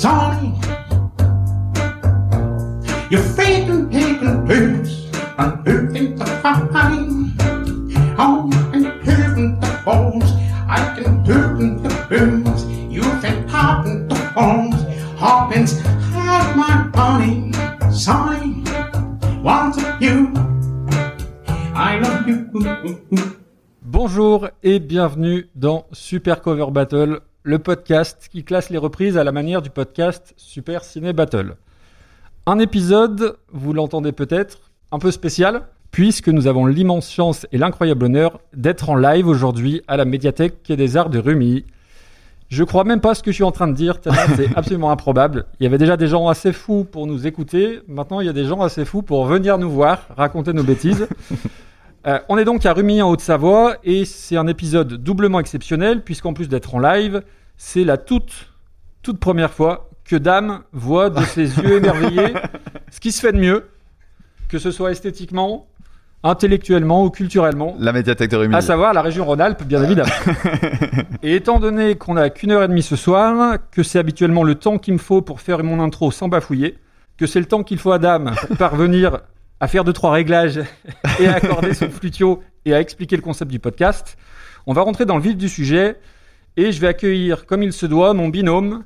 sunny. you're feeling taking place, and who thinks the fight? Bonjour et bienvenue dans Super Cover Battle, le podcast qui classe les reprises à la manière du podcast Super Ciné Battle. Un épisode, vous l'entendez peut-être, un peu spécial, puisque nous avons l'immense chance et l'incroyable honneur d'être en live aujourd'hui à la médiathèque Quai des Arts de Rumi. Je crois même pas ce que je suis en train de dire, c'est absolument improbable. Il y avait déjà des gens assez fous pour nous écouter, maintenant il y a des gens assez fous pour venir nous voir, raconter nos bêtises. Euh, on est donc à Rumilly en Haute-Savoie et c'est un épisode doublement exceptionnel puisqu'en plus d'être en live, c'est la toute, toute première fois que Dame voit de ses yeux émerveillés ce qui se fait de mieux, que ce soit esthétiquement, intellectuellement ou culturellement, La médiathèque de Rumilly. à savoir la région Rhône-Alpes, bien évidemment. Et étant donné qu'on a qu'une heure et demie ce soir, que c'est habituellement le temps qu'il me faut pour faire mon intro sans bafouiller, que c'est le temps qu'il faut à Dame pour parvenir à faire deux trois réglages et à accorder son flutio et à expliquer le concept du podcast, on va rentrer dans le vif du sujet et je vais accueillir comme il se doit mon binôme,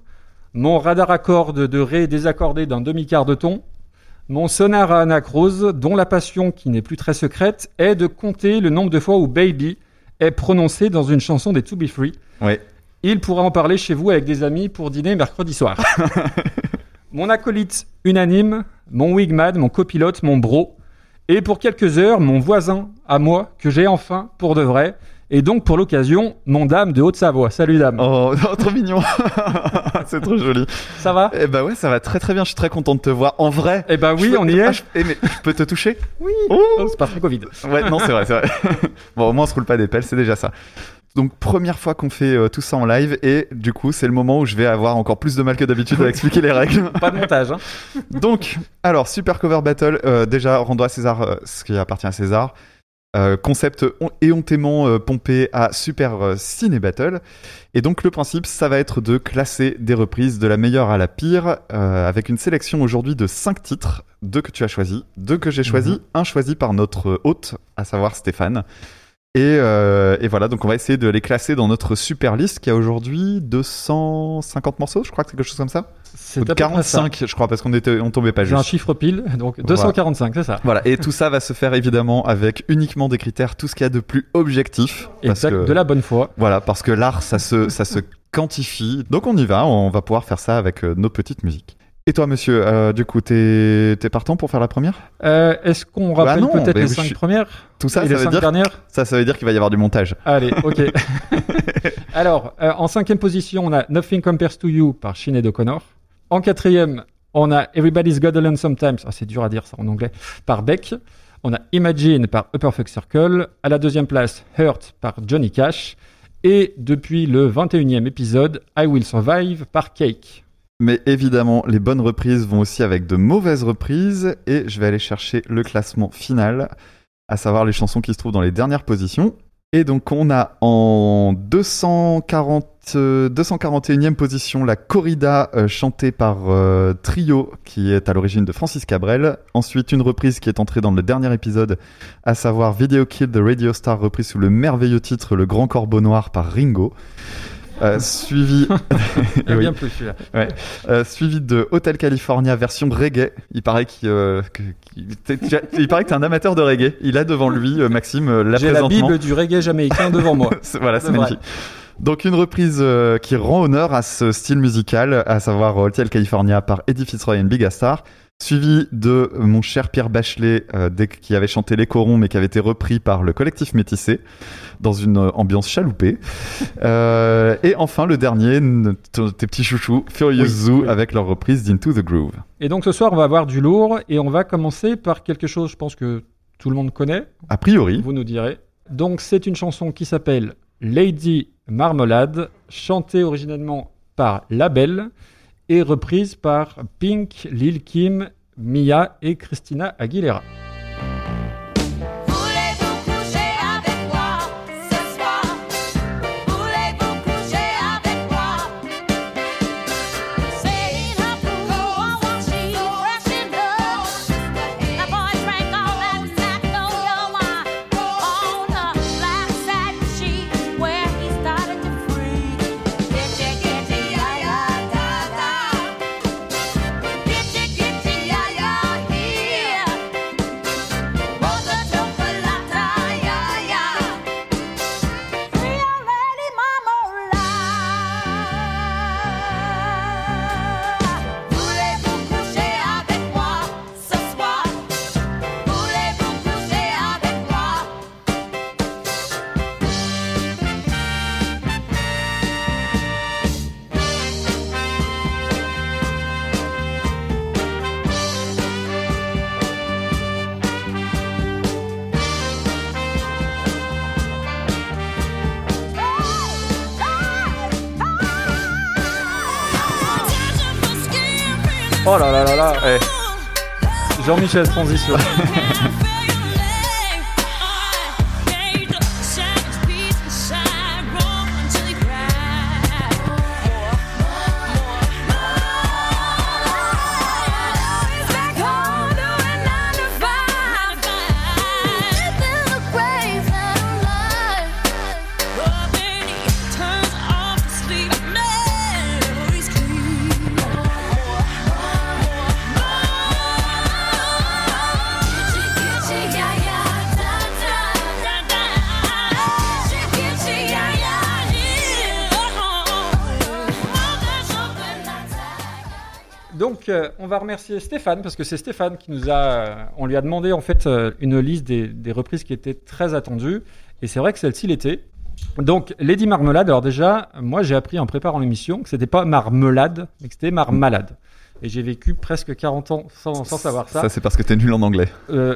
mon radar à cordes de ré désaccordé d'un demi-quart de ton, mon sonar à anacrose, dont la passion, qui n'est plus très secrète, est de compter le nombre de fois où Baby est prononcé dans une chanson des To Be Free. Oui. Il pourra en parler chez vous avec des amis pour dîner mercredi soir. mon acolyte unanime, mon wigman, mon copilote, mon bro, et pour quelques heures, mon voisin à moi, que j'ai enfin pour de vrai, et donc pour l'occasion, mon dame de Haute-Savoie. Salut dame. Oh, oh, trop mignon. c'est trop joli. Ça va? Eh bah ouais, ça va très très bien. Je suis très content de te voir en vrai. Eh ben oui, Je- on y est. je- eh, mais je peux te toucher? Oui. Oh. Oh, c'est pas très Covid. Ouais, non, c'est vrai, c'est vrai. bon, au moins on se roule pas des pelles, c'est déjà ça. Donc première fois qu'on fait euh, tout ça en live et du coup c'est le moment où je vais avoir encore plus de mal que d'habitude à expliquer les règles. Pas de montage. Hein. Donc, alors, Super Cover Battle, euh, déjà, rendons à César euh, ce qui appartient à César. Euh, concept on- éhontément pompé à Super Ciné Battle. Et donc, le principe, ça va être de classer des reprises de la meilleure à la pire, avec une sélection aujourd'hui de 5 titres, deux que tu as choisis, deux que j'ai choisis, Mhm. un choisi par notre hôte, à savoir Stéphane. Et, euh, et voilà, donc on va essayer de les classer dans notre super liste qui a aujourd'hui 250 morceaux, je crois que c'est quelque chose comme ça. C'est Ou à peu près ça. 45, je crois, parce qu'on était, on tombait pas J'ai un juste. chiffre pile, donc 245, c'est ça. Voilà, et tout ça va se faire évidemment avec uniquement des critères, tout ce qu'il y a de plus objectif. Parce Exact, que, de la bonne foi. Voilà, parce que l'art, ça se, ça se quantifie. Donc on y va, on va pouvoir faire ça avec euh, nos petites musiques. Et toi, monsieur, euh, du coup, t'es t'es partant pour faire la première? Euh, Est-ce qu'on rappelle Bah non, peut-être mais les cinq premières Tout ça, et ça les veut, cinq dire, dernières? Ça, ça veut dire qu'il va y avoir du montage. Allez, ok. Alors, euh, en cinquième position, on a Nothing Compares to You par Sinead O'Connor. En quatrième, on a Everybody's Got Learn Sometimes, ah, c'est dur à dire ça en anglais, par Beck. On a Imagine par Upper Fuck Circle. À la deuxième place, Hurt par Johnny Cash. Et depuis le 21e épisode, I Will Survive par Cake. Mais évidemment, les bonnes reprises vont aussi avec de mauvaises reprises. Et je vais aller chercher le classement final, à savoir les chansons qui se trouvent dans les dernières positions. Et donc, on a en 240, euh, 241e position la corrida euh, chantée par euh, Trio, qui est à l'origine de Francis Cabrel. Ensuite, une reprise qui est entrée dans le dernier épisode, à savoir Video Kill de Radio Star, reprise sous le merveilleux titre Le Grand Corbeau Noir par Ringo. Euh, suivi Il y a oui. bien plus celui-là. euh, suivi de Hotel California version reggae. Il paraît qu'il, euh, que- as- il paraît que t'es un amateur de reggae. Il a devant lui, euh, Maxime, là J'ai la. Bible du reggae jamaïcain devant moi. C'est- voilà, c'est magnifique. Donc une reprise euh, qui rend honneur à ce style musical, à savoir Hotel California par Eddie Fitzroy et Big Star, suivi de mon cher Pierre Bachelet, euh, qui avait chanté Les Corons, mais qui avait été repris par le collectif Métissé, dans une euh, ambiance chaloupée. Euh, et enfin, le dernier, tes petits chouchous, Furious Oui, Zoo, oui. avec leur reprise d'Into the Groove. Et donc ce soir, on va avoir du lourd et on va commencer par quelque chose, je pense que tout le monde connaît, A priori, vous nous direz. Donc c'est une chanson qui s'appelle Lady Marmalade, chantée originellement par La Belle et reprise par Pink, Lil Kim, Mia et Christina Aguilera. Eh, Jean-Michel Transition. Donc, euh, on va remercier Stéphane parce que c'est Stéphane qui nous a. euh, on lui a demandé en fait euh, une liste des, des reprises qui étaient très attendues. Et c'est vrai que celle-ci l'était. Donc, Lady Marmelade, alors déjà, moi j'ai appris en préparant l'émission que c'était pas marmelade, mais que c'était marmalade. Et j'ai vécu presque 40 ans sans, sans savoir ça. ça c'est parce que t'es nul en anglais.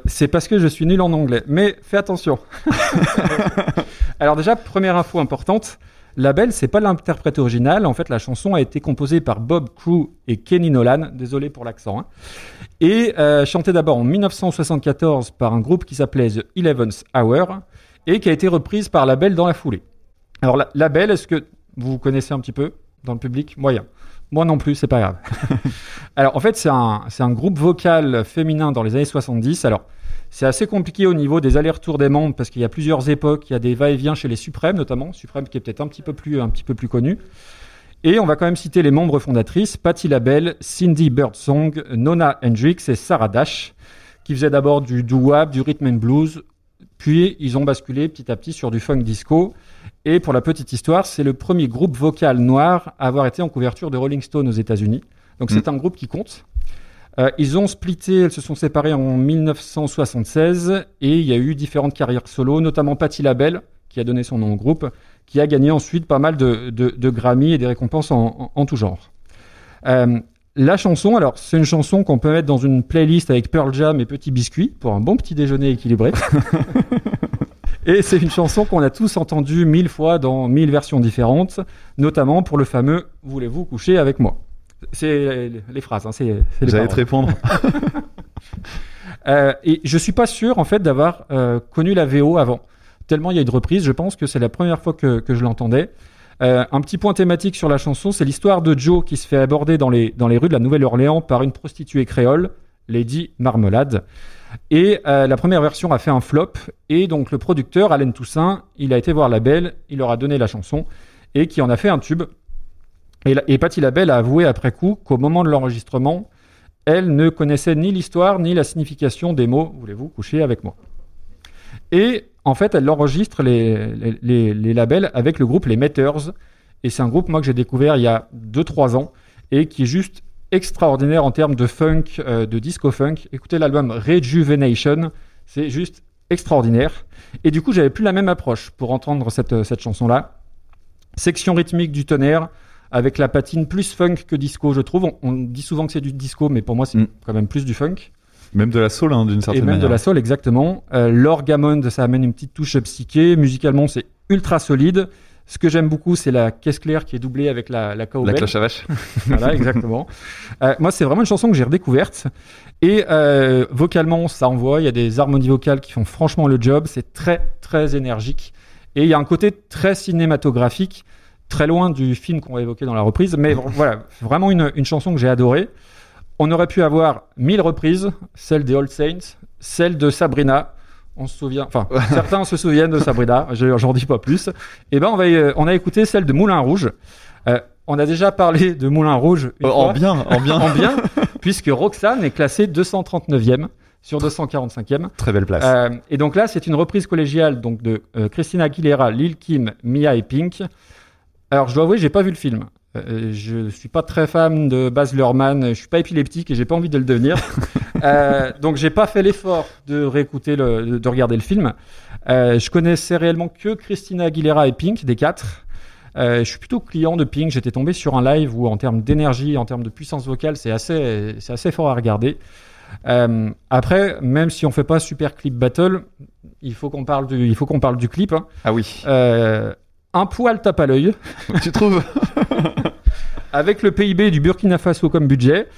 C'est parce que je suis nul en anglais. Mais fais attention. Alors déjà, première info importante, la belle, c'est pas l'interprète original. En fait, la chanson a été composée par Bob Crew et Kenny Nolan. Désolé pour l'accent. hein. Et euh, chantée d'abord en 1974 par un groupe qui s'appelait The Eleventh Hour et qui a été reprise par la belle dans la foulée. Alors la, la belle, est-ce que vous vous connaissez un petit peu dans le public? Moyen. Moi non plus, c'est pas grave. Alors en fait, c'est un, c'est un groupe vocal féminin dans les années 70. Alors c'est assez compliqué au niveau des allers-retours des membres parce qu'il y a plusieurs époques, il y a des va-et-vient chez les Suprêmes notamment, Suprême qui est peut-être un petit peu plus un petit peu plus connu. Et on va quand même citer les membres fondatrices Patti LaBelle, Cindy Birdsong, Nona Hendrix et Sarah Dash, qui faisaient d'abord du doo-wop, du rhythm and blues, puis ils ont basculé petit à petit sur du funk disco. Et pour la petite histoire, c'est le premier groupe vocal noir à avoir été en couverture de Rolling Stone aux États-Unis. Donc c'est un groupe qui compte. Euh, ils ont splitté, elles se sont séparées en 1976 et il y a eu différentes carrières solo, notamment Patti LaBelle, qui a donné son nom au groupe, qui a gagné ensuite pas mal de, de, de Grammy et des récompenses en, en, en tout genre. Euh, la chanson, alors c'est une chanson qu'on peut mettre dans une playlist avec Pearl Jam et Petit Biscuit pour un bon petit déjeuner équilibré. et c'est une chanson qu'on a tous entendue mille fois dans mille versions différentes, notamment pour le fameux Voulez-vous coucher avec moi? C'est les, phrases, hein, c'est c'est les J'allais te répondre. Euh, et je suis pas sûr en fait d'avoir euh, connu la VO avant. Tellement il y a une reprise, je pense que c'est la première fois que, que je l'entendais. Euh, un petit point thématique sur la chanson, c'est l'histoire de Joe qui se fait aborder dans les, dans les rues de la Nouvelle-Orléans par une prostituée créole, Lady Marmelade. Et euh, la première version a fait un flop. Et donc le producteur, Alain Toussaint, il a été voir la belle, il leur a donné la chanson et qui en a fait un tube. Et, et Patti LaBelle a avoué après coup qu'au moment de l'enregistrement, elle ne connaissait ni l'histoire ni la signification des mots Voulez-vous coucher avec moi? Et en fait, elle enregistre les- les labels avec le groupe Les Metters. Et c'est un groupe, moi, que j'ai découvert il y a 2-3 ans et qui est juste extraordinaire en termes de funk, euh, de disco funk. Écoutez l'album Rejuvenation, c'est juste extraordinaire. Et du coup, j'avais plus la même approche pour entendre cette, cette chanson-là. Section rythmique du tonnerre, avec la patine plus funk que disco, je trouve. On, on dit souvent que c'est du disco, mais pour moi, c'est Mm. quand même plus du funk. Même de la soul, hein, d'une Et certaine même manière. de la soul, exactement. Euh, L'orgamond, ça amène une petite touche psyché. Musicalement, c'est ultra solide. Ce que j'aime beaucoup, c'est la caisse claire qui est doublée avec la, la La cloche à vache. Voilà, exactement. Euh, moi, c'est vraiment une chanson que j'ai redécouverte. Et euh, vocalement, ça envoie. Il y a des harmonies vocales qui font franchement le job. C'est très, très énergique. Et il y a un côté très cinématographique, très loin du film qu'on va évoquer dans la reprise. Mais voilà, vraiment une, une chanson que j'ai adorée. On aurait pu avoir mille reprises, celle des Old Saints, celle de Sabrina. On se souvient, enfin, certains se souviennent de Sabrina, je- j'en dis pas plus. Et ben, on va, on a écouté celle de Moulin Rouge. Euh, on a déjà parlé de Moulin Rouge une Euh, fois, en bien, en bien. en bien, puisque Roxane est classée 239e sur 245e. Très belle place. Euh, et donc là, c'est une reprise collégiale donc de euh, Christina Aguilera, Lil Kim, Mia et Pink. Alors, je dois avouer, j'ai pas vu le film. Euh, je suis pas très fan de Baz Luhrmann. Je suis pas épileptique et j'ai pas envie de le devenir. euh, donc, j'ai pas fait l'effort de réécouter le, de, de regarder le film. Euh, je connaissais réellement que Christina Aguilera et Pink des quatre. Euh, je suis plutôt client de Pink. J'étais tombé sur un live où, en termes d'énergie, en termes de puissance vocale, c'est assez, c'est assez fort à regarder. Euh, après, même si on fait pas super clip battle, il faut qu'on parle du, il faut qu'on parle du clip. hein. Ah oui. Un poil tape à l'œil. tu trouves avec le PIB du Burkina Faso comme budget.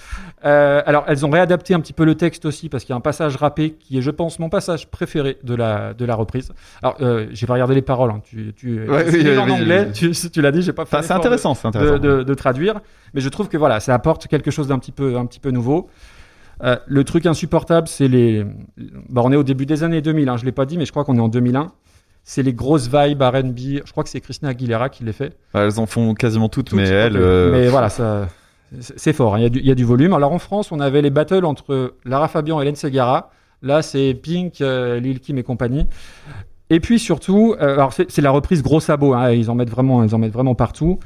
Euh, alors, elles ont réadapté un petit peu le texte aussi parce qu'il y a un passage rappé qui est, je pense, mon passage préféré de la, de la reprise. Alors, euh, j'ai pas regardé les paroles. hein. Tu, tu, Ouais, c'est oui, oui, en oui, anglais. Tu, tu l'as dit, j'ai pas fait. C'est intéressant, c'est de, intéressant. de- de traduire. Mais je trouve que voilà, ça apporte quelque chose d'un petit peu, un petit peu nouveau. Euh, le truc insupportable, c'est les. Bah, on est au début des années 2000. Hein, je l'ai pas dit, mais je crois qu'on est en 2001. C'est les grosses vibes R&B. Je crois que c'est Christina Aguilera qui les fait. Ouais, Elles en font quasiment toutes, Toutes, mais elles. euh, Mais voilà, ça, c'est fort. hein. Il y, a du- il y a du volume. Alors en France, on avait les battles entre Lara Fabian et Hélène Segara. Là, c'est Pink, euh, Lil Kim et compagnie. Et puis surtout, euh, alors c'est c'est la reprise gros sabot. hein, ils en mettent vraiment, ils en mettent vraiment partout.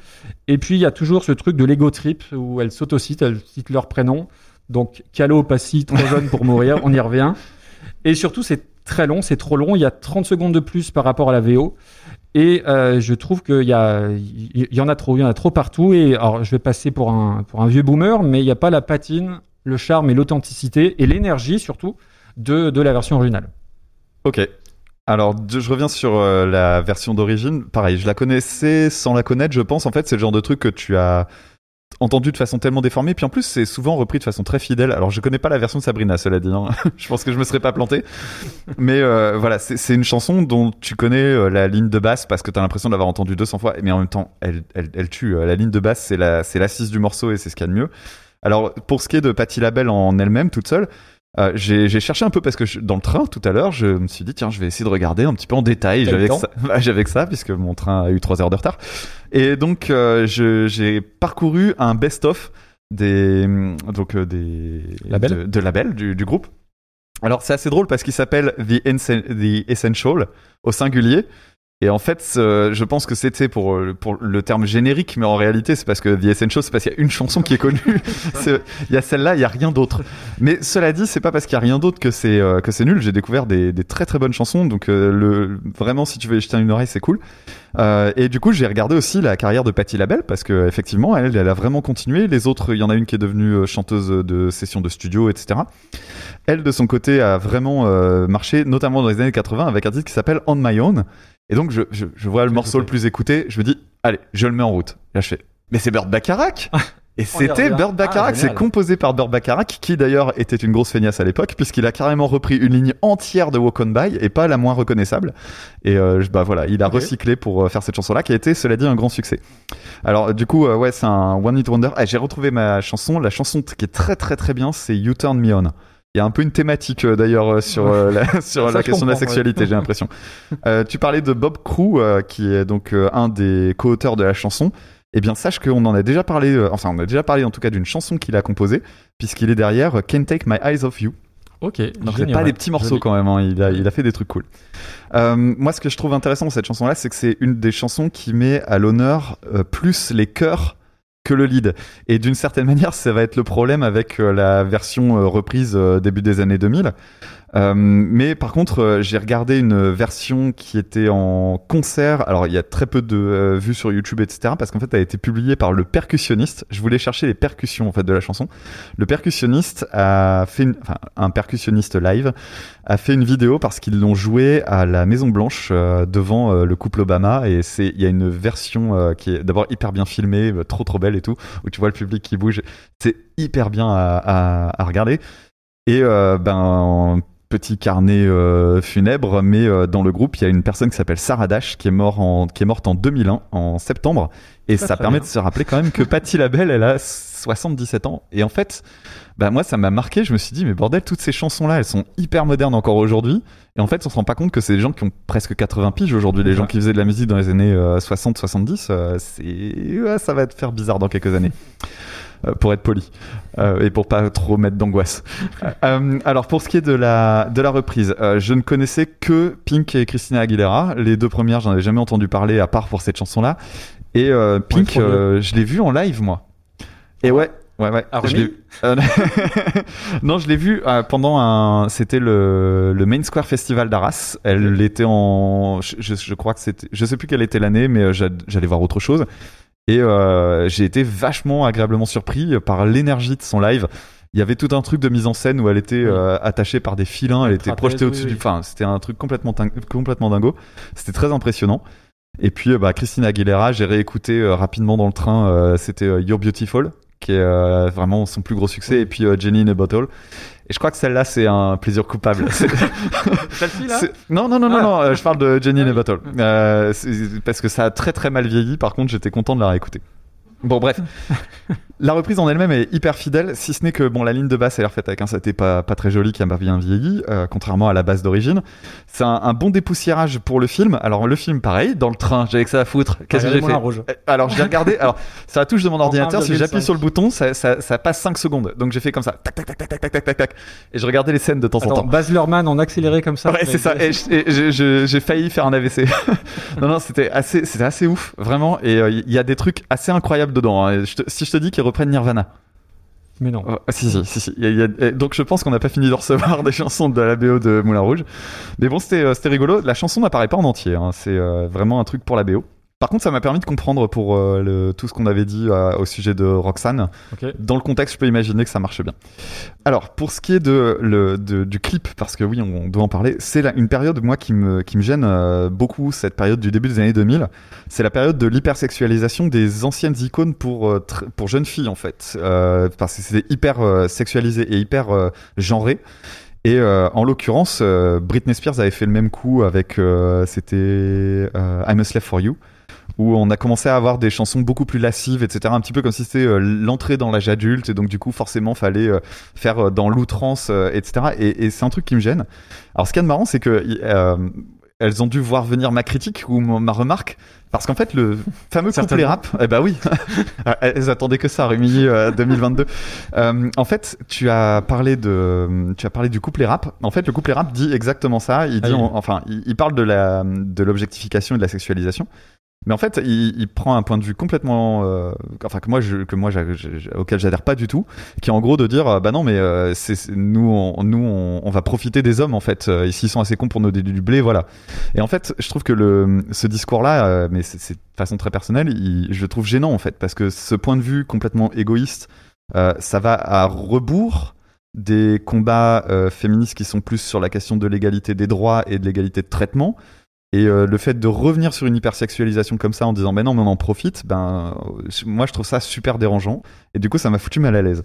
Et puis il y a toujours ce truc de l'ego trip où elles s'autocitent, elles citent leur prénom. Donc Calo, Passy, trop jeune pour mourir. On y revient. Et surtout, c'est très long, c'est trop long. Il y a 30 secondes de plus par rapport à la VO. Et euh, je trouve qu'il y, il y en a trop, il y en a trop partout. Et alors, je vais passer pour un, pour un vieux boomer, mais il n'y a pas la patine, le charme et l'authenticité et l'énergie surtout de, de la version originale. Ok. Alors, je reviens sur euh, la version d'origine. Pareil, je la connaissais sans la connaître, je pense. En fait, c'est le genre de truc que tu as entendu de façon tellement déformée. Puis en plus, c'est souvent repris de façon très fidèle. Alors, je connais pas la version de Sabrina, cela dit. hein. je pense que je me serais pas planté. Mais euh, voilà, c'est une chanson dont tu connais euh, la ligne de basse parce que tu as l'impression de l'avoir entendue 200 fois. Mais en même temps, elle, elle, elle tue. Euh, La ligne de basse, c'est la- c'est l'assise du morceau et c'est ce qu'il y a de mieux. Alors, pour ce qui est de Patti LaBelle en elle-même, toute seule, euh, j'ai cherché un peu parce que je- dans le train tout à l'heure, je me suis dit tiens, je vais essayer de regarder un petit peu en détail. J'avais que ça, Bah, j'avais que ça puisque mon train a eu trois heures de retard. Et donc euh, j'ai parcouru un best-of des donc euh, des Labels de, de labels du, du groupe. Alors c'est assez drôle parce qu'il s'appelle The, The Essential au singulier. Et en fait, je pense que c'était pour, euh, pour le terme générique, mais en réalité, c'est parce que The Essential, c'est parce qu'il y a une chanson qui est connue. Il y a celle-là, il y a rien d'autre. Mais cela dit, c'est pas parce qu'il y a rien d'autre que c'est euh, que c'est nul. J'ai découvert des, des très très bonnes chansons, donc euh, le vraiment, si tu veux y jeter une oreille, c'est cool. Euh, et du coup, j'ai regardé aussi la carrière de Patti LaBelle parce que effectivement, elle, elle a vraiment continué. Les autres, il y en a une qui est devenue euh, chanteuse de sessions de studio, etc. Elle, de son côté, a vraiment euh, marché, notamment dans les années 80, avec un titre qui s'appelle On My Own. Et donc, je, je, je vois le morceau le plus écouté, je me dis, allez, je le mets en route. Là, je fais, mais c'est Burt Bacharach Et c'était. Burt Bacharach, Ah, c'est composé par Burt Bacharach, qui d'ailleurs était une grosse feignasse à l'époque, puisqu'il a carrément repris une ligne entière de Walk On By, et pas la moins reconnaissable. Et euh, bah voilà, il a recyclé pour euh, faire cette chanson-là, qui a été, cela dit, un grand succès. Alors du coup, euh, ouais, c'est un One Hit Wonder. Ah, J'ai retrouvé ma chanson, la chanson qui est très très très bien, c'est You Turn Me On. Il y a un peu une thématique euh, d'ailleurs sur la, sur Ça, la je question de la sexualité, ouais. j'ai l'impression. Euh, tu parlais de Bob Crew, qui est donc un des co-auteurs de la chanson. Eh bien, sache qu'on en a déjà parlé, euh, enfin, on a déjà parlé en tout cas d'une chanson qu'il a composée, puisqu'il est derrière euh, Can't Take My Eyes Off You. Ok. Donc c'est pas des petits morceaux quand même, hein. il, a, il a fait des trucs cool. Euh, moi ce que je trouve intéressant dans cette chanson-là, c'est que c'est une des chansons qui met à l'honneur euh, plus les chœurs que le lead. Et d'une certaine manière, ça va être le problème avec la version reprise début des années 2000. Euh, mais par contre, euh, j'ai regardé une version qui était en concert. Alors, il y a très peu de euh, vues sur YouTube, etc. Parce qu'en fait, elle a été publiée par le percussionniste. Je voulais chercher les percussions en fait de la chanson. Le percussionniste a fait, une- enfin, un percussionniste live a fait une vidéo parce qu'ils l'ont joué à la Maison Blanche devant le couple Obama. Et c'est, il y a une version qui est d'abord hyper bien filmée, trop trop belle et tout, où tu vois le public qui bouge. C'est hyper bien à, à, regarder. Et ben petit carnet euh, funèbre, mais euh, dans le groupe, il y a une personne qui s'appelle Sarah Dash qui est, mort en, qui est morte en 2001, en septembre. Et ça permet bien. de se rappeler quand même que Patti LaBelle, elle a 77 ans. Et en fait, bah moi, ça m'a marqué. Je me suis dit, mais bordel, toutes ces chansons-là, elles sont hyper modernes encore aujourd'hui. Et en fait, on se rend pas compte que c'est des gens qui ont presque 80 piges aujourd'hui. Les Ouais. gens qui faisaient de la musique dans les années 60-70, euh, c'est ouais, ça va te faire bizarre dans quelques années. Euh, pour être poli euh, et pour pas trop mettre d'angoisse. Euh, alors pour ce qui est de la de la reprise, je ne connaissais que Pink et Christina Aguilera. Les deux premières, j'en avais jamais entendu parler à part pour cette chanson-là. Et Pink, je l'ai vu en live moi. Et ouais. Ouais, ouais. Je euh, non, je l'ai vu euh, pendant un. C'était le, le Main Square Festival d'Arras. Elle était en. Je, je- crois que c'était. Je sais plus quelle était l'année, mais j'a- j'allais voir autre chose. Et euh, j'ai été vachement agréablement surpris par l'énergie de son live. Il y avait tout un truc de mise en scène où elle était euh, attachée par des filins, elle était projetée au-dessus oui. du. Enfin, c'était un truc complètement, complètement dingo. C'était très impressionnant. Et puis euh, bah, Christina Aguilera, j'ai réécouté euh, rapidement dans le train, euh, c'était You're Beautiful, qui est euh, vraiment son plus gros succès, et puis euh, Jenny in a Bottle. Et je crois que celle-là, c'est un plaisir coupable. Celle-ci là Non, non, non, non, Ah. non, euh, je parle de Jenny Ah a oui. Bottle. Euh, parce que ça a très très mal vieilli, par contre, j'étais content de la réécouter. Bon, bref. La reprise en elle-même est hyper fidèle, si ce n'est que bon, la ligne de basse a l'air faite avec un synthé pas, pas très joli qui a bien vieilli, euh, contrairement à la basse d'origine. C'est un, un bon dépoussiérage pour le film. Alors le film, pareil, dans le train, j'avais que ça à foutre. Qu'est-ce que j'ai fait Rouge. Euh, Alors j'ai regardé. Alors la touche de mon ordinateur, si 1,5. j'appuie sur le bouton, ça, ça, ça passe 5 secondes. Donc j'ai fait comme ça, tac tac tac tac tac tac tac tac et je regardais les scènes de temps en temps. Baz Luhrmann en accéléré comme ça. Ouais, c'est ça. Et j'ai failli faire un AVC. non, non, c'était assez, c'était assez ouf, vraiment. Et euh, il y a des trucs assez incroyables dedans. hein. Et je te- si je te dis qu'ils reprennent Nirvana. Mais non. Oh, si, si, si, si. Il y a- il y a- et donc je pense qu'on n'a pas fini de recevoir des chansons de la BO de Moulin Rouge. Mais bon, c'était, euh, c'était rigolo. La chanson n'apparaît pas en entier. hein. C'est euh, vraiment un truc pour la BO. Par contre, ça m'a permis de comprendre pour euh, le- tout ce qu'on avait dit euh, au sujet de Roxane. Dans le contexte, je peux imaginer que ça marche bien. Alors, pour ce qui est de, le, de- du clip, parce que oui, on, doit en parler, c'est une période, moi, qui me, qui me gêne euh, beaucoup, cette période du début des années 2000. C'est la période de l'hypersexualisation des anciennes icônes pour, pour jeunes filles, en fait. Parce que c'était hyper sexualisé et hyper genré. Et euh, en l'occurrence, euh, Britney Spears avait fait le même coup avec, euh, c'était I'm a Slave for You où on a commencé à avoir des chansons beaucoup plus lascives, etc. Un petit peu comme si c'était euh, l'entrée dans l'âge adulte, et donc du coup forcément fallait euh, faire euh, dans l'outrance, etc. Et, et c'est un truc qui me gêne. Alors ce qui est marrant, c'est que euh, elles ont dû voir venir ma critique ou ma ma remarque, parce qu'en fait le fameux couplet rap, eh ben oui, elles attendaient que ça, euh, 2022. Euh, en fait, tu as parlé de, tu as parlé du couplet rap. En fait, le couplet rap dit exactement ça. Il dit, Ah oui. en- enfin, il, il parle de la, de l'objectification et de la sexualisation. Mais en fait, il, il prend un point de vue complètement, euh, enfin que moi, je, que moi, j'a- j'a- auquel j'adhère pas du tout, qui est en gros de dire, euh, bah non, mais euh, c'est nous, on, nous, on, va profiter des hommes en fait. Euh, et s'ils sont assez cons pour nous donner du blé, voilà. Et en fait, je trouve que le, ce discours-là, euh, mais c'est de façon très personnelle, il- je le trouve gênant en fait, parce que ce point de vue complètement égoïste, euh, ça va à rebours des combats féministes qui sont plus sur la question de l'égalité des droits et de l'égalité de traitement. Et euh, le fait de revenir sur une hypersexualisation comme ça en disant ben non mais on en profite, ben moi je trouve ça super dérangeant et du coup ça m'a foutu mal à l'aise.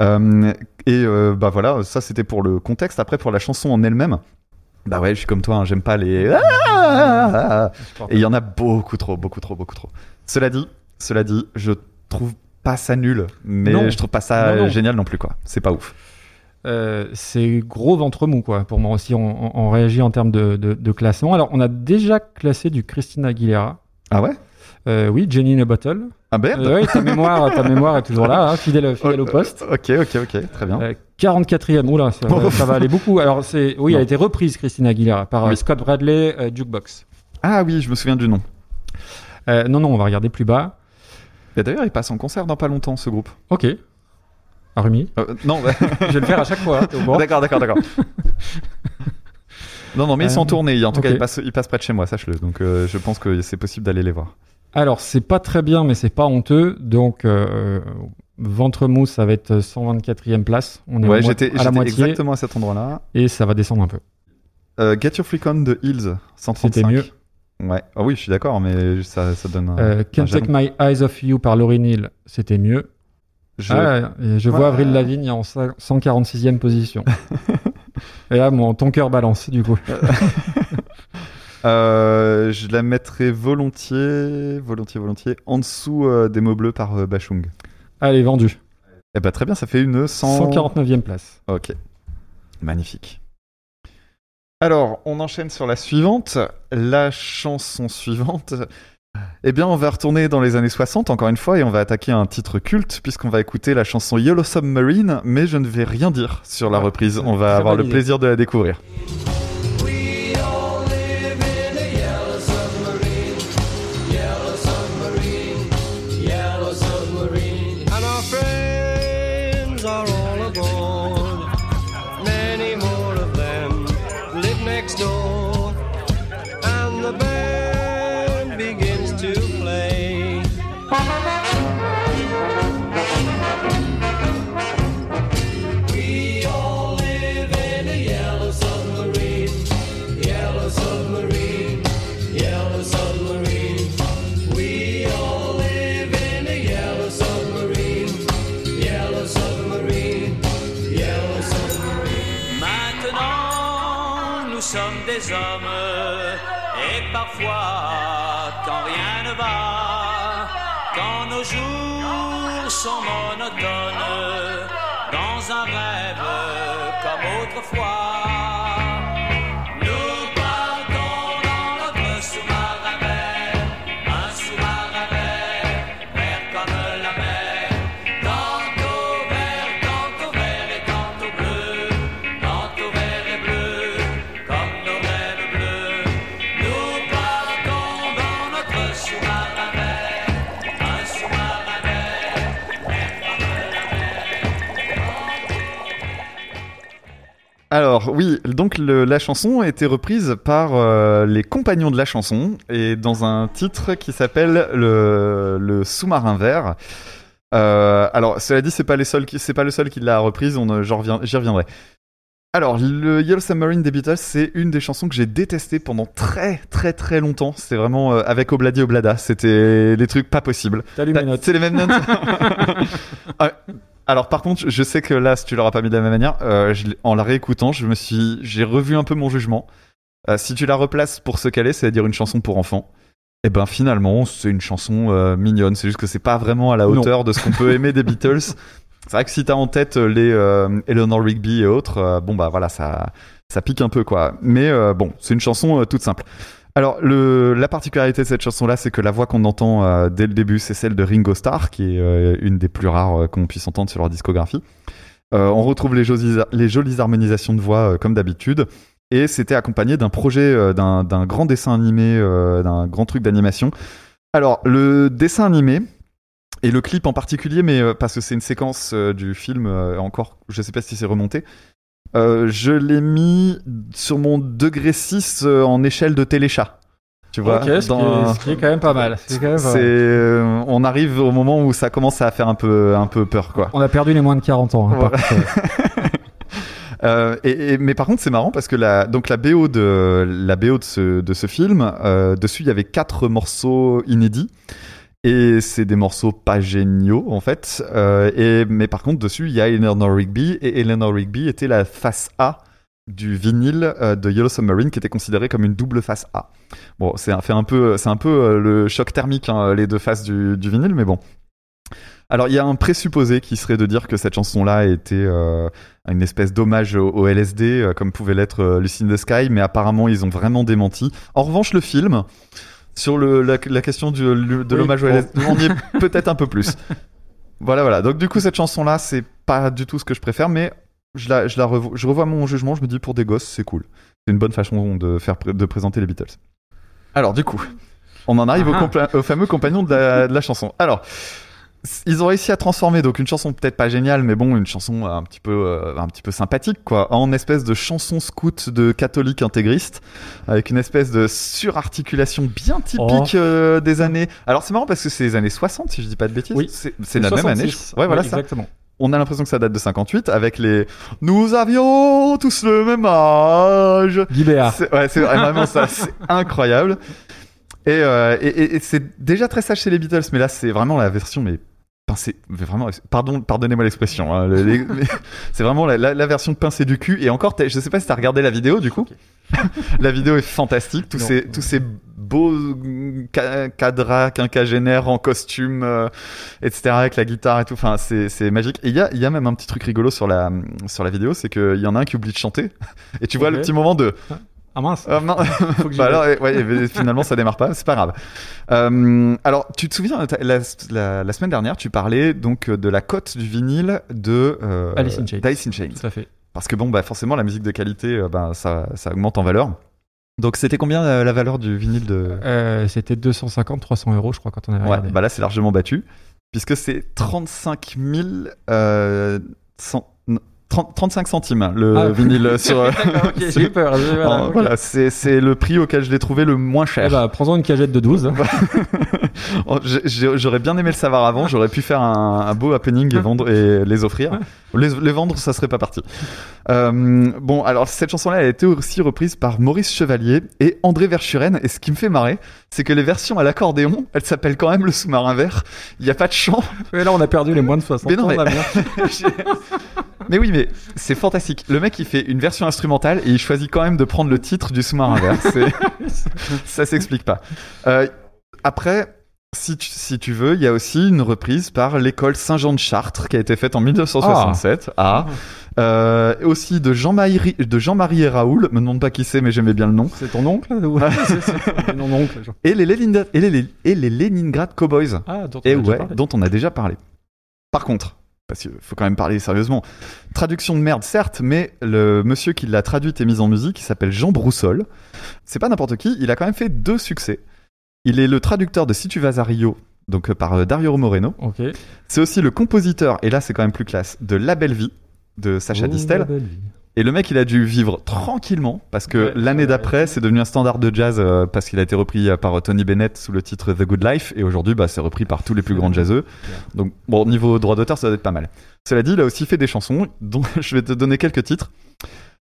Euh, et euh, bah voilà, ça c'était pour le contexte. Après pour la chanson en elle-même, bah ouais je suis comme toi, hein, j'aime pas les Ah et il y en a beaucoup trop, beaucoup trop, beaucoup trop. Cela dit, cela dit, je trouve pas ça nul, mais Non. je trouve pas ça Non, non. génial non plus quoi. C'est pas ouf. Euh, c'est gros ventre mou, quoi. Pour moi aussi, on, réagit en termes de, de- de classement. Alors, on a déjà classé du Christina Aguilera. Ah ouais? Euh, oui, Jenny in a Bottle. Ah merde. Euh, oui, ta mémoire, ta mémoire est toujours là, hein, fidèle, fidèle au poste. Ok, ok, ok, très bien. Euh, 44e, oula, ça, ça va aller beaucoup. Alors, c'est, oui, elle a été reprise, Christina Aguilera, par euh, Oui. Scott Bradley, euh, Jukebox. Ah oui, je me souviens du nom. Euh, non, non, on va regarder plus bas. D'ailleurs, il passe en concert dans pas longtemps ce groupe. Ok. Arumi. Euh, non, bah- Je vais le faire à chaque fois. hein, d'accord, d'accord, d'accord. non, non, mais ils sont Euh, tournée. En tout cas, ils passent, ils passent près de chez moi, sache-le. Donc, euh, je pense que c'est possible d'aller les voir. Alors, c'est pas très bien, mais c'est pas honteux. Donc, euh, ventre mou, ça va être 124e place. On est Ouais, j'étais exactement à cet endroit-là. et ça va descendre un peu. Euh, Get Your Freak On de Hills, 135. C'était mieux. Ouais. Ah oui, je suis d'accord, mais ça, ça donne un. Euh, un Can't. Take My Eyes Off You par Lauryn Hill, c'était mieux. Je- Ah, et je vois Ouais. Avril Lavigne en cin- 146e position. et là, mon, ton cœur balance, du coup. Euh, je la mettrais volontiers, volontiers, volontiers, en dessous euh, des mots bleus par euh, Bachung. Allez, vendu. Eh ben très bien, ça fait une 100... 149e place. Ok. Magnifique. Alors, on enchaîne sur la suivante. La chanson suivante. Eh bien, on va retourner dans les années 60, encore une fois, et on va attaquer un titre culte, puisqu'on va écouter la chanson Yellow Submarine, mais je ne vais rien dire sur la Ouais, reprise. On va avoir le plaisir de la découvrir. Alors oui, donc le- la chanson a été reprise par euh, les compagnons de la chanson et dans un titre qui s'appelle le, le sous-marin vert. Euh, alors cela dit, c'est pas les seuls qui, c'est pas le seul qui l'a reprise. On, j'en reviens- j'y reviendrai. Alors le Yellow Submarine des Beatles, c'est une des chansons que j'ai détestées pendant très très très longtemps. C'est vraiment euh, avec Obladi Oblada. C'était des trucs pas possibles. C'est les mêmes notes. Ah, Alors par contre, je sais que là, si tu l'auras pas mis de la même manière, euh, je en la réécoutant, je me suis, j'ai revu un peu mon jugement. Euh, si tu la replaces pour ce qu'elle est, c'est-à-dire une chanson pour enfants, et ben finalement, c'est une chanson euh, mignonne. C'est juste que c'est pas vraiment à la Non. hauteur de ce qu'on peut aimer des Beatles. C'est vrai que si t'as en tête euh, les euh, Eleanor Rigby et autres, euh, bon bah voilà, ça, ça pique un peu quoi. Mais euh, bon, c'est une chanson toute simple. Alors, la particularité de cette chanson-là, c'est que la voix qu'on entend euh, dès le début, c'est celle de Ringo Starr, qui est euh, une des plus rares euh, qu'on puisse entendre sur leur discographie. On retrouve les jolies, harmonisations de voix comme d'habitude. Et c'était accompagné d'un projet, d'un grand dessin animé, d'un grand truc d'animation. Alors, le dessin animé, et le clip en particulier, mais parce que c'est une séquence du film, encore, je sais pas si c'est remonté, euh, je l'ai mis sur mon degré 6 euh, en échelle de téléchat. Tu vois, ok, ce, dans- qui est, ce qui est quand même pas mal. C'est quand même pas c'est, mal. euh, on arrive au moment où ça commence à faire un peu, un peu peur, quoi. On a perdu les moins de 40 ans. hein, par Ouais. contre. Euh, et, et- mais par contre, c'est marrant parce que la, donc la BO de la BO de ce, de ce film, euh, dessus il y avait quatre morceaux inédits. Et c'est des morceaux pas géniaux en fait. Euh, et, mais par contre, dessus il y a Eleanor Rigby et Eleanor Rigby était la face A du vinyle euh, de Yellow Submarine qui était considéré comme une double face A. Bon, c'est un, un peu, un peu euh, le choc thermique hein, les deux faces du, vinyle, mais bon. Alors il y a un présupposé qui serait de dire que cette chanson-là était une espèce d'hommage au, LSD, comme pouvait l'être in the Sky, mais apparemment ils ont vraiment démenti. En revanche, le film, sur le, la, la question du, le- de Oui, l'hommage au. LSD, on y est peut-être un peu plus. Voilà, voilà. Donc du coup, cette chanson-là, c'est pas du tout ce que je préfère, mais je, la, je, la revo- je revois mon jugement, je me dis pour des gosses, c'est cool. C'est une bonne façon de, faire, de présenter les Beatles. Alors du coup, on en arrive au, Ah. compla- au fameux compagnon de la, de la chanson. Alors, ils ont réussi à transformer donc une chanson peut-être pas géniale, mais bon, une chanson un petit peu, euh, un petit peu sympathique, quoi, en espèce de chanson scout de catholique intégriste, avec une espèce de surarticulation bien typique Oh. euh, des années. Alors c'est marrant parce que c'est les années 60, si je dis pas de bêtises. Oui. c'est c'est la même année. 66. je- Ouais, voilà Oui, ça. Exactement. On a l'impression que ça date de 58 avec les Nous avions tous le même âge. C'est ouais, c'est vraiment ça, c'est incroyable. Et, euh, et, et- et c'est déjà très sage chez les Beatles, mais là c'est vraiment la version mais pincée, mais vraiment, pardon, pardonnez-moi l'expression. hein, les- les- mais c'est vraiment la, la- la version pincée du cul. Et encore, je sais pas si t'as regardé la vidéo du coup. la vidéo est fantastique, tous Non. ces tous ces beaux ca- cadras quinquagénaires en costume, euh, etc. avec la guitare et tout. Enfin, c'est magique. Et il y a il y a même un petit truc rigolo sur la sur la vidéo, c'est qu'il y en a un qui oublie de chanter. Et tu vois le petit moment de Ah mince. ah. Faut que Bah alors, ouais, finalement, ça démarre pas, c'est pas grave. Euh, alors, tu te souviens, la, la, la semaine dernière, tu parlais donc de la cote du vinyle de euh, Alice in Chains. d'Alice in Chains. Tout à fait. Parce que bon, bah forcément, la musique de qualité, euh, ben, ça, ça augmente en valeur. Donc, c'était combien euh, la valeur du vinyle de Euh, C'était 250, 300 euros, je crois, quand on avait Ouais, regardé. bah là, c'est largement battu, puisque c'est 35 000 euh, cent- non, 30 35 centimes hein, le Ah. vinyle sur. D'accord, ok, j'ai eu peur. j'ai- Voilà, Oh, ok. voilà, c'est c'est le prix auquel je l'ai trouvé le moins cher. Eh bah, prends-en une cagette de 12. Oh, j'ai- j'ai- J'aurais bien aimé le savoir avant, j'aurais pu faire un, un beau happening et, vendre, et les offrir. Les, les vendre, ça serait pas parti. Euh, bon, alors cette chanson-là, elle a été aussi reprise par Maurice Chevalier et André Verschuren. Et ce qui me fait marrer, c'est que les versions à l'accordéon, elles s'appellent quand même le sous-marin vert. Il n'y a pas de chant. Et là, on a perdu les moins de 60 Mais non, mais-. Mais oui, mais c'est fantastique. Le mec, il fait une version instrumentale et il choisit quand même de prendre le titre du sous-marin vert. Ça s'explique pas. Euh, après, si tu, si tu veux, il y a aussi une reprise par l'école Saint-Jean de Chartres qui a été faite en 1967. Ah. Euh, et aussi de Jean-Marie de Jean-Marie et Raoul. Me demande pas qui c'est, mais j'aimais bien le nom. C'est ton oncle ou... C'est- c'est mon oncle. genre. Et les, Leningrad, et les, et les Leningrad Cowboys. Ah, dont on Et ouais, dont on a déjà parlé. Par contre, parce qu'il faut quand même parler sérieusement, traduction de merde certes, mais le monsieur qui l'a traduite et mise en musique, il s'appelle Jean Broussol. C'est pas n'importe qui, il a quand même fait deux succès. Il est le traducteur de Si tu vas à Rio, donc euh, par euh, Dario Moreno. Ok. C'est aussi le compositeur, et là c'est quand même plus classe, de La Belle Vie de Sacha Oh, Distel. la belle vie. Et le mec, il a dû vivre tranquillement parce que Ouais, l'année d'après, c'est devenu un standard de jazz euh, parce qu'il a été repris euh, par Tony Bennett sous le titre The Good Life et aujourd'hui, bah, c'est repris par tous les plus grands jazzeux. Donc, bon, niveau droit d'auteur, ça doit être pas mal. Cela dit, il a aussi fait des chansons dont je vais te donner quelques titres.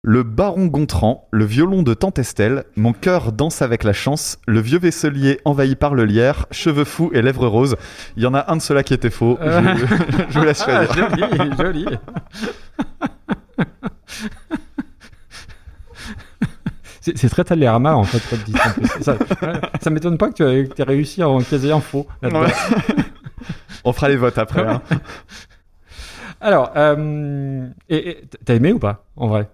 Le baron Gontran, le violon de Tante Estelle, mon cœur danse avec la chance, le vieux vaisselier envahi par le lierre, cheveux fous et lèvres roses. Il y en a un de ceux-là qui était faux. Euh. Je, je vous laisse Ah, choisir. joli, joli. C'est très Tallérama en fait, comme dit. Ça, m'étonne pas que tu aies, réussi à en caser un faux. Ouais. On fera les votes après. hein. Alors, euh, et- t'as aimé ou pas, en vrai?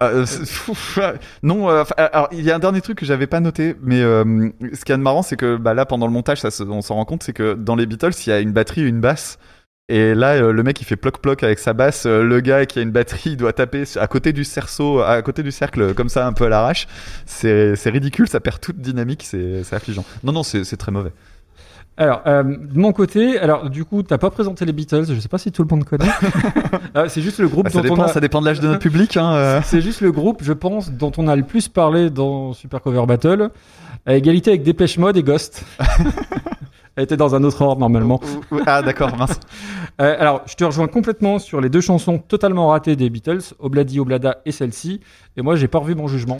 Euh, pff, ouais. non, euh, alors il y a un dernier truc que j'avais pas noté, mais euh, ce qui est de marrant, c'est que bah, là pendant le montage, ça, on s'en rend compte, c'est que dans les Beatles, il y a une batterie et une basse. Et là, euh, le mec il fait ploc ploc avec sa basse. euh, le gars qui a une batterie il doit taper à côté du cerceau, à côté du cercle, comme ça un peu à l'arrache. C'est ridicule, ça perd toute dynamique, c'est affligeant. Non, non, c'est très mauvais. Alors, euh, de mon côté, alors du coup, t'as pas présenté les Beatles, je sais pas si tout le monde connaît. Euh, c'est juste le groupe Bah, ça dont on a... ça dépend de l'âge de notre public. Hein, euh. C'est juste le groupe, je pense, dont on a le plus parlé dans Super Cover Battle, à égalité avec Dépêche Mode et Ghost. Elle était dans un autre ordre normalement. Ah d'accord, mince. Euh, alors, je te rejoins complètement sur les deux chansons totalement ratées des Beatles, Obladi Oblada et celle-ci. Et moi, j'ai pas revu mon jugement.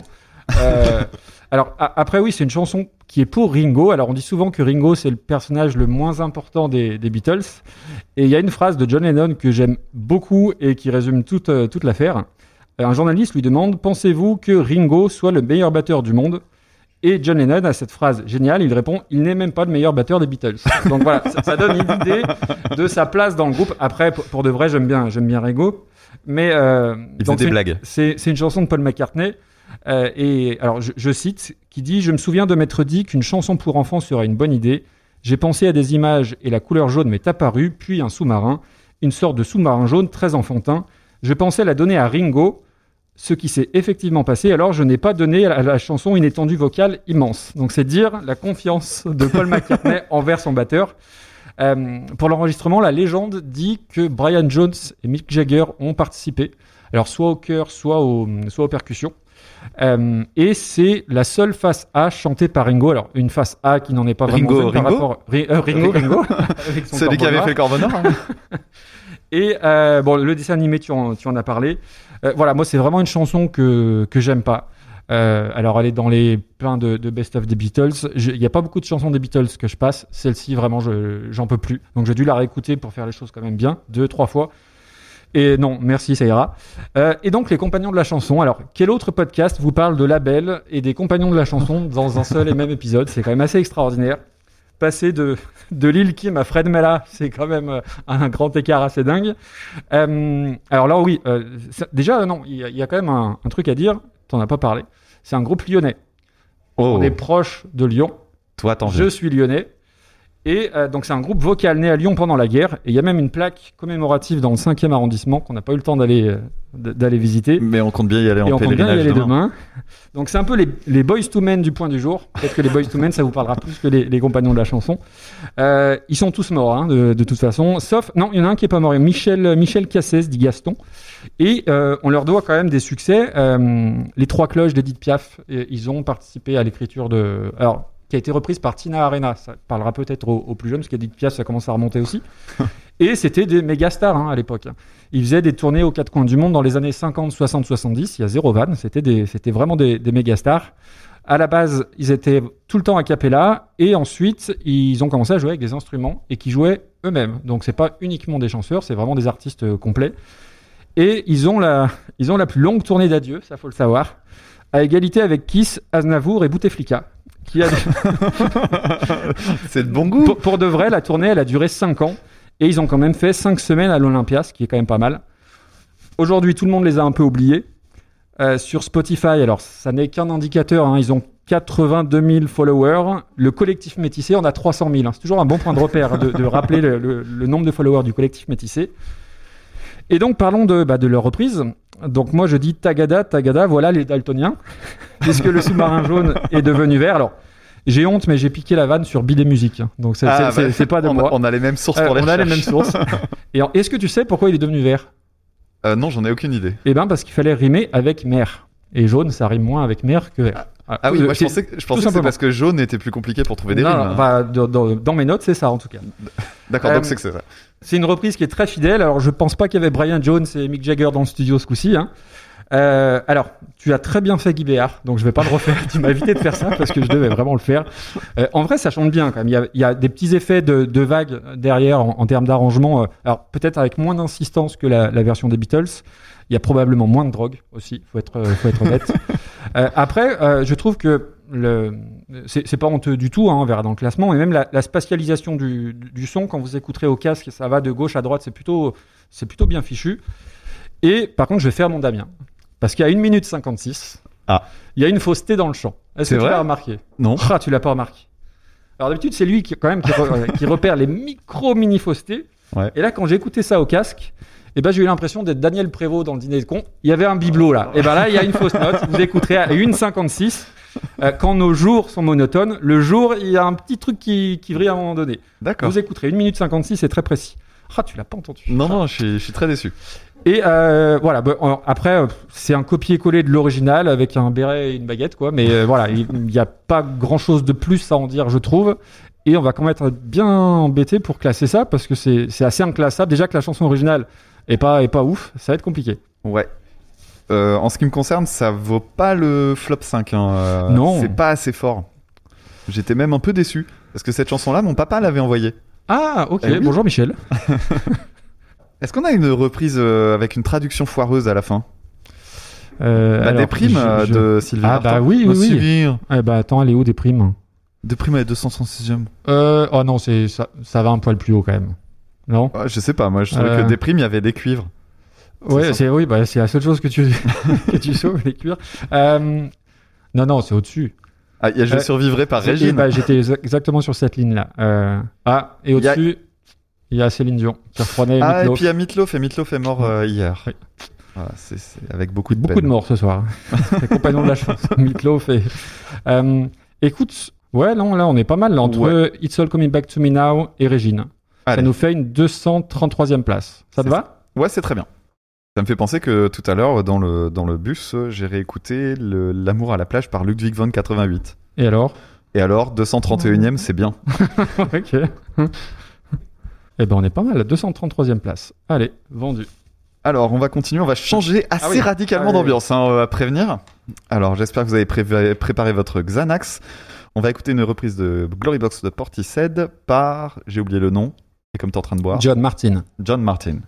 Euh, alors, a- après, oui, c'est une chanson qui est pour Ringo. Alors, on dit souvent que Ringo, c'est le personnage le moins important des, des Beatles. Et il y a une phrase de John Lennon que j'aime beaucoup et qui résume toute, euh, toute l'affaire. Un journaliste lui demande Pensez-vous que Ringo soit le meilleur batteur du monde? Et John Lennon a cette phrase géniale, il répond Il n'est même pas le meilleur batteur des Beatles. Donc voilà, ça, ça donne une idée de sa place dans le groupe. Après, pour, pour de vrai, j'aime bien, j'aime bien Ringo. Mais euh, Il donc faisait des c'est- blagues. C'est une chanson de Paul McCartney. euh, et alors, je, je cite, qui dit Je me souviens de m'être dit qu'une chanson pour enfants serait une bonne idée. J'ai pensé à des images et la couleur jaune m'est apparue, puis un sous-marin, une sorte de sous-marin jaune très enfantin. Je pensais la donner à Ringo, ce qui s'est effectivement passé. Alors, je n'ai pas donné à la chanson une étendue vocale immense. Donc, c'est dire la confiance de Paul McCartney envers son batteur. Euh, pour l'enregistrement, la légende dit que Brian Jones et Mick Jagger ont participé. Alors, soit au chœur, soit, au, soit aux percussions. Euh, et c'est la seule face A chantée par Ringo. Alors, une face A qui n'en est pas vraiment Ringo, par Ringo rapport... Ri- euh, Ringo, Ringo, avec son Celui qui avait fait le Corbeau hein. Et euh, bon, le dessin animé, tu en, tu en as parlé. Euh, voilà, moi, c'est vraiment une chanson que, que j'aime pas. Euh, alors, elle est dans les plein de, best-of des Beatles. Il n'y a pas beaucoup de chansons des Beatles que je passe. Celle-ci, vraiment, je j'en peux plus. Donc, j'ai dû la réécouter pour faire les choses quand même bien, deux, trois fois. Et non, merci, ça ira. Euh, et donc, les compagnons de la chanson. Alors, quel autre podcast vous parle de label et des compagnons de la chanson dans un seul et même épisode? C'est quand même assez extraordinaire. Passer de, de Lil Kim à Fred Mella, c'est quand même euh, un grand écart assez dingue. Euh, alors là, oui, euh, ça- déjà, non, il y, a- il y a quand même un, un truc à dire. T'en as pas parlé. C'est un groupe lyonnais. Oh, On est proche de Lyon. toi t'en Je suis lyonnais. Et euh, donc c'est un groupe vocal né à Lyon pendant la guerre. Et il y a même une plaque commémorative dans le 5e arrondissement qu'on n'a pas eu le temps d'aller euh, d'aller visiter. Mais on compte bien y aller Et en on compte bien y aller demain. demain. Donc c'est un peu les, les Boys to Men du point du jour. Peut-être que les Boys to Men, ça vous parlera plus que les, les compagnons de la chanson. Euh, ils sont tous morts, hein, de, de toute façon. Sauf, non, il y en a un qui est pas mort. Michel, Michel Cassès, dit Gaston. Et euh, on leur doit quand même des succès. Les trois cloches d'Edith Piaf, et ils ont participé à l'écriture de... Alors, qui a été reprise par Tina Arena. Ça parlera peut-être aux, aux plus jeunes, parce qu'Edith Piaf, ça commence à remonter aussi. Et c'était des méga stars hein, à l'époque. Ils faisaient des tournées aux quatre coins du monde dans les années 50, 60, 70. Il y a zéro van. C'était vraiment des, des méga stars. À la base, ils étaient tout le temps a cappella et ensuite ils ont commencé à jouer avec des instruments et qui jouaient eux-mêmes. Donc c'est pas uniquement des chanteurs, c'est vraiment des artistes euh, complets. Et ils ont la, ils ont la plus longue tournée d'adieu, ça faut le savoir, à égalité avec Kiss, Aznavour et Bouteflika. Qui a, C'est de bon goût. pour, pour de vrai, la tournée, elle a duré 5 ans. Et ils ont quand même fait 5 semaines à l'Olympia, ce qui est quand même pas mal. Aujourd'hui, tout le monde les a un peu oubliés. Euh, sur Spotify, alors ça n'est qu'un indicateur, hein, ils ont 82 000 followers. Le collectif métissé en a 300 000. hein. C'est toujours un bon point de repère hein, de, de rappeler le, le- le nombre de followers du collectif métissé. Et donc parlons de, bah, de leur reprise. Donc moi je dis Tagada, Tagada, voilà les Daltoniens, puisque le sous-marin jaune est devenu vert. Alors j'ai honte, mais j'ai piqué la vanne sur Bidet Musique. Donc c'est Ah, bah, pas de on, moi. a, on a les mêmes sources Euh, pour les on a les mêmes sources. Et est-ce que tu sais pourquoi il est devenu vert? Euh, non, j'en ai aucune idée. Eh bien, parce qu'il fallait rimer avec mer. Et jaune, ça rime moins avec mer que vert. Ah oui, Euh, moi je pensais, que- je tout pensais que c'est parce que jaune était plus compliqué pour trouver des Non, rimes. non, bah, dans, mes notes, c'est ça en tout cas. D'accord, Euh, donc c'est que c'est ça. C'est une reprise qui est très fidèle. Alors, je pense pas qu'il y avait Brian Jones et Mick Jagger dans le studio ce coup-ci. hein. Euh, alors, tu as très bien fait Guy Béard, donc je vais pas le refaire. tu m'as évité de faire ça parce que je devais vraiment le faire. Euh, en vrai, ça chante bien quand même. Il y a, il y a des petits effets de, de vagues derrière en, en termes d'arrangement. euh, alors, peut-être avec moins d'insistance que la, la version des Beatles. Il y a probablement moins de drogue aussi, faut être, euh, faut être honnête. Euh, après, euh, je trouve que le, c'est pas honteux du tout, hein, on verra dans le classement, et même la, la spatialisation du, son, quand vous écouterez au casque, ça va de gauche à droite, c'est plutôt, c'est plutôt bien fichu. Et par contre, je vais faire mon Damien. Parce qu'à 1 minute 56, Ah. il y a une fausseté dans le chant. Est-ce que tu l'as remarqué? Non. Ah, tu l'as pas remarqué. Alors d'habitude, c'est lui qui, quand même, qui, re- qui repère les micro-mini-faussetés. Ouais. Et là, quand j'ai écouté ça au casque, eh ben, j'ai eu l'impression d'être Daniel Prévost dans le dîner de con. Il y avait un bibelot là. Et ben là, il y a une fausse note. Vous écouterez à 1,56. Euh, quand nos jours sont monotones, le jour, il y a un petit truc qui, qui vrille à un moment donné. D'accord. Vous écouterez 1 minute 56, c'est très précis. Ah, tu l'as pas entendu. Non, non, je suis, je suis très déçu. Et euh, voilà, bah, après, euh, c'est un copier-coller de l'original avec un béret et une baguette, quoi. Mais euh, voilà, il n'y a pas grand-chose de plus à en dire, je trouve. Et on va quand même être bien embêté pour classer ça parce que c'est assez inclassable. Déjà que la chanson originale est pas, est pas ouf, ça va être compliqué. Ouais. Euh, en ce qui me concerne, ça vaut pas le flop 5. hein. Euh, Non. C'est pas assez fort. J'étais même un peu déçu. Parce que cette chanson-là, mon papa l'avait envoyée. Ah, ok. Eh oui. Bonjour Michel. Est-ce qu'on a une reprise euh, avec une traduction foireuse à la fin? Euh, La alors, déprime je- euh, je- de Sylvie Ah, bah oui, Oh, oui. Eh bah attends, elle est où des primes? Déprime à 236e. euh, Oh non, ça, ça va un poil plus haut quand même. Non Ouais, je sais pas, moi je trouvais Euh. que Déprime, il y avait des cuivres. Ouais, c'est oui, bah, c'est la seule chose que tu que tu sauves les cuirs. Euh, non, non, c'est au-dessus. Ah, y a Je Euh, survivrai par Régine. bah, J'étais exa- exactement sur cette ligne-là. Euh, ah, et au-dessus, il y a Céline Dion qui reprenait ah, et puis il y a Meatloaf, et Meatloaf est mort euh, hier. Oui. Voilà, c'est c'est avec beaucoup de Beaucoup peine. de morts ce soir. Les compagnons de la chance, Meatloaf et. Euh, écoute, ouais, non, là, on est pas mal là, entre Ouais. It's All Coming Back to Me Now et Régine. Ça nous fait une 233e place. Ça te va Ouais, c'est très bien. Ça me fait penser que tout à l'heure, dans le, dans le bus, j'ai réécouté L'amour à la plage par Ludwig von 88. Et alors? Et alors, 231ème, c'est bien. Ok. Eh ben, on est pas mal, 233e place. Allez, vendu. Alors, on va continuer, on va changer assez Ah oui. radicalement Ah oui, d'ambiance, hein, euh, à prévenir. Alors, j'espère que vous avez préparé votre Xanax. On va écouter une reprise de Glory Box de Portishead par, j'ai oublié le nom, et comme tu es en train de boire, John Martin. John Martin.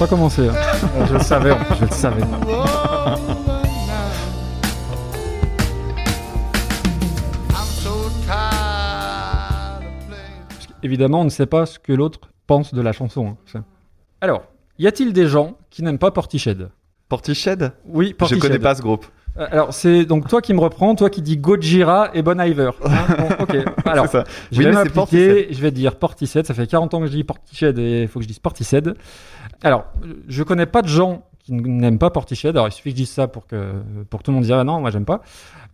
Pas commencer. hein. Ah, je le savais, je le savais. Évidemment, on ne sait pas ce que l'autre pense de la chanson. hein. Alors, y a-t-il des gens qui n'aiment pas Portiched Portiched Oui, Je Portiched. connais pas ce groupe. Euh, Alors, c'est donc toi qui me reprends, toi qui dis Gojira et Bon Iver. Hein, bon, ok. Alors, ça. je Oui, vais c'est m'appliquer, je vais dire Portiched. Ça fait 40 ans que je dis Portiched et il faut que je dise Portiched. Alors, je connais pas de gens qui n'aiment pas Portiched. Alors, il suffit que je dise ça pour que, pour que tout le monde dise ah non, moi j'aime pas.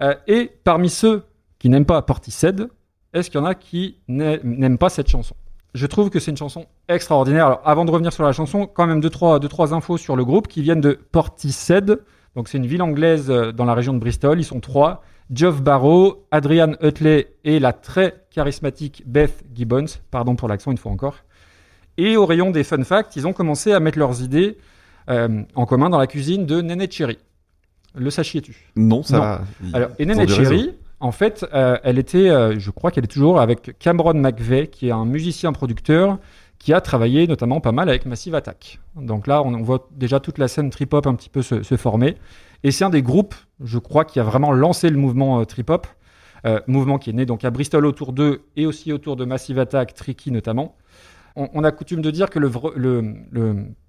Euh, et parmi ceux qui n'aiment pas Portiched, est-ce qu'il y en a qui n'a- n'aiment pas cette chanson? Je trouve que c'est une chanson extraordinaire. Alors, avant de revenir sur la chanson, quand même deux trois, deux, trois infos sur le groupe qui viennent de Portishead. Donc, c'est une ville anglaise euh, dans la région de Bristol. Ils sont trois. Geoff Barrow, Adrian Utley et la très charismatique Beth Gibbons. Pardon pour l'accent une fois encore. Et au rayon des fun facts, ils ont commencé à mettre leurs idées euh, en commun dans la cuisine de Nene Cherry. Le sachiez-tu Non, ça Non. alors, et Nene. Cherry, en fait, euh, elle était, euh, je crois qu'elle est toujours avec Cameron McVeigh, qui est un musicien-producteur qui a travaillé notamment pas mal avec Massive Attack. Donc là, on, voit déjà toute la scène trip-hop un petit peu se, former. Et c'est un des groupes, je crois, qui a vraiment lancé le mouvement euh, trip-hop. Euh, mouvement qui est né donc à Bristol autour d'eux et aussi autour de Massive Attack, Tricky notamment. On, a coutume de dire que le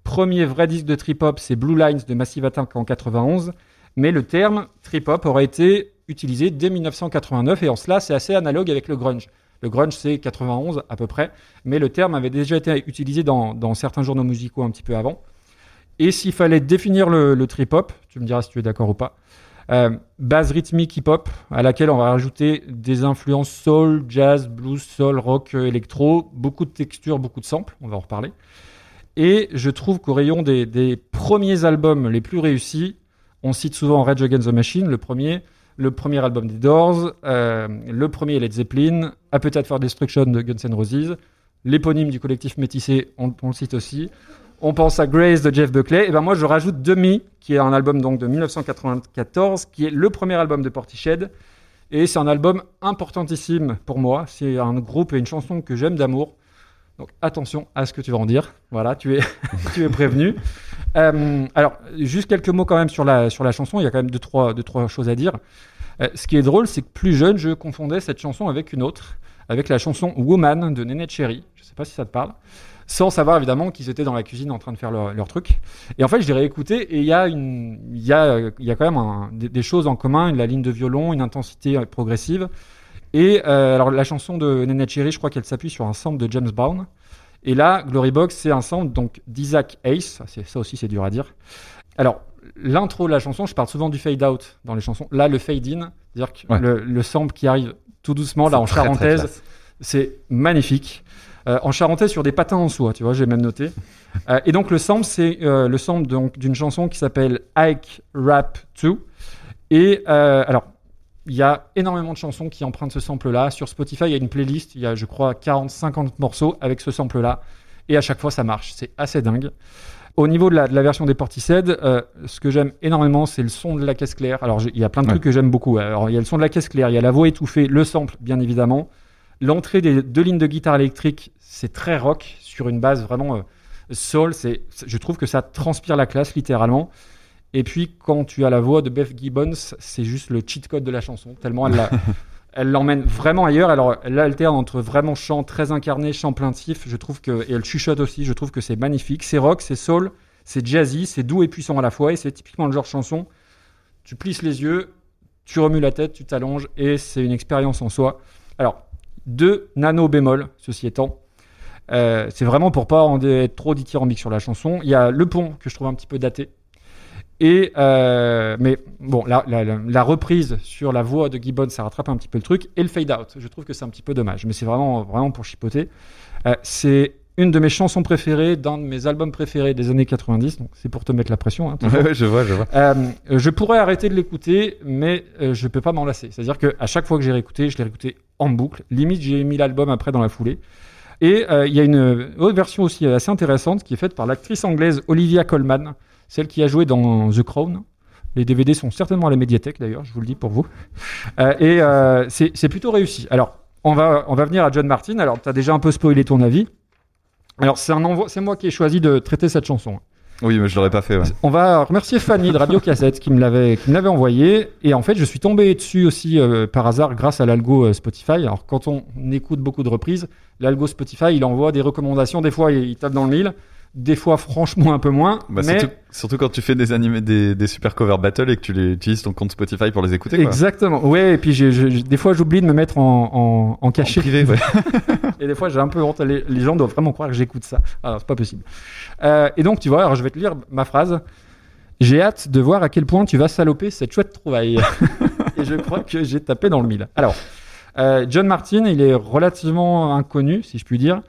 premier vrai disque de trip-hop, c'est Blue Lines de Massive Attack en 91. Mais le terme trip-hop aurait été utilisé dès 1989 et en cela, c'est assez analogue avec le grunge. Le grunge, c'est 91 à peu près, mais le terme avait déjà été utilisé dans, certains journaux musicaux un petit peu avant. Et s'il fallait définir le, trip-hop, tu me diras si tu es d'accord ou pas, euh, base rythmique hip-hop, à laquelle on va rajouter des influences soul, jazz, blues, soul, rock, euh, électro, beaucoup de textures, beaucoup de samples, on va en reparler. Et je trouve qu'au rayon des, des premiers albums les plus réussis, on cite souvent Rage Against the Machine, le premier, le premier album des Doors, euh, le premier Led Zeppelin, Appetite for Destruction de Guns N' Roses, l'éponyme du collectif métissé, on, le cite aussi. On pense à Grace de Jeff Buckley. Et ben moi, je rajoute Demi, qui est un album donc de 1994, qui est le premier album de Portiched. Et c'est un album importantissime pour moi. C'est un groupe et une chanson que j'aime d'amour. Donc attention à ce que tu vas en dire. Voilà, tu es, tu es prévenu. Euh, alors, juste quelques mots quand même sur la, sur la chanson. Il y a quand même deux, trois, deux, trois choses à dire. Euh, ce qui est drôle, c'est que plus jeune, je confondais cette chanson avec une autre, avec la chanson Woman de Nene Cherry. Je sais pas si ça te parle. Sans savoir évidemment qu'ils étaient dans la cuisine en train de faire leur, leur truc. Et en fait, je l'ai réécouté et il y a, y, a, y a quand même des, choses en commun, la ligne de violon, une intensité euh, progressive. Et alors la chanson de Nene Cherry, je crois qu'elle s'appuie sur un sample de James Brown. Et là, Glory Box, c'est un sample donc d'Isaac Hayes. Ça, aussi, c'est dur à dire. Alors, l'intro de la chanson, je parle souvent du fade out dans les chansons. Là, le fade in, c'est-à-dire que Ouais. le, le sample qui arrive tout doucement, là, en très, charentaise, c'est magnifique. Euh, en charentais sur des patins en soie, tu vois, j'ai même noté. Euh, et donc le sample, c'est euh, le sample donc d'une chanson qui s'appelle Ike Rap 2. Et alors, il y a énormément de chansons qui empruntent ce sample-là. Sur Spotify, il y a une playlist, il y a, je crois, 40-50 morceaux avec ce sample-là. Et à chaque fois, ça marche. C'est assez dingue. Au niveau de la, de la version des Portishead, euh, ce que j'aime énormément, c'est le son de la caisse claire. Alors, il y a plein de Ouais. trucs que j'aime beaucoup. Alors, il y a le son de la caisse claire, il y a la voix étouffée, le sample, bien évidemment. L'entrée des deux lignes de guitare électrique, c'est très rock, sur une base vraiment euh, soul. C'est- je trouve que ça transpire la classe, littéralement. Et puis, quand tu as la voix de Beth Gibbons, c'est juste le cheat code de la chanson, tellement elle la- elle l'emmène vraiment ailleurs. Alors, elle alterne entre vraiment chant très incarné, chant plaintif. Je trouve que, et elle chuchote aussi. Je trouve que c'est magnifique. C'est rock, c'est soul, c'est jazzy, c'est doux et puissant à la fois. Et c'est typiquement le genre de chanson. Tu plisses les yeux, tu remues la tête, tu t'allonges et c'est une expérience en soi. Alors, deux nano bémol, ceci étant. Euh, c'est vraiment pour pas en être trop dithyrambique sur la chanson. Il y a le pont que je trouve un petit peu daté. Et euh, mais bon, la, la- la- la reprise sur la voix de Gibbon, ça rattrape un petit peu le truc. Et le fade out, je trouve que c'est un petit peu dommage. Mais c'est vraiment, vraiment pour chipoter. Euh, c'est une de mes chansons préférées d'un de mes albums préférés des années 90. Donc c'est pour te mettre la pression. Hein, toujours. Ouais, ouais, je vois, je vois. Euh, je pourrais arrêter de l'écouter, mais euh, je peux pas m'en lasser. C'est-à-dire qu'à chaque fois que j'ai réécouté, je l'ai réécouté en boucle. Limite, j'ai mis l'album après dans la foulée. Et il y a une autre version aussi assez intéressante qui est faite par l'actrice anglaise Olivia Colman, celle qui a joué dans The Crown. Les DVD sont certainement à la médiathèque d'ailleurs, je vous le dis pour vous. Euh, et euh, c'est plutôt réussi. Alors, on va, on va venir à John Martin. Alors, tu as déjà un peu spoilé ton avis. Alors, c'est moi qui ai choisi de traiter cette chanson. Oui, mais je l'aurais pas fait. Ouais. On va remercier Fanny de Radio Cassette qui me l'avait qui me l'avait envoyé et en fait je suis tombé dessus aussi euh, par hasard grâce à l'algo euh, Spotify. Alors quand on écoute beaucoup de reprises, l'algo Spotify il envoie des recommandations. Des fois il, il tape dans le mille, des fois franchement un peu moins. Bah, mais surtout, surtout quand tu fais des animés, des, des super cover battle et que tu les utilises ton compte Spotify pour les écouter. Quoi. exactement. Ouais et puis des fois j'oublie de me mettre en, en, en En cachet. privé, ouais. Et des fois, j'ai un peu honte. Les, les gens doivent vraiment croire que j'écoute ça. Alors, c'est pas possible. Euh, et donc, tu vois, alors je vais te lire ma phrase. J'ai hâte de voir à quel point tu vas saloper cette chouette trouvaille. et je crois que j'ai tapé dans le mille. Alors, euh, John Martin, il est relativement inconnu, si je puis dire.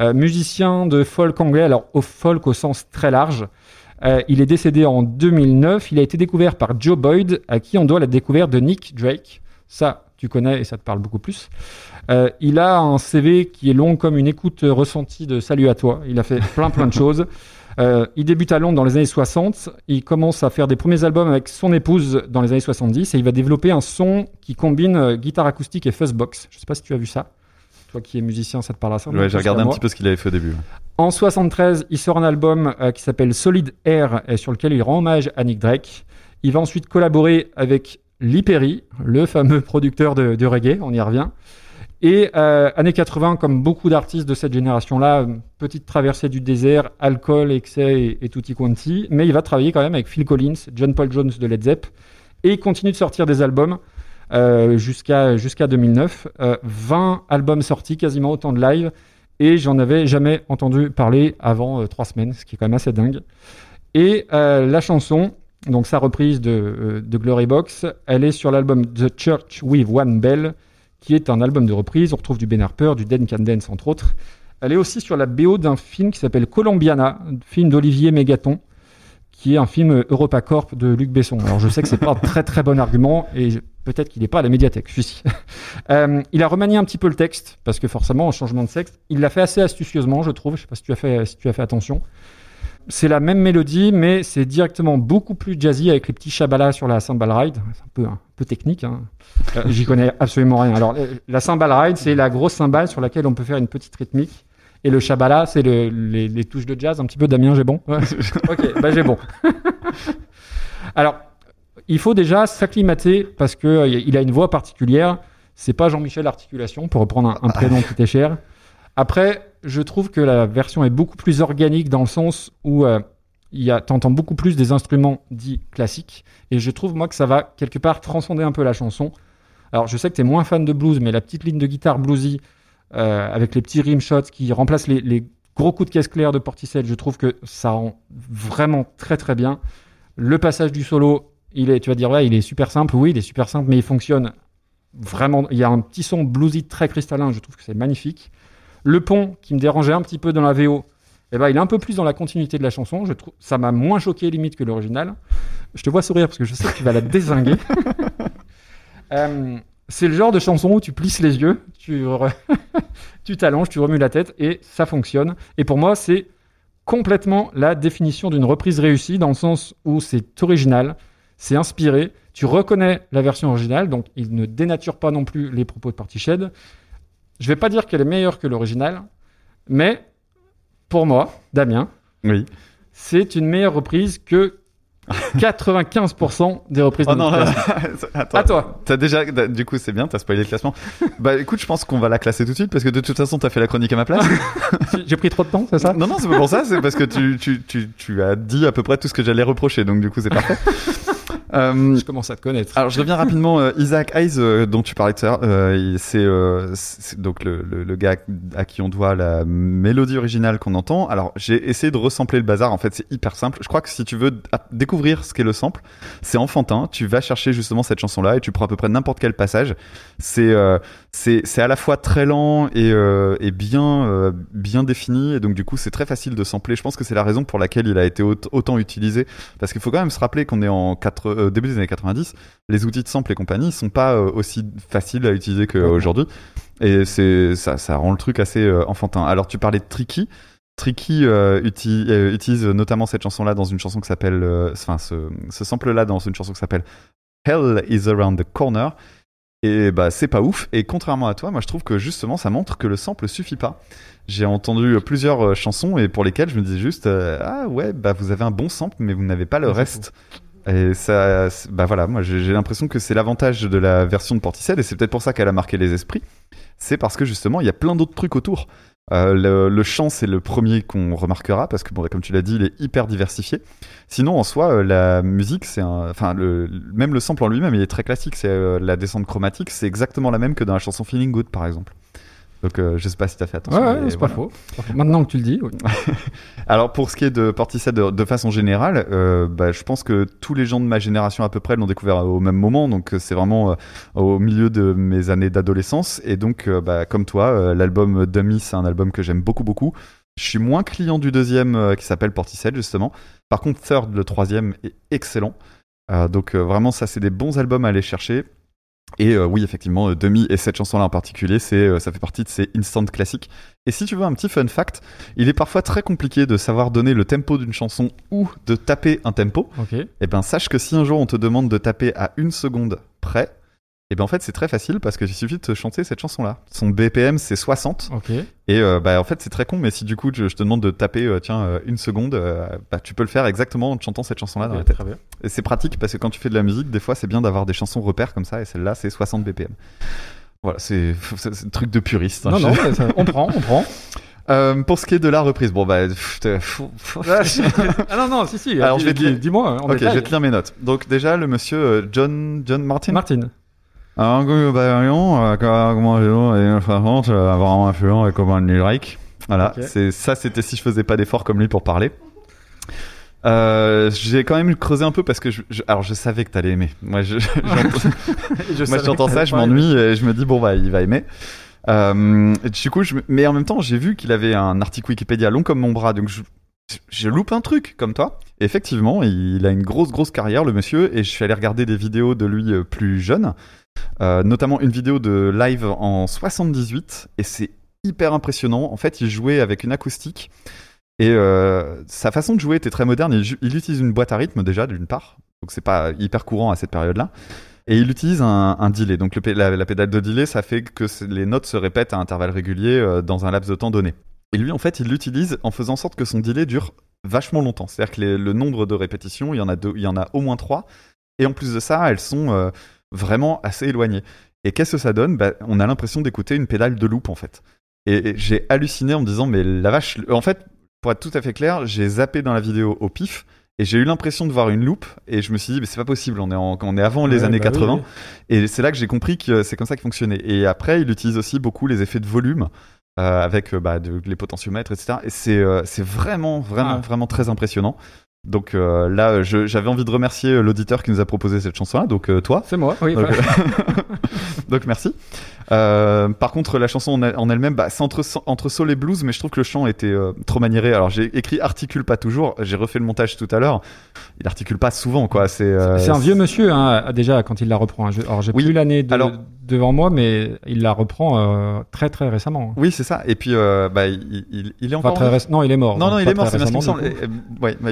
Euh, musicien de folk anglais, alors au folk au sens très large. Euh, il est décédé en 2009. Il a été découvert par Joe Boyd, à qui on doit la découverte de Nick Drake. Ça, tu connais et ça te parle beaucoup plus. Euh, il a un CV qui est long comme une écoute ressentie de Salut à toi. Il a fait plein plein de choses. Euh, il débute à Londres dans les années 60. Il commence à faire des premiers albums avec son épouse dans les années 70 et il va développer un son qui combine euh, guitare acoustique et fuzzbox. Je sais pas si tu as vu ça. Toi qui es musicien, ça te parle à ça Ouais, j'ai regardé un petit peu ce qu'il avait fait au début. En 73, il sort un album euh, qui s'appelle Solid Air et sur lequel il rend hommage à Nick Drake. Il va ensuite collaborer avec Lee Perry, le fameux producteur de, de reggae, on y revient. Et euh, années 80, comme beaucoup d'artistes de cette génération-là, petite traversée du désert, alcool, excès et, et tutti quanti. Mais il va travailler quand même avec Phil Collins, John Paul Jones de Led Zepp. Et il continue de sortir des albums euh, jusqu'à jusqu'à 2009. Euh, 20 albums sortis, quasiment autant de live. Et j'en avais jamais entendu parler avant euh, trois semaines, ce qui est quand même assez dingue. Et euh, la chanson, donc sa reprise de, euh, de Glory Box, elle est sur l'album The Church with One Bell, qui est un album de reprise. On retrouve du Ben Harper, du Dead Can Dance, entre autres. Elle est aussi sur la BO d'un film qui s'appelle Colombiana, film d'Olivier Mégaton, qui est un film EuropaCorp de Luc Besson. Alors je sais que c'est pas un très très bon argument et peut-être qu'il n'est pas à la médiathèque, celui-ci. Euh, il a remanié un petit peu le texte parce que forcément, un changement de texte, il l'a fait assez astucieusement, je trouve. Je sais pas si tu as fait, si tu as fait attention. C'est la même mélodie, mais c'est directement beaucoup plus jazzy avec les petits chabalas sur la cymbal ride. C'est un peu, un peu technique. Hein. Euh, J'y connais absolument rien. Alors, euh, la cymbal ride, c'est la grosse cymbale sur laquelle on peut faire une petite rythmique. Et le shabala, c'est le- les, les touches de jazz. Un petit peu, Damien, j'ai bon Ouais. Ok, bah j'ai bon. Alors, il faut déjà s'acclimater parce que euh, il a une voix particulière. C'est pas Jean-Michel Articulation, pour reprendre un, un prénom qui t'est cher. Après, je trouve que la version est beaucoup plus organique dans le sens où euh, t'entends beaucoup plus des instruments dits classiques. Et je trouve, moi, que ça va quelque part transcender un peu la chanson. Alors, je sais que tu es moins fan de blues, mais la petite ligne de guitare bluesy avec les petits rim shots qui remplacent les, les gros coups de caisse claire de Portishead, je trouve que ça rend vraiment très très bien. Le passage du solo, il est, tu vas dire, ouais, il est super simple. Oui, il est super simple, mais il fonctionne vraiment. Il y a un petit son bluesy très cristallin, je trouve que c'est magnifique. Le pont, qui me dérangeait un petit peu dans la VO, eh ben, il est un peu plus dans la continuité de la chanson. Je trouve, ça m'a moins choqué limite que l'original. Je te vois sourire parce que je sais que tu vas la désinguer. Euh, c'est le genre de chanson où tu plisses les yeux, tu re- tu t'allonges, tu remues la tête et ça fonctionne. Et pour moi, c'est complètement la définition d'une reprise réussie dans le sens où c'est original, c'est inspiré, tu reconnais la version originale, donc il ne dénature pas non plus les propos de Portiched. Je vais pas dire qu'elle est meilleure que l'original, mais pour moi, Damien, Oui. c'est une meilleure reprise que 95% des reprises Oh de non, là, attends. À toi. T'as déjà, du coup, c'est bien, t'as spoilé le classement. bah écoute, je pense qu'on va la classer tout de suite parce que de toute façon, t'as fait la chronique à ma place. J'ai pris trop de temps, c'est ça non, non, c'est pas pour ça, c'est parce que tu, tu, tu, tu as dit à peu près tout ce que j'allais reprocher, donc du coup, c'est parfait. Euh, Je commence à te connaître. alors je reviens rapidement, euh, Isaac Hayes, euh, dont tu parlais tout à l'heure, c'est donc le, le- le gars à qui on doit la mélodie originale qu'on entend. Alors j'ai essayé de ressampler le bazar, en fait c'est hyper simple. Je crois que si tu veux découvrir ce qu'est le sample, c'est enfantin, tu vas chercher justement cette chanson-là et tu prends à peu près n'importe quel passage. C'est c'est à la fois très lent et, et bien, bien défini, et donc du coup c'est très facile de sampler. Je pense que c'est la raison pour laquelle il a été aut- autant utilisé, parce qu'il faut quand même se rappeler qu'on est en quatre- euh, début des années 90, les outils de sample et compagnie sont pas euh, aussi faciles à utiliser qu'aujourd'hui, et c'est ça, ça rend le truc assez euh, enfantin. Alors tu parlais de Tricky. Tricky uti- utilise notamment cette chanson-là dans une chanson qui s'appelle, enfin ce, ce sample-là dans une chanson qui s'appelle Hell is Around the Corner. Et bah c'est pas ouf. Et contrairement à toi, moi je trouve que justement ça montre que le sample suffit pas. J'ai entendu plusieurs chansons et pour lesquelles je me disais juste euh, ah ouais bah vous avez un bon sample mais vous n'avez pas le reste. Et ça, bah voilà, moi j'ai l'impression que c'est l'avantage de la version de Portishead et c'est peut-être pour ça qu'elle a marqué les esprits. C'est parce que justement il y a plein d'autres trucs autour. Euh, le, chant c'est le premier qu'on remarquera parce que bon comme tu l'as dit il est hyper diversifié. Sinon, en soi, euh, la musique, c'est un... enfin, même le sample en lui-même, il est très classique. C'est euh, la descente chromatique, c'est exactement la même que dans la chanson Feeling Good, par exemple. Donc, euh, je sais pas si t'as fait Ouais, attention. ouais, mais c'est pas voilà. faux. C'est pas faux. Maintenant que tu le dis, oui. Alors, pour ce qui est de Portishead de, de façon générale, euh, bah, je pense que tous les gens de ma génération à peu près l'ont découvert au même moment. Donc, euh, c'est vraiment euh, au milieu de mes années d'adolescence. Et donc, bah, comme toi, l'album Dummy, c'est un album que j'aime beaucoup, beaucoup. Je suis moins client du deuxième qui s'appelle Portishead, justement. Par contre, Third, le troisième, est excellent. Euh, donc, euh, vraiment, ça, c'est des bons albums à aller chercher. Et euh, oui, effectivement, euh, Demi et cette chanson-là en particulier, c'est, euh, ça fait partie de ces instant classiques. Et si tu veux un petit fun fact, il est parfois très compliqué de savoir donner le tempo d'une chanson ou de taper un tempo. Ok. Eh ben, sache que si un jour on te demande de taper à une seconde près, eh ben en fait c'est très facile parce qu'il suffit de te chanter cette chanson-là. Son BPM c'est 60 Ok. et euh, bah en fait c'est très con, mais si du coup je, je te demande de taper euh, tiens euh, une seconde, euh, bah tu peux le faire exactement en te chantant cette chanson-là dans la tête. Très bien. Et c'est pratique parce que quand tu fais de la musique, des fois c'est bien d'avoir des chansons repères comme ça et celle-là c'est 60 BPM. Voilà, c'est un truc de puriste. hein. Non, non, ça- on prend, on prend. Euh, pour ce qui est de la reprise, bon bah. pff. ah non, non, si, si. Alors, dis- je vais te Dis-moi. en ok, je vais te lire mes notes. Donc déjà le monsieur John John Martin. Martin. Un gars bataillon, euh, comment et une façon, euh, vraiment influent et comme un lyrique. Voilà, Ok. c'est ça. C'était si je faisais pas d'efforts comme lui pour parler. Euh, j'ai quand même creusé un peu parce que je, je- alors je savais que t'allais aimer. Moi, je, j'entends- Je moi savais j'entends que ça, je m'ennuie et je me dis bon bah il va aimer. Euh, du coup, je, mais en même temps, j'ai vu qu'il avait un article Wikipédia long comme mon bras, donc je, je loupe un truc comme toi. Et effectivement, il a une grosse grosse carrière le monsieur et je suis allé regarder des vidéos de lui plus jeune, euh, notamment une vidéo de live en 78 et c'est hyper impressionnant. En fait, il jouait avec une acoustique et euh, sa façon de jouer était très moderne. Il, utilise une boîte à rythme déjà d'une part, donc c'est pas hyper courant à cette période-là. Et il utilise un, delay. Donc la, pédale de delay, ça fait que les notes se répètent à intervalles réguliers euh, dans un laps de temps donné. Et lui, en fait, il l'utilise en faisant en sorte que son delay dure vachement longtemps. C'est-à-dire que le nombre de répétitions, il y en a il y en a au moins trois. Et en plus de ça, elles sont vraiment assez éloignées. Et qu'est-ce que ça donne? Bah, On a l'impression d'écouter une pédale de loop en fait. Et, et j'ai halluciné en me disant mais la vache. En fait, pour être tout à fait clair, j'ai zappé dans la vidéo au pif. Et j'ai eu l'impression de voir une loupe et je me suis dit mais c'est pas possible on est en- on est avant les Ouais, années bah oui, 80 oui. et c'est là que j'ai compris que c'est comme ça qu'il fonctionnait. Et après, il utilise aussi beaucoup les effets de volume euh, avec euh, bah, de- les potentiomètres, etc. Et c'est euh, c'est vraiment, vraiment, Ah. vraiment très impressionnant. Donc euh, là, j'avais envie de remercier euh, l'auditeur qui nous a proposé cette chanson-là, donc euh, toi. C'est moi, oui. Donc merci. Euh, par contre, la chanson en elle- en elle-même, bah, c'est entre, entre soul et blues, mais je trouve que le chant était euh, trop maniéré. Alors j'ai écrit articule pas toujours, j'ai refait le montage tout à l'heure. Il articule pas souvent, quoi. C'est euh, un vieux monsieur, hein, déjà, quand il la reprend. hein. Je- Alors, j'ai Oui, plus l'année de- alors- devant moi, mais il la reprend très, très récemment. Oui, c'est ça. Et puis, bah, il, il, il est encore. très réc- Non, il est mort. Non, non, il pas est mort, c'est bien ce qu'il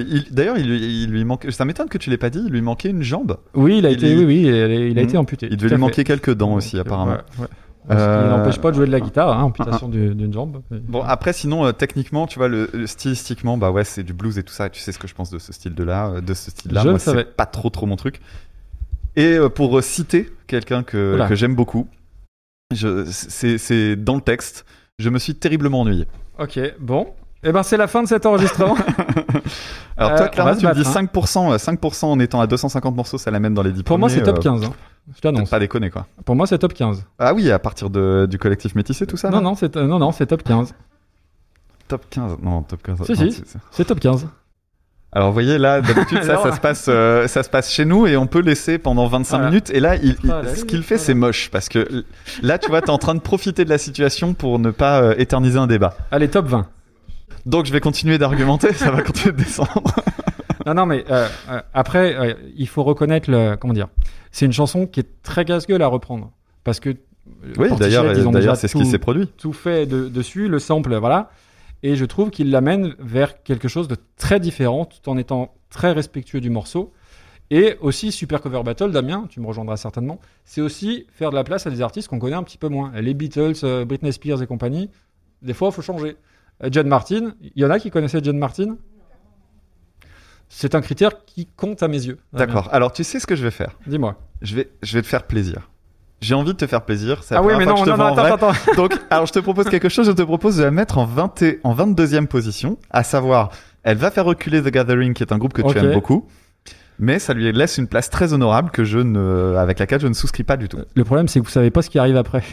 il- D'ailleurs, il, lui- il manquait. Ça m'étonne que tu l'aies pas dit. Il lui manquait une jambe. Oui, il a il été, est- oui, oui, il a, il a Mhm. été amputé. Il devait lui manquer quelques dents aussi, apparemment. ouais, ouais. Euh, Ce qui n'empêche pas de jouer de la guitare, hein, amputation du- d'une jambe. Bon, après, sinon, euh, techniquement, tu vois, le, le- stylistiquement, bah ouais, c'est du blues et tout ça. Tu sais ce que je pense de ce style de là, euh, de ce style-là. Je Moi, c'est pas trop, trop mon truc. Et euh, pour euh, citer quelqu'un que, j'aime beaucoup, c'est dans le texte. Je me suis terriblement ennuyé. Ok, bon. Eh ben, c'est la fin de cet enregistrement. Alors Euh, toi, on Clara, tu me dis battre, hein. 5%, euh, 5% en étant à 250 morceaux, ça l'amène dans les 10 Pour moi, premiers, c'est top euh, 15. hein. Je t'annonce. Pas déconner quoi. Pour moi, c'est top 15. Ah oui, à partir de, du collectif métissé, tout ça Non, non, c'est euh, non, non, c'est top 15. Top 15. Non, top 15. Si, non, si. c'est- top 15. Alors vous voyez là, d'habitude ça, ça se passe, euh, ça se passe chez nous et on peut laisser pendant 25 Voilà. minutes. Et là, il, il- Voilà, ce qu'il fait, c'est moche parce que là, tu vois, t'es en train de profiter de la situation pour ne pas euh, éterniser un débat. Allez, top 20. Donc je vais continuer d'argumenter, ça va continuer de descendre. Non, non, mais euh, euh, après, euh, il faut reconnaître le. Comment dire C'est une chanson qui est très casse-gueule à reprendre. Parce que. Oui, d'ailleurs, c'est ce qui s'est produit. tout fait de- dessus, le sample, voilà. Et je trouve qu'il l'amène vers quelque chose de très différent, tout en étant très respectueux du morceau. Et aussi, Super Cover Battle, Damien, tu me rejoindras certainement, c'est aussi faire de la place à des artistes qu'on connaît un petit peu moins. Les Beatles, Britney Spears et compagnie, des fois, il faut changer. Euh, John Martin, il y en a qui connaissaient John Martin? C'est un critère qui compte à mes yeux. D'accord. Alors tu sais ce que je vais faire? Dis-moi. Je vais, je vais te faire plaisir. J'ai envie de te faire plaisir. Ah oui, mais non, non, non, attends, vrai. attends. Donc, alors je te propose quelque chose, je te propose de la mettre en, 20 et- en 22e position, à savoir, elle va faire reculer The Gathering, qui est un groupe que tu aimes beaucoup, mais ça lui laisse une place très honorable que je ne, avec laquelle je ne souscris pas du tout. Le problème, c'est que vous savez pas ce qui arrive après.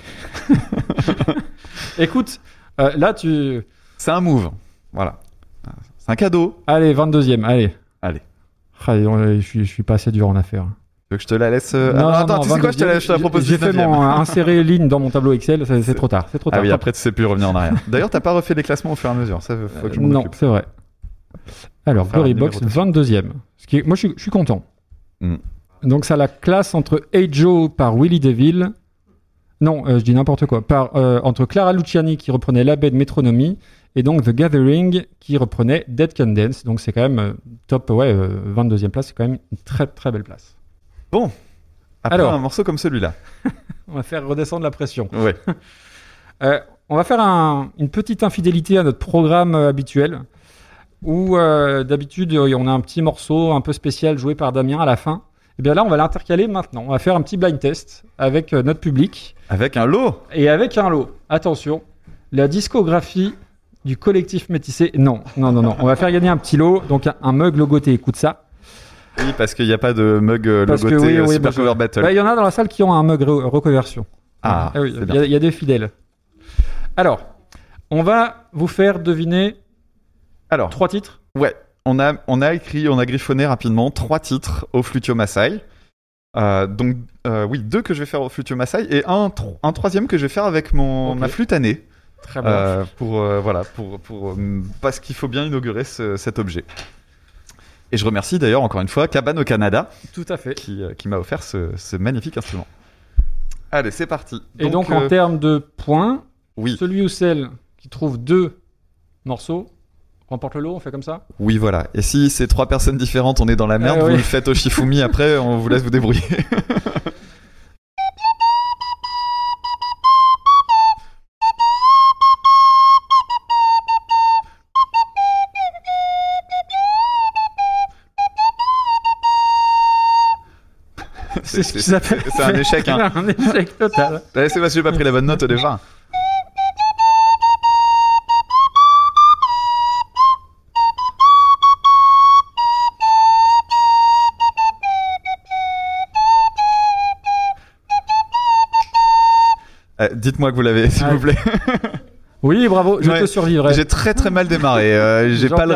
Écoute, euh, là, tu. C'est un move, voilà. C'est un cadeau. Allez, 22e, allez. Allez. Ah, euh, je, suis, je suis pas assez dur en affaires. Tu veux que je te la laisse euh, Non, alors, non, Attends, non, tu sais quoi, je te, la, je te la 22e. propose J'ai fait 19e. mon euh, insérer ligne dans mon tableau Excel, c'est trop tard. C'est trop Ah tard. oui, après tu sais plus revenir en arrière. D'ailleurs, t'as pas refait les classements au fur et à mesure, ça faut que je m'en non, c'est vrai. Alors, Glorybox, 22e. Ce qui est- Moi, je suis, je suis content. Mm. Donc, ça la classe entre Hey Joe par Willie DeVille. Non, euh, je dis n'importe quoi. Par, euh, entre Clara Luciani qui reprenait l'abbé de Métronomie et donc The Gathering qui reprenait Dead Can Dance. Donc, c'est quand même euh, top, ouais, euh, 22e place. C'est quand même une très très belle place. Après Alors. un morceau comme celui-là. On va faire redescendre la pression. Ouais. Euh, on va faire un- une petite infidélité à notre programme euh, habituel, où euh, d'habitude euh, on a un petit morceau un peu spécial joué par Damien à la fin. Et bien là, on va l'intercaler maintenant. On va faire un petit blind test avec euh, notre public Avec un lot. et avec un lot. Attention, la discographie du collectif métissé. Non, non, non, non. On va faire gagner un petit lot, donc un, un mug logoté. Écoute ça. Oui, parce qu'il n'y a pas de mug euh, Parce que logoté oui, euh, oui, Super bah, Cover Battle. Bah, Il y en a dans la salle qui ont un mug re- reconversion. Ah, oui, c'est il y, a- il y a des fidèles. Alors, on va vous faire deviner Alors, trois titres. Ouais, on a, on a écrit, on a griffonné rapidement trois titres au Flutio Masai. Euh, donc, euh, oui, deux que je vais faire au Flutio Masai et un, tro- un troisième que je vais faire avec mon, ma flûte nez. Très bien. Euh, pour, euh, voilà, pour, pour, euh, parce qu'il faut bien inaugurer ce- cet objet. Et je remercie d'ailleurs encore une fois Cabane au Canada Tout à fait. qui, qui m'a offert ce, ce magnifique instrument. Allez, c'est parti. Et donc, en termes de points, oui, celui ou celle qui trouve deux morceaux remporte le lot, on fait comme ça? Oui, voilà. Et si c'est trois personnes différentes, on est dans la merde, Ah, vous oui. le faites au Shifumi après, on vous laisse vous débrouiller. C'est ce qui s'appelle. c'est un échec, hein. un échec total. Eh, C'est parce que j'ai pas pris la bonne note au départ. Euh, Dites-moi que vous l'avez, s'il vous plaît. Oui, bravo, je Ouais. te survivrai. J'ai très très mal démarré. euh, j'ai pas le.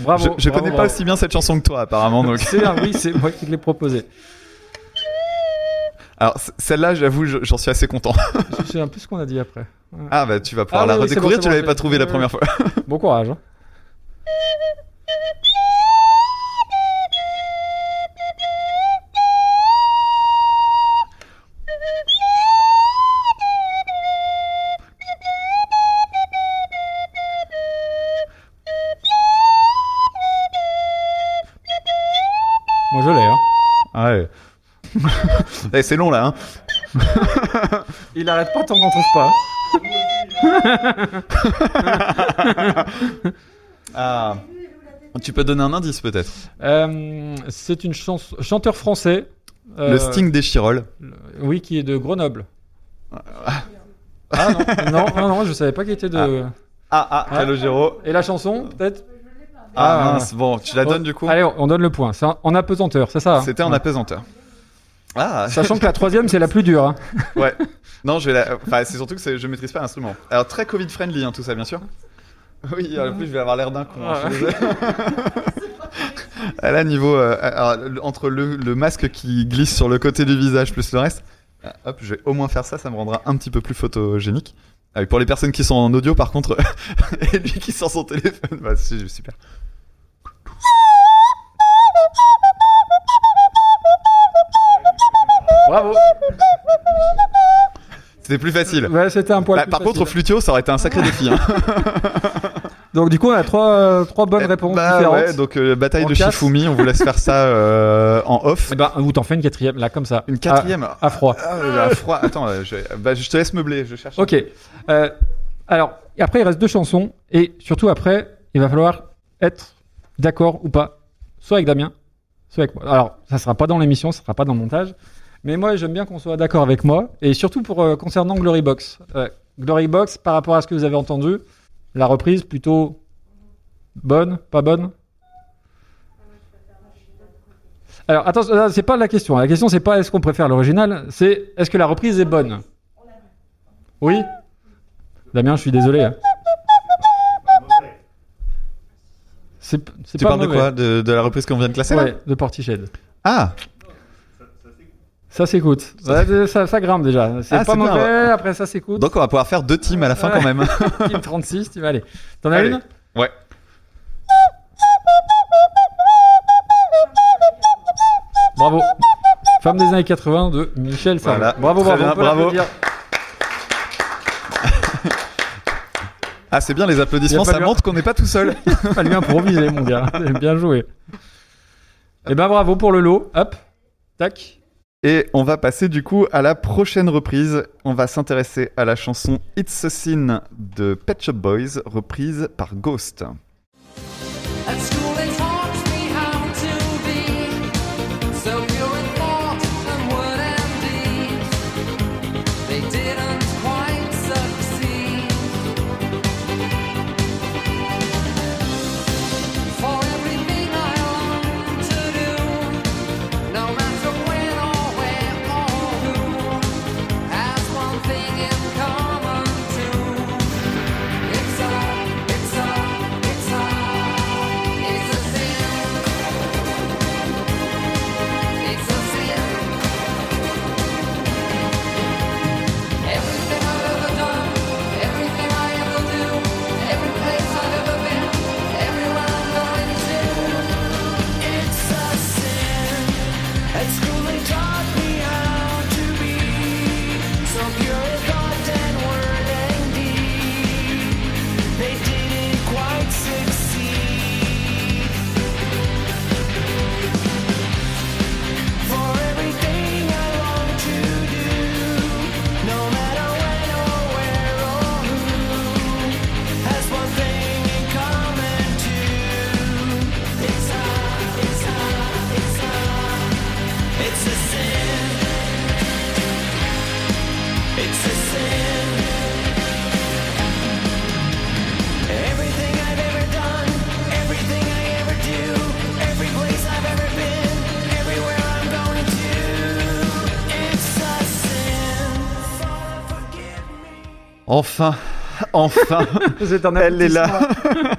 Bravo, je je bravo, connais pas aussi bien cette chanson que toi, apparemment. Donc. C'est un oui, c'est moi qui te l'ai proposé. Alors celle-là, j'avoue, je- j'en suis assez content. Je sais un peu ce qu'on a dit après. Ah bah tu vas pouvoir Ah la oui, oui, c'est redécouvrir. bon, tu c'est l'avais bon, pas trouvé la première fois. Bon courage. hein. Eh, c'est long là. Hein. Il arrête pas tant qu'on trouve pas. Ah. Tu peux donner un indice peut-être. Euh, c'est une chanson chanteur français. euh, Le Sting des Chirolles. le- Oui, qui est de Grenoble. Ah non, non, non, non, je savais pas qu'il était de. Ah, ah, Ouais. Calogero. Et la chanson, peut-être? Ah, Ah, mince, bon, tu la donnes du coup? Allez, on on donne le point. C'est en- apesanteur, c'est ça hein? C'était en apesanteur. Ah, Sachant que la troisième, c'est la plus dure. hein. ouais. Non, je vais la... enfin, c'est surtout que je maîtrise pas l'instrument. Alors, très Covid-friendly, hein, tout ça, bien sûr. Oui, en plus, je vais avoir l'air d'un con. hein, je. Ah, Là, niveau. euh, alors, le- entre le, le masque qui glisse sur le côté du visage plus le reste, ah, hop, je vais au moins faire ça, ça me rendra un petit peu plus photogénique. Ah, pour les personnes qui sont en audio, par contre, et lui qui sort son téléphone, bah, c'est super. Bravo. C'était plus facile. Ouais, c'était un poil Bah, plus par contre, flutio, ça aurait été un sacré défi. Hein. Donc du coup, on a trois, euh, trois bonnes réponses Bah, différentes. ouais, donc euh, bataille de casse. Shifumi, on vous laisse faire ça euh, en off. Eh ben, ou t'en fais une quatrième, là, comme ça. Une quatrième. À, à froid. Ah, un froid. Attends, je, bah, je te laisse meubler, je cherche. Ok. Euh, alors, après, il reste deux chansons. Et surtout, après, il va falloir être d'accord ou pas. Soit avec Damien, soit avec moi. Alors, ça sera pas dans l'émission, ça sera pas dans le montage. Mais moi, j'aime bien qu'on soit d'accord avec moi. Et surtout pour euh, concernant Glory Box. Euh, Glory Box, par rapport à ce que vous avez entendu, la reprise plutôt bonne, pas bonne? Alors, là, c'est pas la question. La question, c'est pas est-ce qu'on préfère l'original, c'est est-ce que la reprise est bonne? Oui? Damien, je suis désolé. hein. C'est c'est Tu pas parles de quoi? De, de la reprise qu'on vient de classer là? Ouais, de Portiched. Ah Ça s'écoute. Ça, ça grimpe déjà. C'est Ah, pas bien, mauvais, après ça s'écoute. Donc on va pouvoir faire deux teams à la fin Ouais. quand même. Team 36, tu vas aller. T'en as une? Ouais. Bravo. Femme des années 80 de Michel Sarr. Voilà. Bravo, Très bravo. bien, bravo. Ah c'est bien les applaudissements, pas ça montre qu'on n'est pas tout seul. Fallu improviser, mon gars. Bien joué. Et ben bravo pour le lot. Hop. Tac. Et on va passer du coup à la prochaine reprise. On va s'intéresser à la chanson It's a Sin de Pet Shop Boys, reprise par Ghost. Enfin, enfin, un elle est là.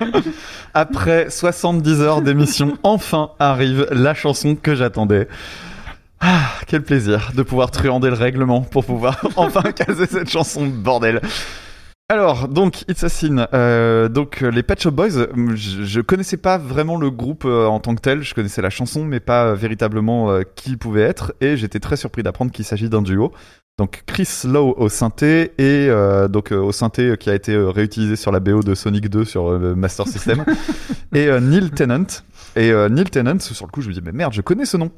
Après 70 heures d'émission, enfin arrive la chanson que j'attendais. Ah, quel plaisir de pouvoir truander le règlement pour pouvoir enfin caser cette chanson, bordel. Alors, donc, It's a Sin. Euh, donc, euh, les Pet Shop Boys, je, je connaissais pas vraiment le groupe euh, en tant que tel. Je connaissais la chanson, mais pas euh, véritablement qui il pouvait être. Et j'étais très surpris d'apprendre qu'il s'agit d'un duo. Donc, Chris Lowe au synthé et euh, donc euh, au synthé euh, qui a été euh, réutilisé sur la BO de Sonic 2 sur Master System. et Neil Tennant. Et Neil Tennant, sur le coup, je me dis, mais merde, je connais ce nom.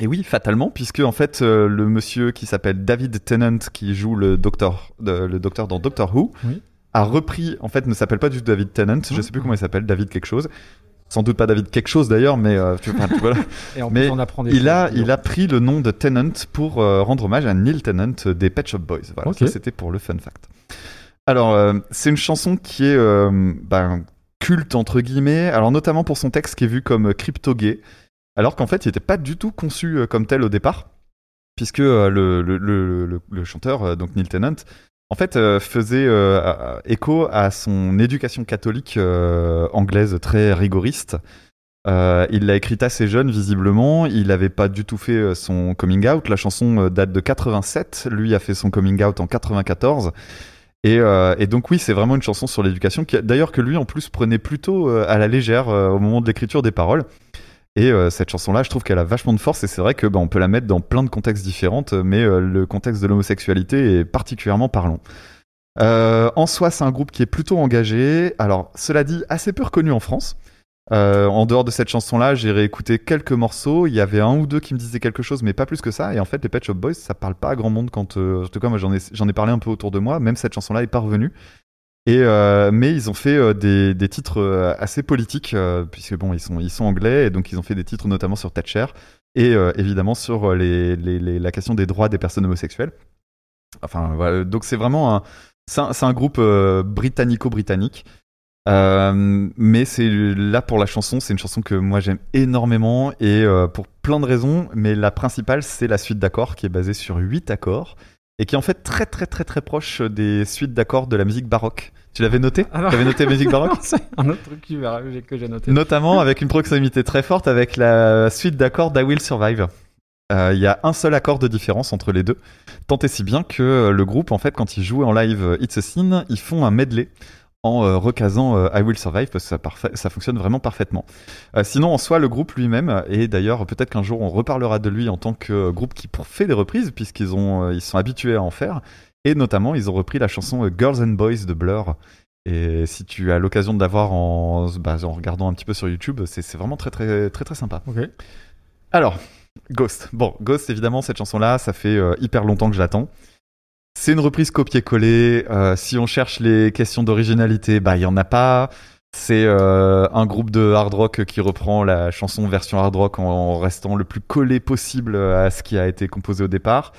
Et oui, fatalement, puisque en fait, le monsieur qui s'appelle David Tennant, qui joue le docteur, de- le docteur dans Doctor Who, Oui. a repris, en fait, ne s'appelle pas du tout David Tennant, je sais plus comment il s'appelle, David quelque chose. Sans doute pas David quelque chose d'ailleurs, mais euh, tu vois, tu vois, Et en Mais plus, on apprend des il a, choses. il a pris le nom de Tennant pour euh, rendre hommage à Neil Tennant des Pet Shop Boys. Voilà, Ok. ça c'était pour le fun fact. Alors, euh, c'est une chanson qui est euh, ben, culte, entre guillemets, alors notamment pour son texte qui est vu comme crypto-gay, alors qu'en fait, il n'était pas du tout conçu euh, comme tel au départ, puisque euh, le, le, le, le- le chanteur, euh, donc Neil Tennant, en fait, euh, faisait euh, écho à son éducation catholique euh, anglaise très rigoriste. Il l'a écrite assez jeune, visiblement. Il n'avait pas du tout fait son coming out. La chanson date de 87. Lui a fait son coming out en 94. Et, donc oui, c'est vraiment une chanson sur l'éducation, d'ailleurs que lui en plus prenait plutôt à la légère au moment de l'écriture des paroles. Et euh, cette chanson-là, je trouve qu'elle a vachement de force et c'est vrai que bah, on peut la mettre dans plein de contextes différents, mais euh, le contexte de l'homosexualité est particulièrement parlant. Euh, en soi, c'est un groupe qui est plutôt engagé. Alors, cela dit, assez peu reconnu en France. Euh, en dehors de cette chanson-là, j'ai réécouté quelques morceaux. Il y avait un ou deux qui me disaient quelque chose, mais pas plus que ça. Et en fait, les Pet Shop Boys, ça parle pas à grand monde quand. euh, en tout cas, moi, j'en ai, j'en ai parlé un peu autour de moi. Même cette chanson-là est pas revenue. Euh, mais ils ont fait euh, des, titres euh, assez politiques, euh, puisque bon, ils sont, anglais, et donc ils ont fait des titres notamment sur Thatcher et évidemment sur la question des droits des personnes homosexuelles. Enfin, voilà. Donc c'est vraiment un, c'est un, groupe britannico-britannique. Mais c'est là pour la chanson, c'est une chanson que moi j'aime énormément et pour plein de raisons. Mais la principale, c'est la suite d'accords qui est basée sur 8 accords et qui est en fait très très très très proche des suites d'accords de la musique baroque. Tu l'avais noté? Tu avais noté musique baroque? Non, c'est un autre truc que j'ai noté. Notamment avec une proximité très forte avec la suite d'accords d'I Will Survive. Euh, Il y a un seul accord de différence entre les deux. Tant et si bien que le groupe, en fait, quand ils jouent en live It's a Sin, ils font un medley en euh, recasant euh, I Will Survive parce que ça, fonctionne vraiment parfaitement. Euh, sinon, en soi, le groupe lui-même, et d'ailleurs, peut-être qu'un jour on reparlera de lui en tant que groupe qui fait des reprises, puisqu'ils ont, ils sont habitués à en faire, et notamment, ils ont repris la chanson Girls and Boys de Blur. Et si tu as l'occasion de l'avoir en, bah, en regardant un petit peu sur YouTube, c'est vraiment très très très très sympa. Ok. Alors, Ghost. Bon, Ghost, évidemment, cette chanson-là, ça fait euh, hyper longtemps que je l'attends. C'est une reprise copier-coller. Euh, si on cherche les questions d'originalité, bah, il y en a pas. C'est euh, un groupe de hard rock qui reprend la chanson version hard rock en restant le plus collé possible à ce qui a été composé au départ.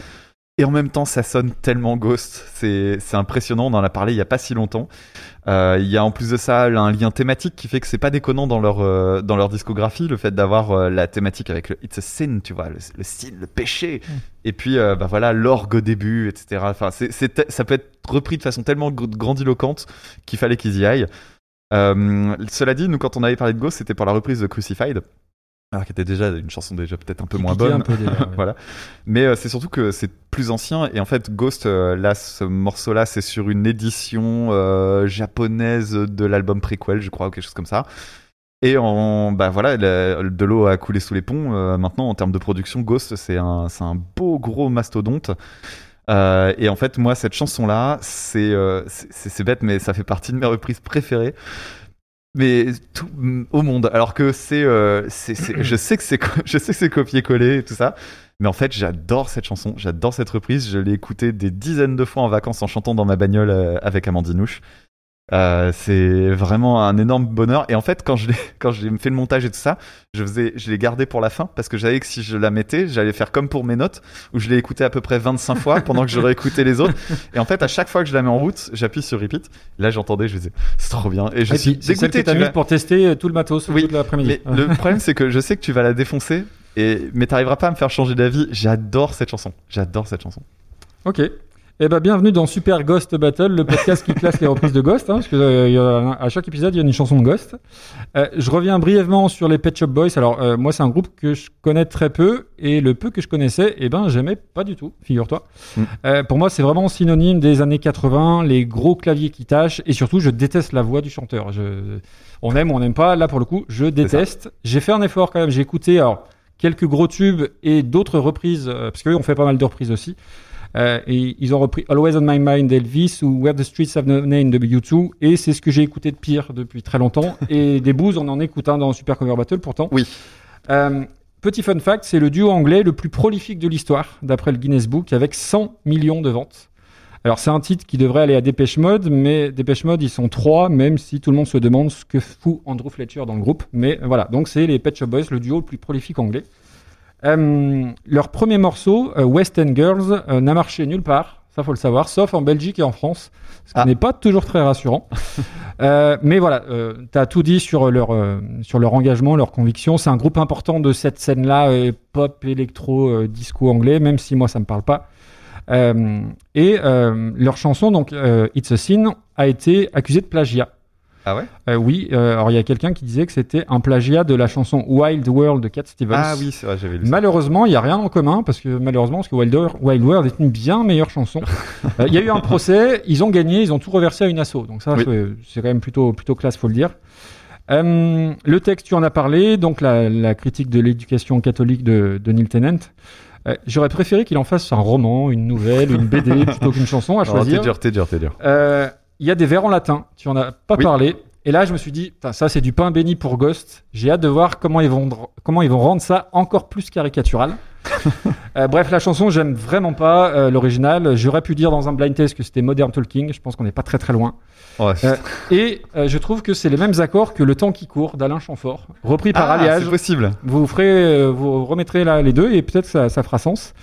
Et en même temps, ça sonne tellement Ghost. C'est impressionnant. On en a parlé il y a pas si longtemps. Euh, Il y a en plus de ça un lien thématique qui fait que c'est pas déconnant dans leur euh, dans leur discographie le fait d'avoir euh, la thématique avec le It's a sin, tu vois, le, le sin, le péché. Et puis bah voilà l'orgue au début, etc. Enfin, ça peut être repris de façon tellement gr- grandiloquente qu'il fallait qu'ils y aillent. Cela dit, nous quand on avait parlé de Ghost, c'était pour la reprise de Crucified. Alors qui était déjà une chanson déjà peut-être un peu Qui moins bonne. un peu déjà, ouais. voilà. Mais euh, c'est surtout que c'est plus ancien et en fait Ghost euh, là ce morceau là c'est sur une édition euh, japonaise de l'album prequel je crois ou quelque chose comme ça. Et en bah voilà la- de l'eau a coulé sous les ponts maintenant en termes de production Ghost c'est un beau gros mastodonte. Euh, et en fait moi cette chanson là c'est euh, c'est c'est bête mais ça fait partie de mes reprises préférées mais tout au monde. Alors que c'est euh, je sais que c'est je sais que c'est copier-coller et tout ça. Mais en fait j'adore cette chanson. J'adore cette reprise. Je l'ai écoutée des dizaines de fois en vacances en chantant dans ma bagnole euh, avec Amandine Nouche Euh, c'est vraiment un énorme bonheur et en fait quand je l'ai quand j'ai fait le montage et tout ça je faisais je l'ai gardé pour la fin parce que j'avais que si je la mettais j'allais faire comme pour mes notes où je l'ai écouté à peu près 25 fois pendant que j'aurais écouté les autres et en fait à chaque fois que je la mets en route j'appuie sur repeat là j'entendais je faisais c'est trop bien et je Et suis que dégoûté tu vas- pour tester euh, tout le matos Oui, toute l'après-midi. mais le problème, c'est que je sais que tu vas la défoncer, et... mais t'arriveras pas à me faire changer d'avis. J'adore cette chanson. J'adore cette chanson. Ok. Eh ben, bienvenue dans Super Ghost Battle, le podcast qui classe les reprises de Ghost, hein, parce que euh, y a à chaque épisode il y a une chanson de Ghost. Euh, je reviens brièvement sur les Pet Shop Boys. Alors euh, moi c'est un groupe que je connais très peu et le peu que je connaissais, eh ben j'aimais pas du tout, figure-toi. Mm. Euh, pour moi c'est vraiment synonyme des années 80, les gros claviers qui tâchent et surtout je déteste la voix du chanteur. Je... On aime, on n'aime pas. Là pour le coup je déteste. J'ai fait un effort quand même. J'ai écouté alors quelques gros tubes et d'autres reprises euh, parce qu'eux ont fait pas mal de reprises aussi. Euh, et ils ont repris Always on My Mind d'Elvis ou Where the Streets Have No Name de U2 et c'est ce que j'ai écouté de pire depuis très longtemps et des boosts on en écoute un dans Super Cover Battle pourtant. Oui. Euh, petit fun fact, c'est le duo anglais le plus prolifique de l'histoire d'après le Guinness Book avec 100 millions de ventes. Alors c'est un titre qui devrait aller à Dépêche Mode, mais Dépêche Mode ils sont trois, même si tout le monde se demande ce que fout Andrew Fletcher dans le groupe. Mais voilà, donc c'est les Pet Shop Boys, le duo le plus prolifique anglais. Euh, leur premier morceau, euh, West End Girls, euh, n'a marché nulle part. ça faut le savoir, sauf en Belgique et en France, ce qui Ah. n'est pas toujours très rassurant. Euh, mais voilà, tu as tout dit sur leur, sur leur engagement, leur conviction. C'est un groupe important de cette scène-là, pop, électro, disco anglais, même si moi ça me parle pas. Et leur chanson, donc It's a Sin, a été accusée de plagiat. Ah ouais? Euh, oui, euh, alors il y a quelqu'un qui disait que c'était un plagiat de la chanson Wild World de Cat Stevens. Ah oui, c'est vrai, j'avais lu ça. Malheureusement, il n'y a rien en commun parce que malheureusement, parce que Wild, Wild World est une bien meilleure chanson. Euh, Il y a eu un procès, ils ont gagné, ils ont tout reversé à une asso. Donc ça, Oui. c'est- c'est quand même plutôt plutôt classe, faut le dire. Euh, le texte, tu en as parlé, donc la, la critique de l'éducation catholique de, de Neil Tennant. Euh, J'aurais préféré qu'il en fasse un roman, une nouvelle, une BD plutôt qu'une chanson à Oh, choisir. t'es dur, t'es dur, t'es dur. Euh, Il y a des vers en latin, tu en as pas Oui. parlé. Et là, je me suis dit, ça c'est du pain béni pour Ghost. J'ai hâte de voir comment ils vont comment ils vont rendre ça encore plus caricatural. Euh, bref, la chanson, j'aime vraiment pas euh, l'original. J'aurais pu dire dans un blind test que c'était Modern Talking. Je pense qu'on n'est pas très très loin. Ouais. Euh, Et je trouve que c'est les mêmes accords que Le temps qui court d'Alain Chamfort, repris par ah, Alliage. c'est possible. Vous ferez, vous remettrez là les deux et peut-être ça, ça fera sens.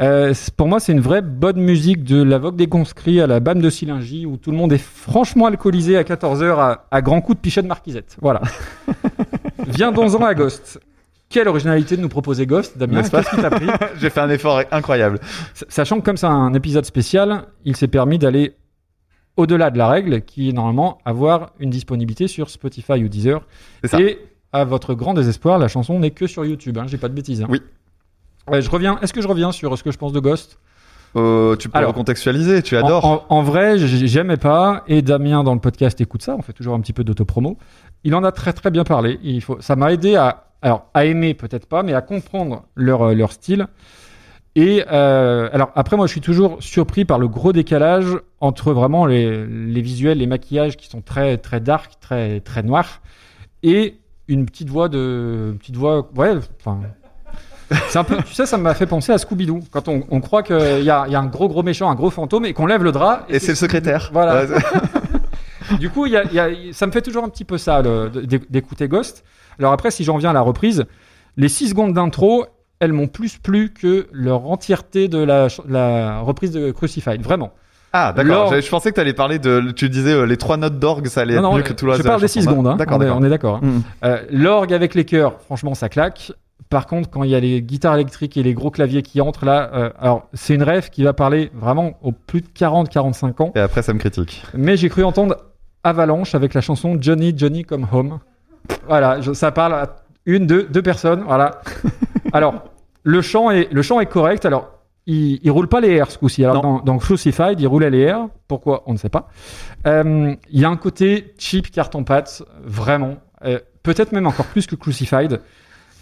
Euh, pour moi, c'est une vraie bonne musique de la vogue des conscrits à la BAM de Silingy où tout le monde est franchement alcoolisé à 14h à, à grands coups de pichet de marquisette. Voilà. Viendons-en à Ghost. Quelle originalité de nous proposer Ghost, Damien N'est-ce Qu'est-ce qui t'a pris J'ai fait un effort incroyable. Sachant que comme c'est un épisode spécial, il s'est permis d'aller au-delà de la règle qui est normalement avoir une disponibilité sur Spotify ou Deezer. Ça. Et à votre grand désespoir, la chanson n'est que sur YouTube. Hein, J'ai pas de bêtises. hein. Oui. Ouais, je reviens. Est-ce que je reviens sur ce que je pense de Ghost? Euh, tu peux Alors, recontextualiser, tu en, adores. en- en vrai, j- j'aimais pas. Et Damien dans le podcast écoute ça. On fait toujours un petit peu d'autopromo. Il en a très très bien parlé. Il faut. Ça m'a aidé à alors à aimer peut-être pas, mais à comprendre leur euh, leur style. Et euh, alors après, moi, je suis toujours surpris par le gros décalage entre vraiment les, les visuels, les maquillages qui sont très très dark, très très noirs, et une petite voix de une petite voix, ouais, enfin. C'est un peu, tu sais, ça m'a fait penser à Scooby-Doo. Quand on, on croit qu'il y y a un gros gros méchant, un gros fantôme, et qu'on lève le drap. Et c'est le secrétaire. Voilà. Ouais, Du coup, il y a- il y a- ça me fait toujours un petit peu ça d'écouter Ghost. Alors après, si j'en viens à la reprise, les 6 secondes d'intro, elles m'ont plus plu que leur entièreté de la, reprise de Crucified. Vraiment. Ah, d'accord. Je, pensais que tu allais parler de. Tu disais euh, les trois notes d'orgue, ça allait Non, être non, mieux que tout le reste. je parle des chanson. 6 secondes. hein. D'accord, on, est, d'accord. on est d'accord. hein. Mm. Euh, L'orgue avec les chœurs, franchement, ça claque. Par contre, quand il y a les guitares électriques et les gros claviers qui entrent là, euh, alors c'est une rêve qui va parler vraiment aux plus de 40-45 ans. Et après, ça me critique. Mais j'ai cru entendre Avalanche avec la chanson Johnny Johnny Come Home. Voilà, je- ça parle à une, deux, deux personnes. Voilà. Alors, le chant est, le chant est correct. Alors, il, il roule pas les airs ce coup-ci. Alors, dans, dans Crucified, il roulait les airs. Pourquoi On ne sait pas. Euh, Il y a un côté cheap carton-pâte, vraiment. Euh, Peut-être même encore plus que Crucified.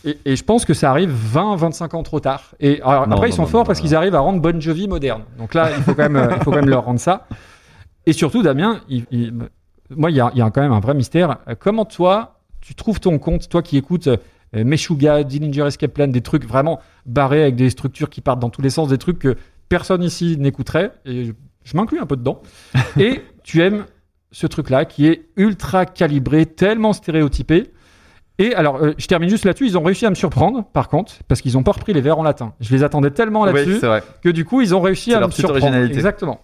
Et, et je pense que ça arrive 20-25 ans trop tard. Et alors, Non, après, ils sont non, forts parce qu'ils arrivent à rendre Bon Jovi moderne. Donc là, il faut quand même, euh, il faut quand même leur rendre ça. Et surtout, Damien, il- il- moi, il y a, il y a quand même un vrai mystère. Euh, Comment toi, tu trouves ton compte, toi qui écoutes euh, Meshuga, Dillinger Escape Plan, des trucs vraiment barrés avec des structures qui partent dans tous les sens, des trucs que personne ici n'écouterait, et je, je m'inclus un peu dedans. et tu aimes ce truc-là qui est ultra calibré, tellement stéréotypé. Et alors, euh, je termine juste là-dessus. Ils ont réussi à me surprendre, par contre, parce qu'ils n'ont pas repris les vers en latin. Je les attendais tellement là-dessus Oui, c'est vrai. que du coup, ils ont réussi à leur me surprendre. originalité. Exactement.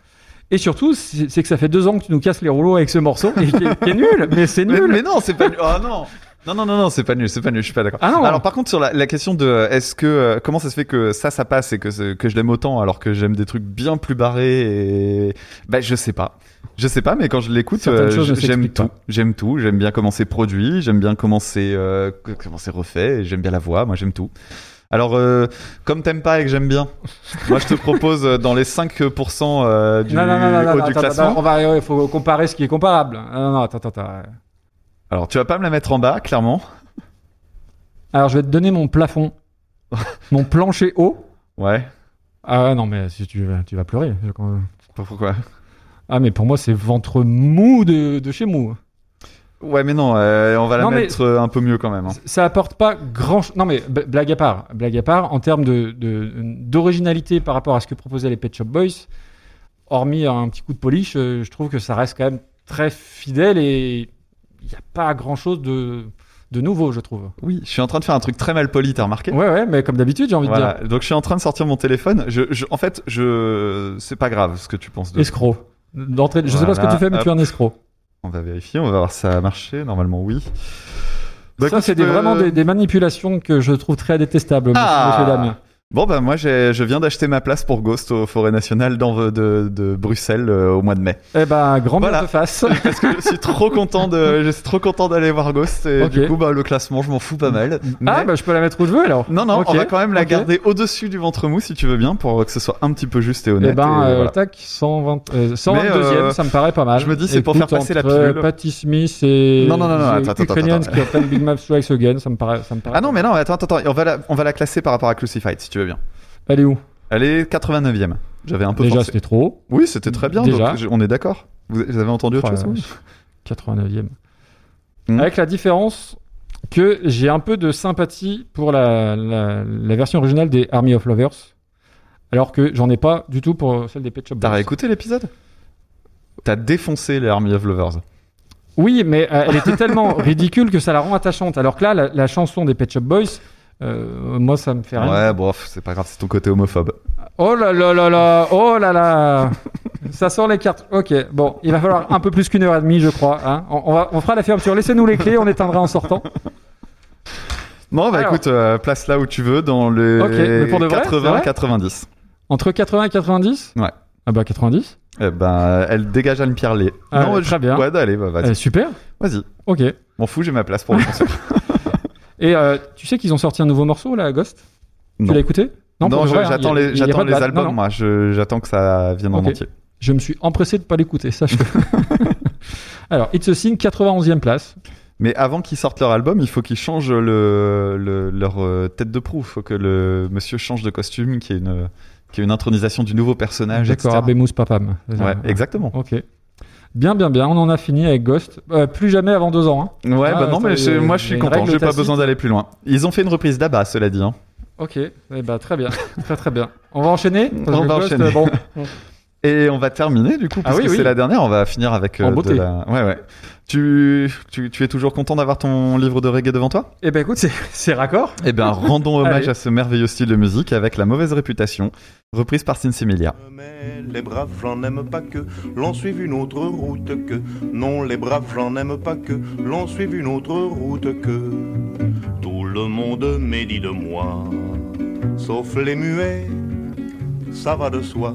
Et surtout, c'est que ça fait deux ans que tu nous casses les rouleaux avec ce morceau, et qui est, qui est nul, mais c'est nul. mais non, c'est pas nul. Oh non. Non, non, non, non, c'est pas nul, c'est pas nul, je suis pas d'accord. Ah non. Alors par contre sur la, la question de est-ce que euh, comment ça se fait que ça ça passe et que que je l'aime autant alors que j'aime des trucs bien plus barrés et bah je sais pas. Je sais pas mais quand je l'écoute euh, j'aime tout. J'aime tout, j'aime bien comment c'est produit, j'aime bien comment c'est euh, que- comment c'est refait, j'aime bien la voix, moi j'aime tout. Alors euh, comme t'aimes pas et que j'aime bien, moi je te propose euh, dans les 5% euh, du non, non, non, non, non, du attends, classement. attends, on va, il faut comparer ce qui est comparable. Ah, non, non, attends, attends, attends. Alors tu vas pas me la mettre en bas clairement. Alors, je vais te donner mon plafond, mon plancher haut. Ouais. Ah non, mais si tu, tu vas pleurer. Pourquoi? Ah, mais pour moi, c'est ventre mou de, de chez mou. Ouais, mais non, euh, on va la Non, mettre euh, un peu mieux quand même. hein. Ça apporte pas grand chose. Non, mais blague à part, blague à part, en termes de, de- d'originalité par rapport à ce que proposaient les Pet Shop Boys, hormis un petit coup de polish, euh, je trouve que ça reste quand même très fidèle et il n'y a pas grand chose de. de nouveau, je trouve. Oui, je suis en train de faire un truc très mal poli, t'as remarqué? Ouais, ouais, mais comme d'habitude, j'ai envie de dire. Donc je suis en train de sortir mon téléphone. Je, je- en fait, je, c'est pas grave ce que tu penses de. Escroc. D'entrée, je sais pas ce que tu fais, mais tu es un escroc. On va vérifier, on va voir si ça a marché. Normalement, oui. Bah, ça, c'est des- euh, vraiment des, des manipulations que je trouve très détestables, Ah monsieur Damien. Bon bah moi j'ai- je viens d'acheter ma place pour Ghost au Forêt Nationale dans, de, de Bruxelles euh, au mois de mai. Eh ben, grand bien Voilà. de face. Parce que je suis trop content de, je suis trop content d'aller voir Ghost et du coup bah le classement je m'en fous pas mal. Ah, Mais- bah, je peux la mettre où je veux alors. non non, Ok, on va quand même la garder au-dessus du ventre mou si tu veux bien pour que ce soit un petit peu juste et honnête. Eh ben, et euh, voilà. tac, 120, euh, 122e, euh, ça me paraît pas mal. je me dis, c'est pour faire passer la pilule. Patti Smith et Non, non, non, non, attends, attends, attends. qui Big Mac Strikes Again, ça me paraît, ça me paraît. Ah non mais non attends attends attends, on va la, on va la classer par rapport à Crucified si tu veux bien. Elle est où? Elle est 89e. J'avais un peu Déjà, c'était trop. Oui c'était très bien. Déjà. donc on est d'accord. Vous, avez entendu autre Oh, chose? vache. 89e. Hmm. Avec la différence que j'ai un peu de sympathie pour la, la, la version originale des Army of Lovers, alors que j'en ai pas du tout pour celle des Pet Shop T'as Boys. réécouté l'épisode? T'as défoncé les Army of Lovers. Oui, mais euh, elle était tellement ridicule que ça la rend attachante. Alors que là, la, la chanson des Pet Shop Boys, euh, moi, ça me fait rien. Ouais, bon, c'est pas grave, c'est ton côté homophobe. Oh là là là là, oh là là. Ça sort les cartes. Ok, bon, il va falloir un peu plus qu'une heure et demie, je crois. hein. On, on va, on fera la fermeture. Laissez-nous les clés, on éteindra en sortant. Non, bah Alors. écoute, euh, place là où tu veux, dans les Ok, mais pour de vrai, c'est vrai 80-90. Entre 80 et 90 Ouais. Ah bah 90 Eh ben, elle dégage Anne Pierre-Lé. Ah, non, très je- bien. Ouais, allez, bah, vas-y. Euh, Super, Vas-y. ok. M'en fous, j'ai ma place pour le concert. Et euh, tu sais qu'ils ont sorti un nouveau morceau là, Ghost? Non. Tu l'as écouté? Non, hein, j'attends les, j'attends les albums, Non, non. moi. J'attends que ça vienne en entier. Je me suis empressé de pas l'écouter, sache-le. Alors, It's a Sin, 91e place. Mais avant qu'ils sortent leur album, il faut qu'ils changent le, le- leur euh, tête de proue. Il faut que le monsieur change de costume, qu'il y ait une, qu'il y ait une intronisation du nouveau personnage, D'accord, etc. Abemous Papam. Ouais, exactement. Ok. Bien, bien, bien. On en a fini avec Ghost. Euh, plus jamais avant deux ans. hein. Ouais, Ah, bah non, ça, mais moi je suis content, j'ai pas besoin d'aller plus loin. Ils ont fait une reprise d'Abba, cela dit. Hein. Ok. Eh ben, très bien. très, très bien. On va enchaîner? On va Ghost, enchaîner. euh, bon. Et on va terminer du coup, Ah puisque oui, oui. c'est la dernière, on va finir avec. euh, En de beauté. la- Ouais, ouais. Tu, tu, tu es toujours content d'avoir ton livre de reggae devant toi? Eh ben, écoute, c'est- c'est raccord. Eh bien, rendons hommage Allez. à ce merveilleux style de musique avec la mauvaise réputation, reprise par Sinsemilia. Mais les braves, j'en aime pas que l'on suive une autre route que. Non, les braves, j'en aime pas que l'on suive une autre route que. Tout le monde médit de moi, sauf les muets, ça va de soi.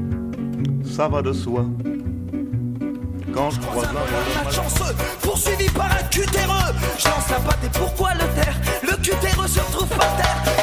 ça va de soi. Quand je croise un malchanceux, poursuivi par un cutéreux. Je lance la patte et pourquoi le taire? Le cutéreux se retrouve par terre.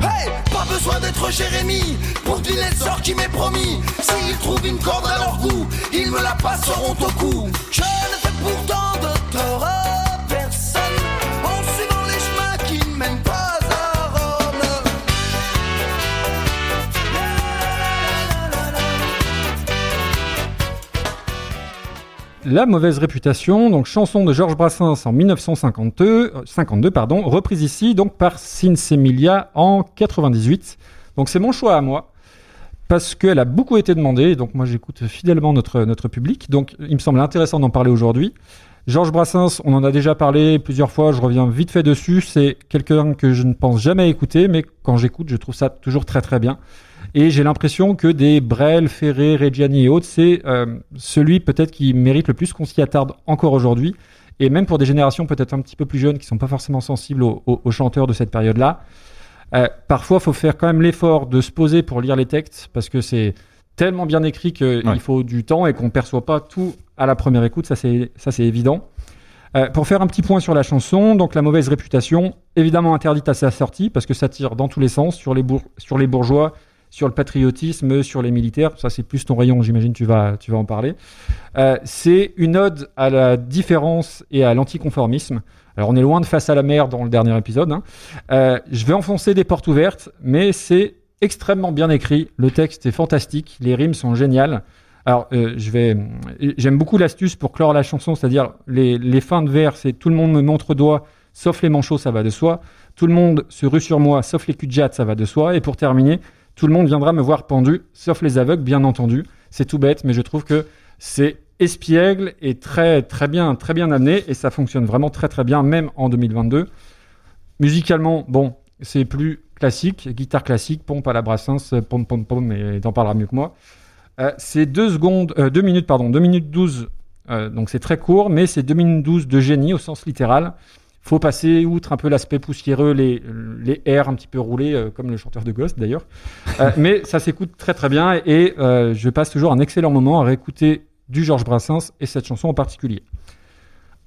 Hey, pas besoin d'être Jérémie pour deviner le sort qui m'est promis. S'ils trouvent une corde à leur goût, ils me la passeront au cou. Je ne fais pourtant La mauvaise réputation, donc chanson de Georges Brassens en 1952, euh, 52, pardon, reprise ici donc par Sinsemilia en 98. Donc c'est mon choix à moi parce qu'elle a beaucoup été demandée. Donc moi j'écoute fidèlement notre notre public. Donc il me semble intéressant d'en parler aujourd'hui. Georges Brassens, on en a déjà parlé plusieurs fois. Je reviens vite fait dessus. C'est quelqu'un que je ne pense jamais écouter, mais quand j'écoute, je trouve ça toujours très très bien. Et j'ai l'impression que des Brel, Ferré, Reggiani et autres, c'est euh, celui peut-être qui mérite le plus qu'on s'y attarde encore aujourd'hui. Et même pour des générations peut-être un petit peu plus jeunes qui sont pas forcément sensibles aux, aux- aux chanteurs de cette période-là. Euh, parfois, faut faire quand même l'effort de se poser pour lire les textes parce que c'est tellement bien écrit qu'il Ouais. faut du temps et qu'on perçoit pas tout à la première écoute, ça c'est ça c'est évident. Euh, pour faire un petit point sur la chanson, donc la mauvaise réputation, évidemment interdite à sa sortie parce que ça tire dans tous les sens sur les, bour- sur les bourgeois, sur le patriotisme, sur les militaires. Ça c'est plus ton rayon, j'imagine tu vas tu vas en parler. Euh, c'est une ode à la différence et à l'anticonformisme. Alors on est loin de face à la mer dans le dernier épisode. hein. Euh, je vais enfoncer des portes ouvertes, mais c'est extrêmement bien écrit. Le texte est fantastique, les rimes sont géniales. Alors euh, je vais, j'aime beaucoup l'astuce pour clore la chanson, c'est-à-dire les, fins de vers, c'est tout le monde me montre doigt, sauf les manchots, ça va de soi. Tout le monde se rue sur moi, sauf les cul de ça va de soi. Et pour terminer, tout le monde viendra me voir pendu, sauf les aveugles, bien entendu. C'est tout bête, mais je trouve que c'est espiègle et très très bien très bien amené et ça fonctionne vraiment très très bien même en 2022. Musicalement, bon, c'est plus classique, guitare classique, pompe à la Brassens, pom pom pom, et t'en parleras mieux que moi. Euh, c'est 2 secondes, 2 minutes pardon, 2 minutes 12, euh, donc c'est très court, mais c'est 2 minutes 12 de génie au sens littéral. Faut passer outre un peu l'aspect poussiéreux, les, les airs un petit peu roulés, euh, comme le chanteur de Ghost d'ailleurs. Euh, mais ça s'écoute très très bien et euh, je passe toujours un excellent moment à réécouter du Georges Brassens et cette chanson en particulier.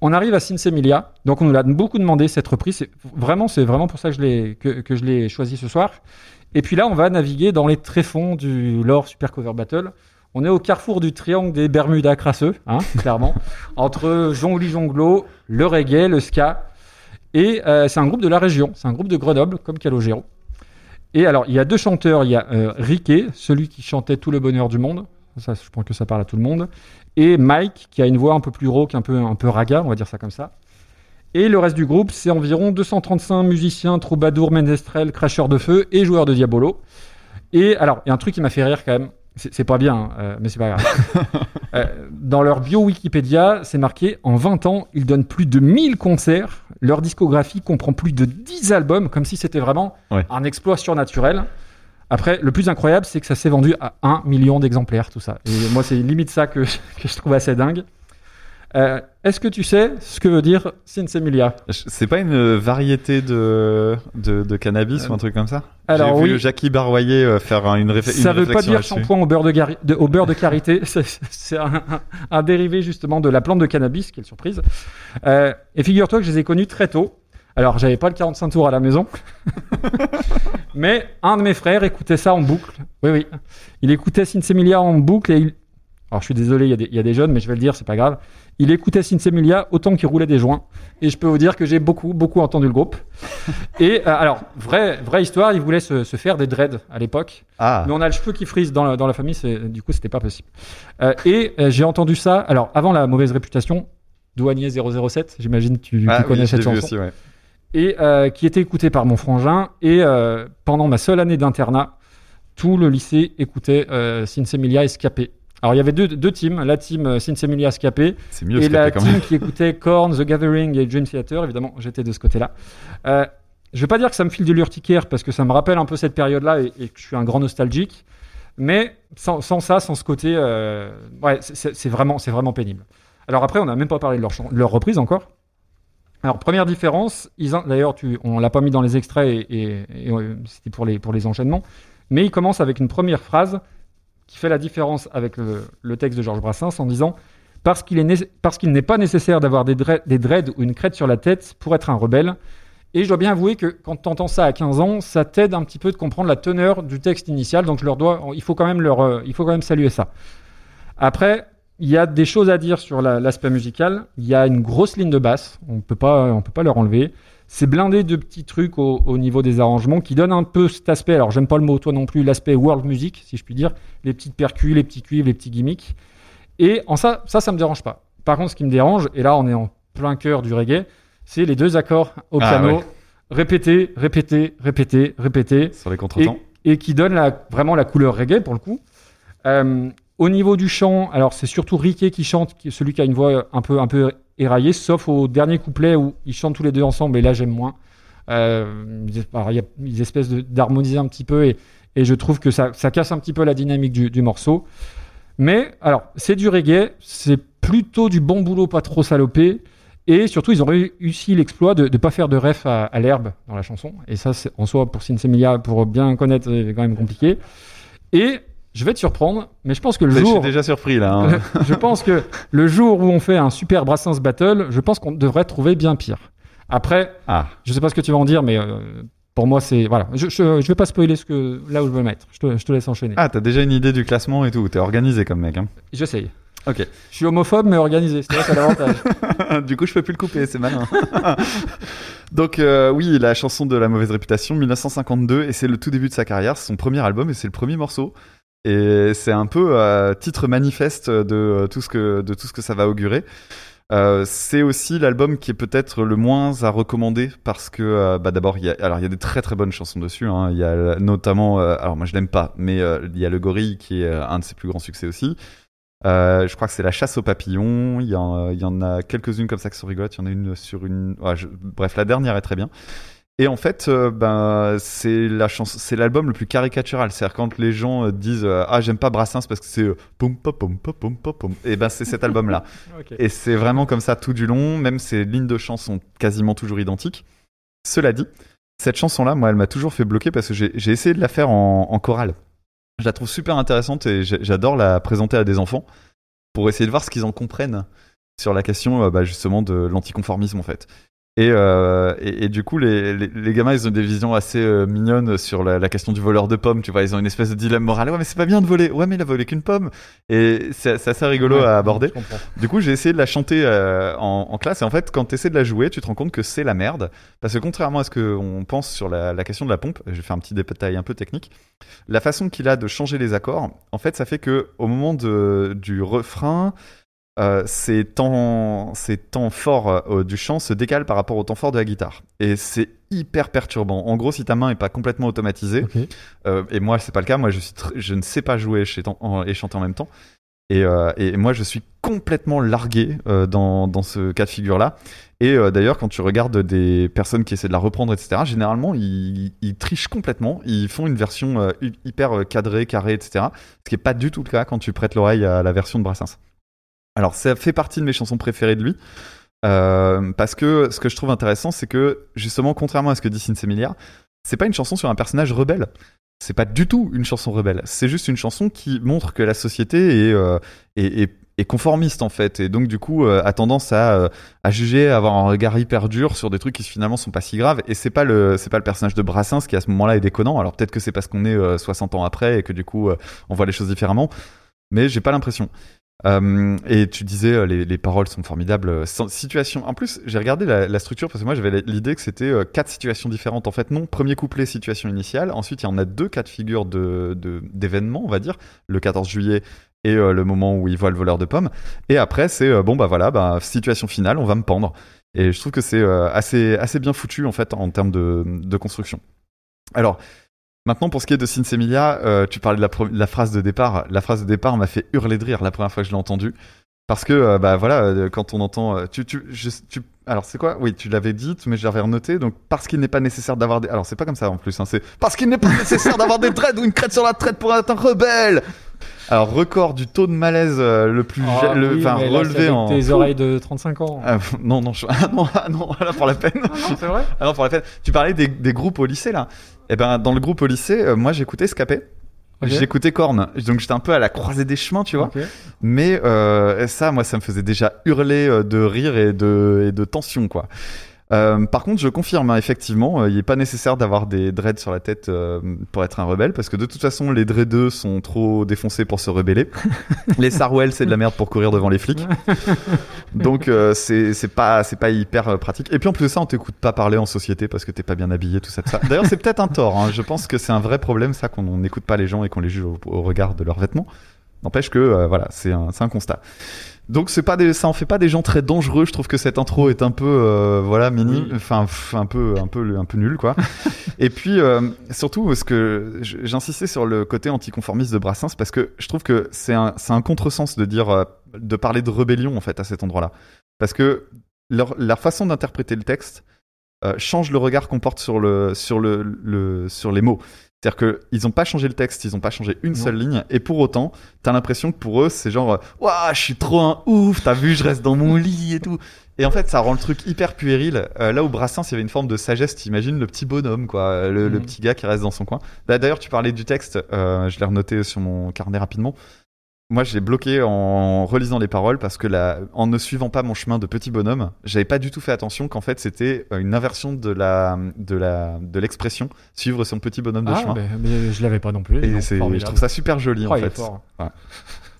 On arrive à Sinsemilia, donc on nous l'a beaucoup demandé cette reprise. C'est vraiment, c'est vraiment pour ça que je l'ai que, que je l'ai choisi ce soir. Et puis là, on va naviguer dans les tréfonds du lore Super Cover Battle. On est au carrefour du triangle des Bermudas crasseux, hein, clairement, entre Jongli Jonglo, le reggae, le ska. Et euh, c'est un groupe de la région, c'est un groupe de Grenoble, comme Calogero. Et alors, il y a deux chanteurs. Il y a euh, Riquet, celui qui chantait Tout le bonheur du monde. Ça, je pense que ça parle à tout le monde. Et Mike, qui a une voix un peu plus rauque, un peu, un peu raga, on va dire ça comme ça. Et le reste du groupe, c'est environ 235 musiciens, troubadours, ménestrels, cracheurs de feu et joueurs de diabolo. Et alors, il y a un truc qui m'a fait rire quand même. C'est pas bien, hein, euh, mais c'est pas grave. Euh, dans leur bio Wikipédia, c'est marqué en 20 ans, ils donnent plus de 1000 concerts. Leur discographie comprend plus de 10 albums, comme si c'était vraiment Ouais. un exploit surnaturel. Après, le plus incroyable, c'est que ça s'est vendu à 1 million d'exemplaires, tout ça. Et moi, c'est limite ça que, que je trouve assez dingue. Euh, Est-ce que tu sais ce que veut dire Sinsemilia C'est pas une variété de, de, de cannabis ou un truc comme ça? Alors J'ai oui. vu Jackie Barroyer euh, faire un- une, réfé- Ça une veut pas réflexion dire shampoing au beurre de, de- au beurre de karité. C'est- C'est un, un- un dérivé justement de la plante de cannabis. Quelle surprise. Euh, et figure-toi que je les ai connus très tôt. Alors, j'avais pas le 45 tours à la maison. Mais un de mes frères écoutait ça en boucle. Oui, oui. Il écoutait Sinsemilia en boucle et il... Alors, je suis désolé, il y, a des, il y a des jeunes, mais je vais le dire, c'est pas grave. Il écoutait Sinsemilia autant qu'il roulait des joints. Et je peux vous dire que j'ai beaucoup, beaucoup entendu le groupe. Et euh, alors, vraie, vraie histoire, il voulait se, se faire des dreads à l'époque. Ah, Mais on a le cheveu qui frise dans la, dans la famille, c'est, du coup, c'était pas possible. Euh, et euh, j'ai entendu ça, alors avant la mauvaise réputation, Douanier 007, j'imagine que tu, tu Ah connais oui, cette chanson, aussi, ouais. et euh, qui était écoutée par mon frangin. Et euh, pendant ma seule année d'internat, tout le lycée écoutait euh, Sinsemilia Escapé. Alors il y avait deux, deux teams, la team Sinsemilia Escapé C'est mieux et la team même. qui écoutait Korn, The Gathering et Dream Theater, évidemment, j'étais de ce côté-là. Euh, je vais pas dire que ça me file de l'urticaire parce que ça me rappelle un peu cette période-là et, et que je suis un grand nostalgique, mais sans, sans ça, sans ce côté, euh, ouais, c'est- vraiment, c'est vraiment pénible. Alors après, on n'a même pas parlé de leur, reprise encore. Alors première différence, ils en- d'ailleurs, on l'a pas mis dans les extraits et, et- et, euh, c'était pour les pour les enchaînements, mais il commence avec une première phrase qui fait la différence avec le, texte de Georges Brassens en disant parce qu'il n'est pas nécessaire d'avoir des, des dreads ou une crête sur la tête pour être un rebelle. Et je dois bien avouer que quand tu entends ça à 15 ans, ça t'aide un petit peu de comprendre la teneur du texte initial. Donc je leur dois, il faut quand même leur, euh, il faut quand même saluer ça. Après, il y a des choses à dire sur la- l'aspect musical. Il y a une grosse ligne de basse. On on peut pas leur enlever. C'est blindé de petits trucs au, au niveau des arrangements qui donnent un peu cet aspect. Alors j'aime pas le mot toi non plus, l'aspect world music, si je puis dire. Les petites percus, les petits cuivres, les petits gimmicks. Et en ça, ça, ça me dérange pas. Par contre, ce qui me dérange, et là on est en plein cœur du reggae, c'est les deux accords au Ah, piano, ouais. répétés, répétés, répétés, répétés, Sur les et, contretemps. et qui donnent la, vraiment la couleur reggae pour le coup. Euh, au niveau du chant, alors c'est surtout Riquet qui chante, qui est celui qui a une voix un peu, un peu éraillée, sauf au dernier couplet où ils chantent tous les deux ensemble, et là j'aime moins. Euh, alors, il y a des espèces d'harmoniser un petit peu, et, et je trouve que ça, ça casse un petit peu la dynamique du, morceau. Mais alors, c'est du reggae, c'est plutôt du bon boulot, pas trop salopé. Et surtout, ils ont réussi l'exploit de ne pas faire de ref à, l'herbe dans la chanson. Et ça, en soi, pour Sinsemilia, pour bien connaître, c'est quand même compliqué. Et je vais te surprendre, mais je pense que le Je suis jour, déjà surpris là. hein. je pense que le jour où on fait un super Brassens Battle, je pense qu'on devrait trouver bien pire. Après, Ah, je sais pas ce que tu vas en dire, mais euh, pour moi, c'est voilà. Je, je, je vais pas spoiler ce que là où je veux mettre. Je te, je te laisse enchaîner. ah t'as déjà une idée du classement et tout. T'es organisé comme mec. Hein. J'essaye. Ok. Je suis homophobe mais organisé. C'est c'est l'avantage. du coup, je peux plus le couper, c'est malin. Donc, euh, oui, la chanson de la mauvaise réputation, 1952, et c'est le tout début de sa carrière, c'est son premier album et c'est le premier morceau. Et c'est un peu titre manifeste de euh, tout ce que de tout ce que ça va augurer. Euh, c'est aussi l'album qui est peut-être le moins à recommander parce que euh, bah d'abord il y a des très très bonnes chansons dessus hein. il y a notamment alors moi je l'aime pas mais il y a le gorille qui est un de ses plus grands succès aussi je crois que c'est la chasse aux papillons. Il y en, a quelques-unes comme ça qui sont rigolotes. Il y en a une sur une. Bref, la dernière est très bien. Et en fait, euh, ben c'est la chanson, c'est l'album le plus caricatural. C'est-à-dire quand les gens euh, disent euh, ah j'aime pas Brassens parce que c'est pom pom pom pom pom pom. Et ben c'est cet album-là. Et c'est vraiment comme ça tout du long. Même ses lignes de chant sont quasiment toujours identiques. Cela dit, cette chanson-là, moi, elle m'a toujours fait bloquer parce que j'ai essayé de la faire en, en chorale. Je la trouve super intéressante et j'adore la présenter à des enfants pour essayer de voir ce qu'ils en comprennent sur la question bah, justement de l'anticonformisme en fait. Et, euh, et, et du coup, les, les, les gamins, ils ont des visions assez euh, mignonnes sur la, la question du voleur de pommes. Tu vois, ils ont une espèce de dilemme moral. Ouais, mais c'est pas bien de voler. Ouais, mais il a volé qu'une pomme. Et c'est assez rigolo Ouais, à aborder. Du coup, j'ai essayé de la chanter euh, en, en classe. Et en fait, quand tu essaies de la jouer, tu te rends compte que c'est la merde. Parce que contrairement à ce qu'on pense sur la, la question de la pompe, je vais faire un petit détail un peu technique. La façon qu'il a de changer les accords, en fait, ça fait que au moment de, du refrain, euh, ces, temps, ces temps forts euh, du chant se décalent par rapport au temps fort de la guitare. Et c'est hyper perturbant. En gros, si ta main est pas complètement automatisée, euh, et moi, c'est pas le cas. Moi, je, suis tr- je ne sais pas jouer et chanter en même temps. Et, et moi, je suis complètement largué dans, dans ce cas de figure-là. Et d'ailleurs, quand tu regardes des personnes qui essaient de la reprendre, etc., généralement, ils, ils trichent complètement. Ils font une version hy- hyper cadrée, carrée, etc. Ce qui est pas du tout le cas quand tu prêtes l'oreille à la version de Brassens. Alors, ça fait partie de mes chansons préférées de lui. euh, parce que ce que je trouve intéressant, c'est que justement, contrairement à ce que dit Sinsemilia, c'est pas une chanson sur un personnage rebelle. C'est pas du tout une chanson rebelle. C'est juste une chanson qui montre que la société est, euh, conformiste en fait, et donc du coup euh, a tendance à, juger, à avoir un regard hyper dur sur des trucs qui finalement sont pas si graves. Et c'est pas pas le personnage de Brassens qui à ce moment-là est déconnant. Alors peut-être que c'est parce qu'on est euh, 60 ans après et que du coup on voit les choses différemment, mais j'ai pas l'impression. Euh, et tu disais euh, les, les paroles sont formidables. euh, situation. En plus, j'ai regardé la, structure parce que moi j'avais l'idée que c'était quatre situations différentes. En fait, non. Premier couplet, situation initiale. Ensuite, il y en a deux cas de figure de d'événements, on va dire. Le 14 juillet et le moment où il voit le voleur de pommes. Et après, c'est bon bah voilà, bah, situation finale, on va me pendre. Et je trouve que c'est assez assez bien foutu en fait en termes de, de construction. Alors. Maintenant, pour ce qui est de Sinsemilia, euh, tu parlais de la, pro- de la phrase de départ. La phrase de départ m'a fait hurler de rire la première fois que je l'ai entendue. Parce que, euh, bah voilà, euh, quand on entend. euh, tu, tu, je- tu- alors, c'est quoi? Oui, tu l'avais dit, mais je l'avais renoté. Donc, parce qu'il n'est pas nécessaire d'avoir des. Alors, c'est pas comme ça en plus. Hein, c'est parce qu'il n'est pas nécessaire d'avoir des dreads ou une crête sur la traite pour être un rebelle. Alors, record du taux de malaise euh, le plus. Ah, le, oui, enfin, mais là, c'est relevé avec en. tes oreilles de 35 ans. Ah, non, non, je- ah, non, ah, non, là, pour la peine. non, c'est vrai? Alors pour la peine, tu parlais des, des groupes au lycée là. Eh ben dans le groupe au lycée, euh, moi j'écoutais Scapé. J'écoutais Korn, donc j'étais un peu à la croisée des chemins, tu vois. Mais euh, ça, moi, ça me faisait déjà hurler euh, de rire et de, et de tension, quoi. Euh, par contre, je confirme, hein, effectivement, euh, il n'est pas nécessaire d'avoir des dreads sur la tête euh, pour être un rebelle, parce que de toute façon, les dreadeux sont trop défoncés pour se rebeller. les Sarwell, c'est de la merde pour courir devant les flics. Donc, euh, c'est pas, pas hyper pratique. Et puis en plus de ça, on t'écoute pas parler en société parce que t'es pas bien habillé, tout ça. tout ça. D'ailleurs, c'est peut-être un tort. hein. Je pense que c'est un vrai problème, ça, qu'on n'écoute pas les gens et qu'on les juge au, au regard de leurs vêtements. N'empêche que, euh, voilà, c'est un, c'est un constat. Donc c'est pas des, ça en fait pas des gens très dangereux. Je trouve que cette intro est un peu, euh, voilà, mini, enfin un peu, un peu, un peu nul quoi. Et puis euh, surtout parce que j'insistais sur le côté anticonformiste de Brassens parce que je trouve que c'est un, c'est un contresens de dire, euh, de parler de rébellion en fait à cet endroit-là, parce que leur, leur façon d'interpréter le texte euh, change le regard qu'on porte sur le, sur le, le, sur les mots. C'est-à-dire qu'ils n'ont pas changé le texte, ils n'ont pas changé une Non. seule ligne, et pour autant, t'as l'impression que pour eux, c'est genre, euh, Ouah, je suis trop un ouf, t'as vu, je reste dans mon lit et tout. Et en fait, ça rend le truc hyper puéril. Euh, là où Brassens, il y avait une forme de sagesse, t'imagines le petit bonhomme, quoi, euh, le, le Mhm. petit gars qui reste dans son coin. Là, D'ailleurs, tu parlais du texte, euh, je l'ai renoté sur mon carnet rapidement. Moi, je l'ai bloqué en relisant les paroles parce que là, en ne suivant pas mon chemin de petit bonhomme, j'avais pas du tout fait attention qu'en fait c'était euh, une inversion de la de la de l'expression suivre son petit bonhomme de Ah, chemin. mais, mais je l'avais pas non plus. Et c'est, je trouve ça super joli Oh, en fait. fort.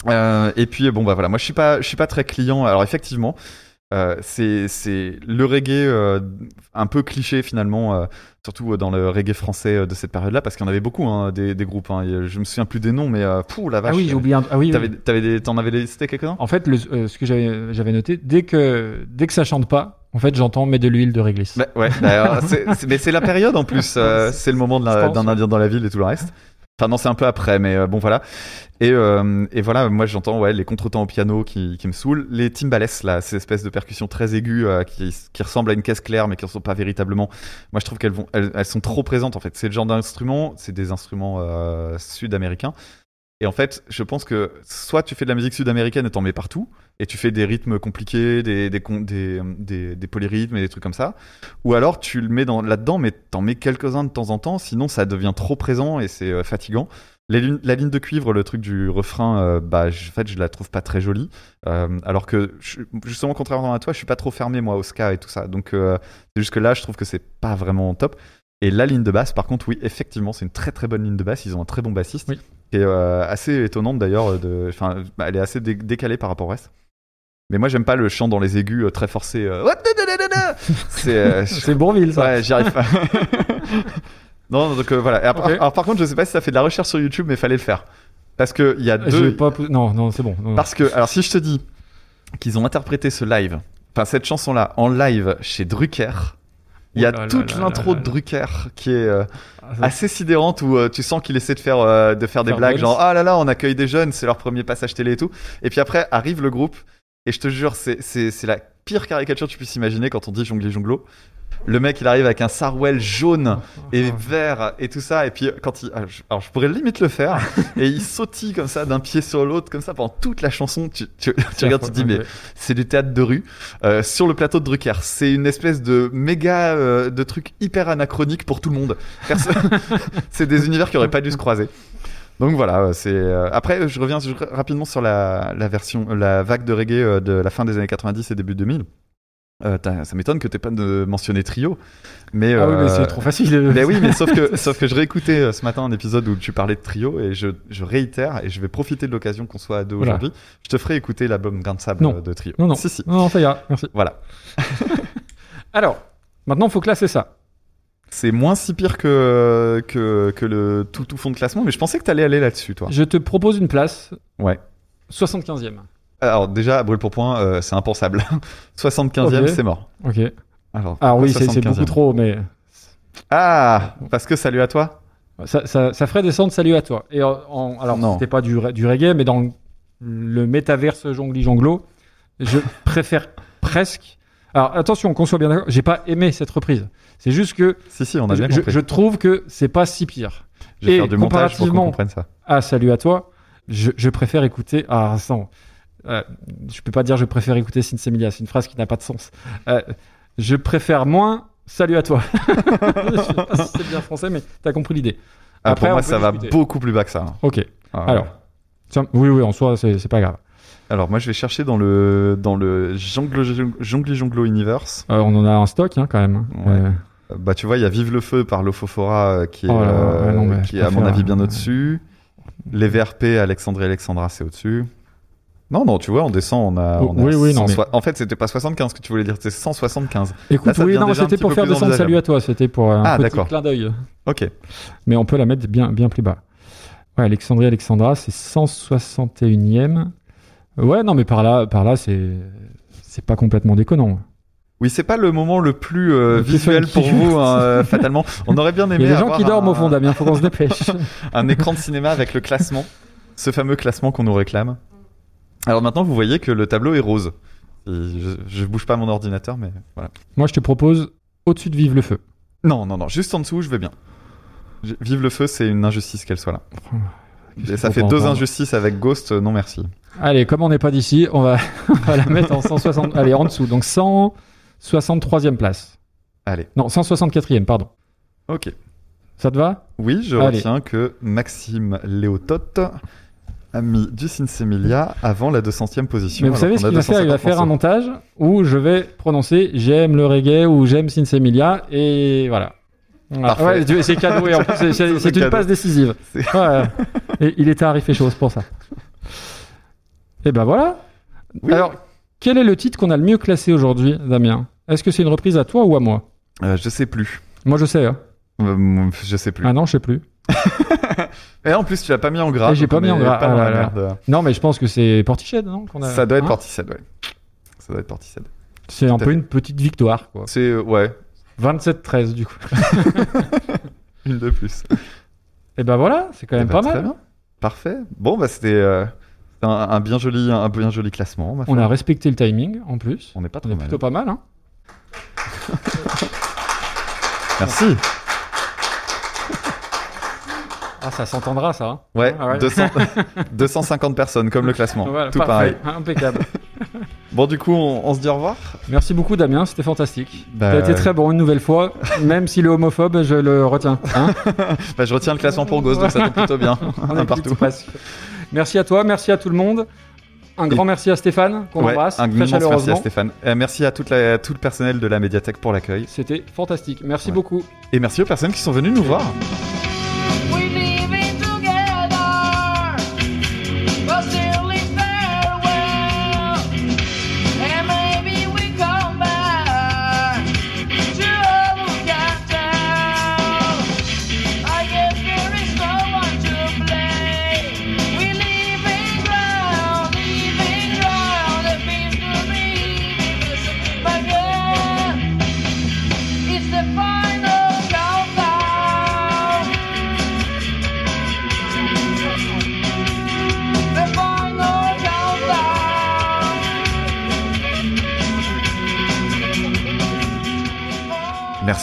Euh, et puis bon bah voilà, moi je suis pas, je suis pas très client. Alors effectivement, euh, c'est c'est le reggae euh, un peu cliché finalement, euh, surtout dans le reggae français euh, de cette période-là, parce qu'il y en avait beaucoup hein, des, des groupes. Hein. Je me souviens plus des noms, mais euh, pouh, la vache. Ah oui, j'ai oublié. un- Ah oui, oui. Des, t'en avais listé quelques-uns En fait, le- euh, ce que j'avais noté, dès que dès que ça chante pas, en fait, j'entends mets de l'huile de réglisse. Bah, ouais, c'est- mais c'est la période en plus. euh, c'est le moment d'un indien dans la ville et tout le reste. Enfin non, c'est un peu après, mais euh, bon voilà. Et, euh, et voilà, moi j'entends ouais les contretemps au piano qui, me saoulent, les timbales là, ces espèces de percussions très aiguës euh, qui, ressemblent à une caisse claire mais qui ne sont pas véritablement. Moi je trouve qu'elles sont trop présentes en fait. C'est le genre d'instruments, c'est des instruments sud-américains. Et en fait, je pense que soit tu fais de la musique sud-américaine et t'en mets partout, et tu fais des rythmes compliqués, des, des, des, des, des polyrythmes et des trucs comme ça, ou alors tu le mets dans, là-dedans, mais t'en mets quelques-uns de temps en temps, sinon ça devient trop présent et c'est euh, fatigant. Les la ligne de cuivre, le truc du refrain, euh, bah, je- en fait, je la trouve pas très jolie. Euh, alors que, je- justement, contrairement à toi, je suis pas trop fermé, moi, au ska et tout ça. Donc, euh, c'est juste que là, je trouve que c'est pas vraiment top. Et la ligne de basse, par contre, oui, effectivement, c'est une très très bonne ligne de basse. Ils ont un très bon bassiste. Oui. Euh, assez étonnante d'ailleurs. Enfin, bah, elle est assez dé- décalée par rapport au reste. Mais moi, j'aime pas le chant dans les aigus euh, très forcé. euh, c'est. euh, je- C'est Bourville, ça. Ouais, j'y arrive pas. non, donc euh, voilà. Et après- Ok. Alors par contre, je sais pas si ça fait de la recherche sur YouTube, mais fallait le faire. Parce que il y a deux. pas pou- Non, non, c'est bon. non, non. Parce que, alors si je te dis qu'ils ont interprété ce live, enfin cette chanson-là, en live chez Drucker, il y a Oh là là toute là l'intro là de là. Drucker qui est euh, Ah, ça- assez sidérante où euh, tu sens qu'il essaie de faire, euh, de faire des Faire blagues, genre ah là là, on accueille des jeunes, c'est leur premier passage télé et tout. Et puis après arrive le groupe, et je te jure, c'est- la pire caricature que tu puisses imaginer quand on dit jongler jonglo. Le mec, il arrive avec un sarouel jaune et vert et tout ça. Et puis quand il, alors je, alors, je pourrais limite le faire. et il sautille comme ça d'un pied sur l'autre, comme ça pendant toute la chanson. Tu, tu, tu regardes, tu te dis mais c'est du théâtre de rue euh, sur le plateau de Drucker. C'est une espèce de méga euh, de truc hyper anachronique pour tout le monde. C'est des univers qui auraient pas dû se croiser. Donc voilà, euh, c'est euh, après je reviens rapidement sur la, la version la vague de reggae euh, de la fin des années 90 et début 2000. Euh, ça m'étonne que t'aies pas de mentionné trio, mais Ah oui, mais euh, c'est trop facile. mais oui, mais sauf que, sauf que je réécoutais euh, ce matin un épisode où tu parlais de trio et je, je réitère et je vais profiter de l'occasion qu'on soit à deux Voilà. aujourd'hui. Je te ferai écouter l'album Grain de sable Non. euh, de trio. Non, non. Si, si. Non, ça ira. Merci. Voilà. Alors, maintenant, il faut classer ça. C'est moins si pire que, que, que le tout, tout fond de classement, mais je pensais que t'allais aller là-dessus, toi. Je te propose une place. Ouais. 75e. Alors, déjà, brûle pour point, euh, c'est impensable. 75e, Ok. c'est mort. Ok. Alors, Alors oui, c'est c'est 75e? beaucoup trop, mais Ah, parce que salut à toi. ça, ça, ça ferait descendre salut à toi. Et en, en- alors, Non. c'était pas du, du reggae, mais dans le, le métaverse jongli jonglo, je préfère presque. Alors attention, qu'on soit bien d'accord, j'ai pas aimé cette reprise. C'est juste que Si, si, on a je, bien trouve que c'est pas si pire. Je vais et faire du montage pour qu'on comparativement- comprenne ça. Ah, salut à toi. Je, je préfère écouter. Ah, attends. Euh, je peux pas dire je préfère écouter Sinsemilia. C'est une phrase qui n'a pas de sens. Euh, je préfère moins. Salut à toi. je sais pas si c'est bien français, mais t'as compris l'idée. Ah, Après, pour moi, ça va beaucoup plus bas que ça. hein. Ok. Ah, Alors. Tiens, oui, oui, en soi, c'est pas grave. Alors moi je vais chercher dans le dans le Jonglo Jonglo Universe. Euh, on en a un stock, hein, quand même. Ouais. Euh, Euh, Bah tu vois il y a Vive le feu par Lofofora euh, qui est, Oh là euh, non, qui à mon avis bien euh, au-dessus. Les VRP Alexandre et Alexandra c'est au-dessus. Non non tu vois on descend on a, oui, oui, non, 100 en fait c'était pas 75 que tu voulais dire c'était 175. Écoute, Là, ça oui, non, c'était pour faire descendre salut à toi. C'était pour un Ah, petit clin d'œil. Ok. Mais on peut la mettre bien, bien plus bas. Ouais, Alexandrie Alexandra, c'est 161e. Ouais, non, mais par là, par là, c'est, c'est pas complètement déconnant. Oui c'est pas le moment le plus euh, visuel pour vous hein, euh, fatalement. On aurait bien Il aimé y a des gens qui dorment un- au fond, Damien, faut qu'on se dépêche. un écran de cinéma avec le classement, ce fameux classement qu'on nous réclame. Alors maintenant, vous voyez que le tableau est rose. Et je, je bouge pas mon ordinateur, mais voilà. Moi, je te propose au-dessus de Vive le Feu. Non, non, non, juste en dessous, je vais bien. Vive le feu, c'est une injustice qu'elle soit là. Et ça fait deux injustices avec Ghost, non merci. Allez, comme on n'est pas d'ici, on va, on va la mettre en 160. Allez, en dessous. Donc 163e place. Allez. Non, 164e, pardon. Ok. Ça te va? Oui, je Allez. retiens que Maxime Léotote a mis du Sinsemilia avant la 200e position. Mais vous savez ce qu'il va faire? Il va 250 faire un montage où je vais prononcer j'aime le reggae ou j'aime Sinsemilia et voilà. Ouais, c'est cadeau et en plus c'est- une passe décisive. Ouais. et il était arrivé chose pour ça. Et ben voilà. Oui. Alors, quel est le titre qu'on a le mieux classé aujourd'hui, Damien? Est-ce que c'est une reprise à toi ou à moi? Euh, je sais plus. Moi je sais. hein. Euh, je sais plus. Ah non, je sais plus. Et en plus, tu l'as pas mis en gras. J'ai pas mis en gras, Pas ah dans la là là. merde. Non, mais je pense que c'est Portiched, non a- Ça doit être hein Portishead, ouais. Ça doit être Portishead. C'est un peu une petite victoire, quoi. C'est euh, ouais, 27-13 du coup. une de plus. Et ben voilà, c'est quand Eh même ben, pas mal. bien. Parfait. Bon bah c'était un, un bien joli un bien joli classement. On a respecté le timing en plus. On n'est pas On trop est mal. plutôt pas mal, hein. Merci. Ah, ça s'entendra, ça. hein. Ouais, Ah ouais. 200 250 personnes comme le classement. Voilà, Tout parfait, pareil. impeccable. Bon du coup, on, on se dit au revoir. Merci beaucoup, Damien, c'était fantastique. Bah, T'as été très bon une nouvelle fois, même s'il est homophobe, je le retiens. Hein Bah, je retiens le classement pour Ghost, donc ça tombe plutôt bien. On Un est partout. Merci à toi, merci à tout le monde. Un grand merci à Stéphane, qu'on Ouais, embrasse un très immense merci chaleureusement. à Stéphane. Euh, merci à toute la- tout le personnel de la médiathèque pour l'accueil. C'était fantastique. Merci Ouais. beaucoup. Et merci aux personnes qui sont venues nous voir.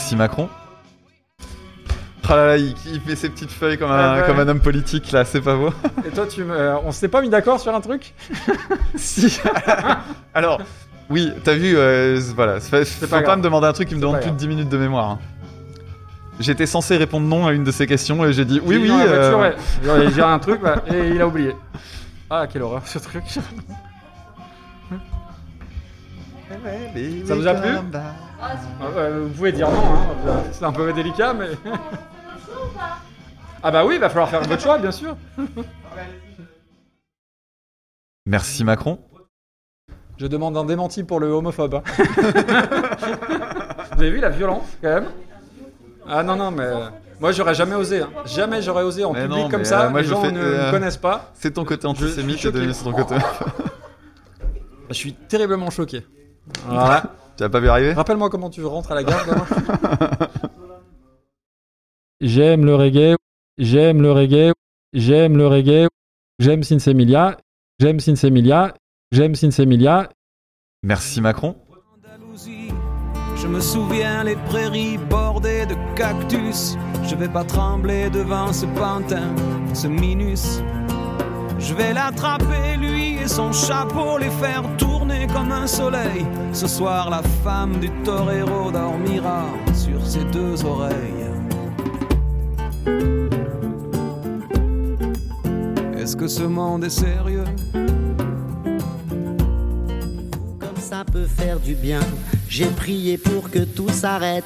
Merci Macron. Ah là là, il, il fait ses petites feuilles comme un, Ah ouais. comme un homme politique là, c'est pas beau Et toi, tu me... euh, on s'était pas mis d'accord sur un truc Si. Alors, oui, t'as vu, euh, voilà, faut, pas pas, me demander un truc qui me demande plus de grave. 10 minutes de mémoire. hein. J'étais censé répondre non à une de ces questions et j'ai dit oui, oui. la euh, ouais. J'ai un truc, bah, et il a oublié. Ah, quelle horreur ce truc. Ça vous a plu? Ah, euh, vous pouvez dire non, hein. c'est un peu délicat, mais. Ah bah oui, il va falloir faire votre choix, bien sûr. Merci Macron. Je demande un démenti pour le homophobe. hein. Vous avez vu la violence, quand même? Ah non, non, mais... Moi, j'aurais jamais osé. hein. Jamais j'aurais osé en Mais public non, comme ça. euh, moi, les je gens fais, ne euh, me connaissent pas. C'est ton côté antisémite sur ton côté. Je suis terriblement choqué. Voilà. Tu as pas vu arriver Rappelle-moi comment tu rentres à la gare. j'aime le reggae, j'aime le reggae, j'aime le reggae, j'aime Sinsemilia, j'aime Sinsemilia, j'aime Sinsemilia. Merci Macron. Je me souviens les prairies bordées de cactus. Je vais pas trembler devant ce pantin, ce minus. Je vais l'attraper, lui et son chapeau, les faire tourner comme un soleil. Ce soir, la femme du torero dormira sur ses deux oreilles. Est-ce que ce monde est sérieux? Comme ça peut faire du bien, j'ai prié pour que tout s'arrête.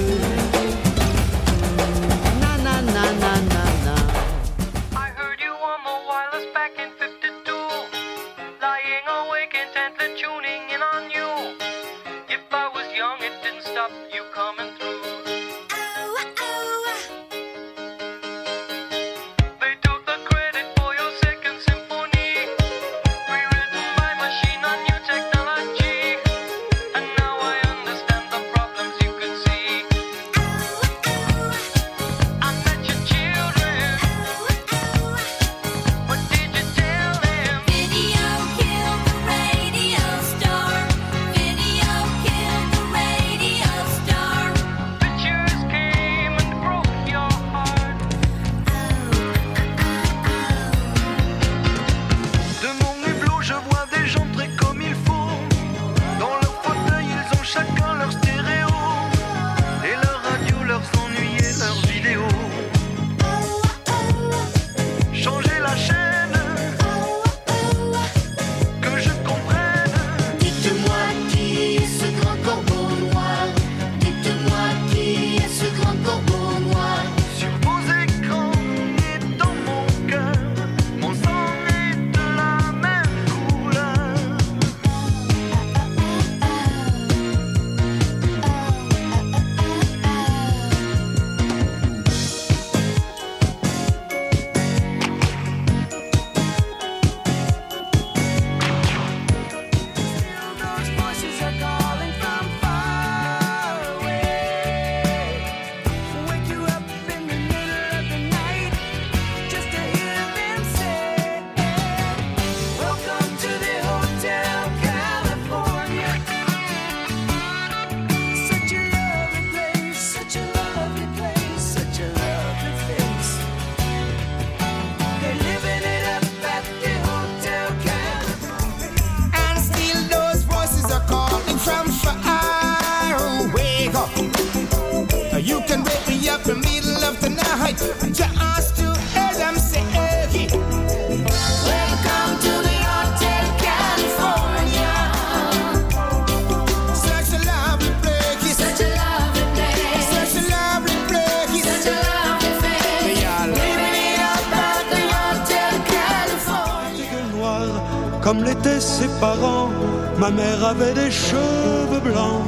comme l'étaient ses parents. Ma mère avait des cheveux blancs.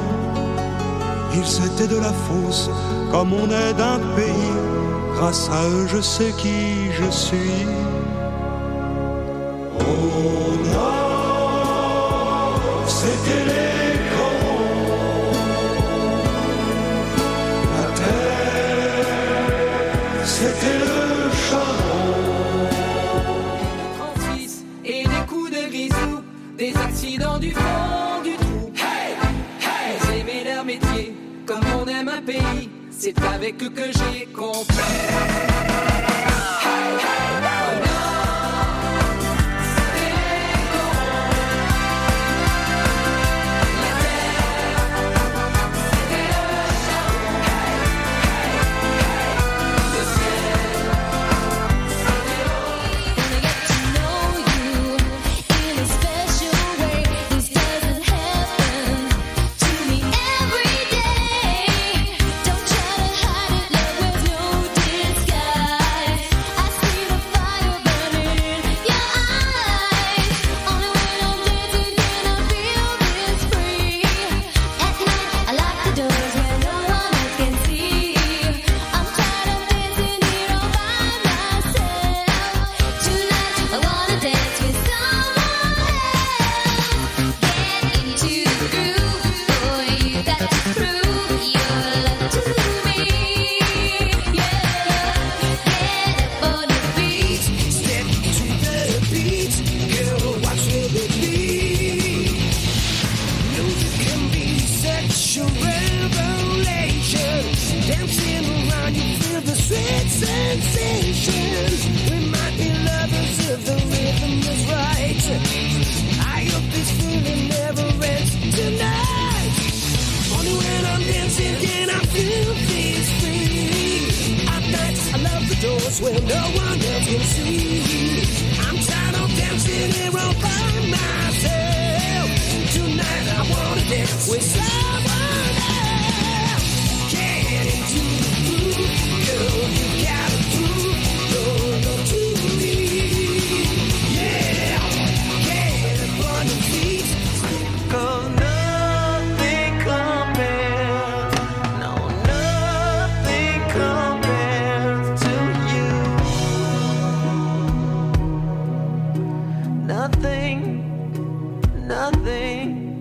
Ils étaient de la fosse, comme on est d'un pays grâce à eux je sais qui je suis. Oh non, c'était les. La terre, c'était le charbon. Francis et des coups de grisou, des accidents du fond du trou. Hey, hey, Ils aimaient leur métier comme on aime un pays. C'est avec eux que j'ai compris. everything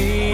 all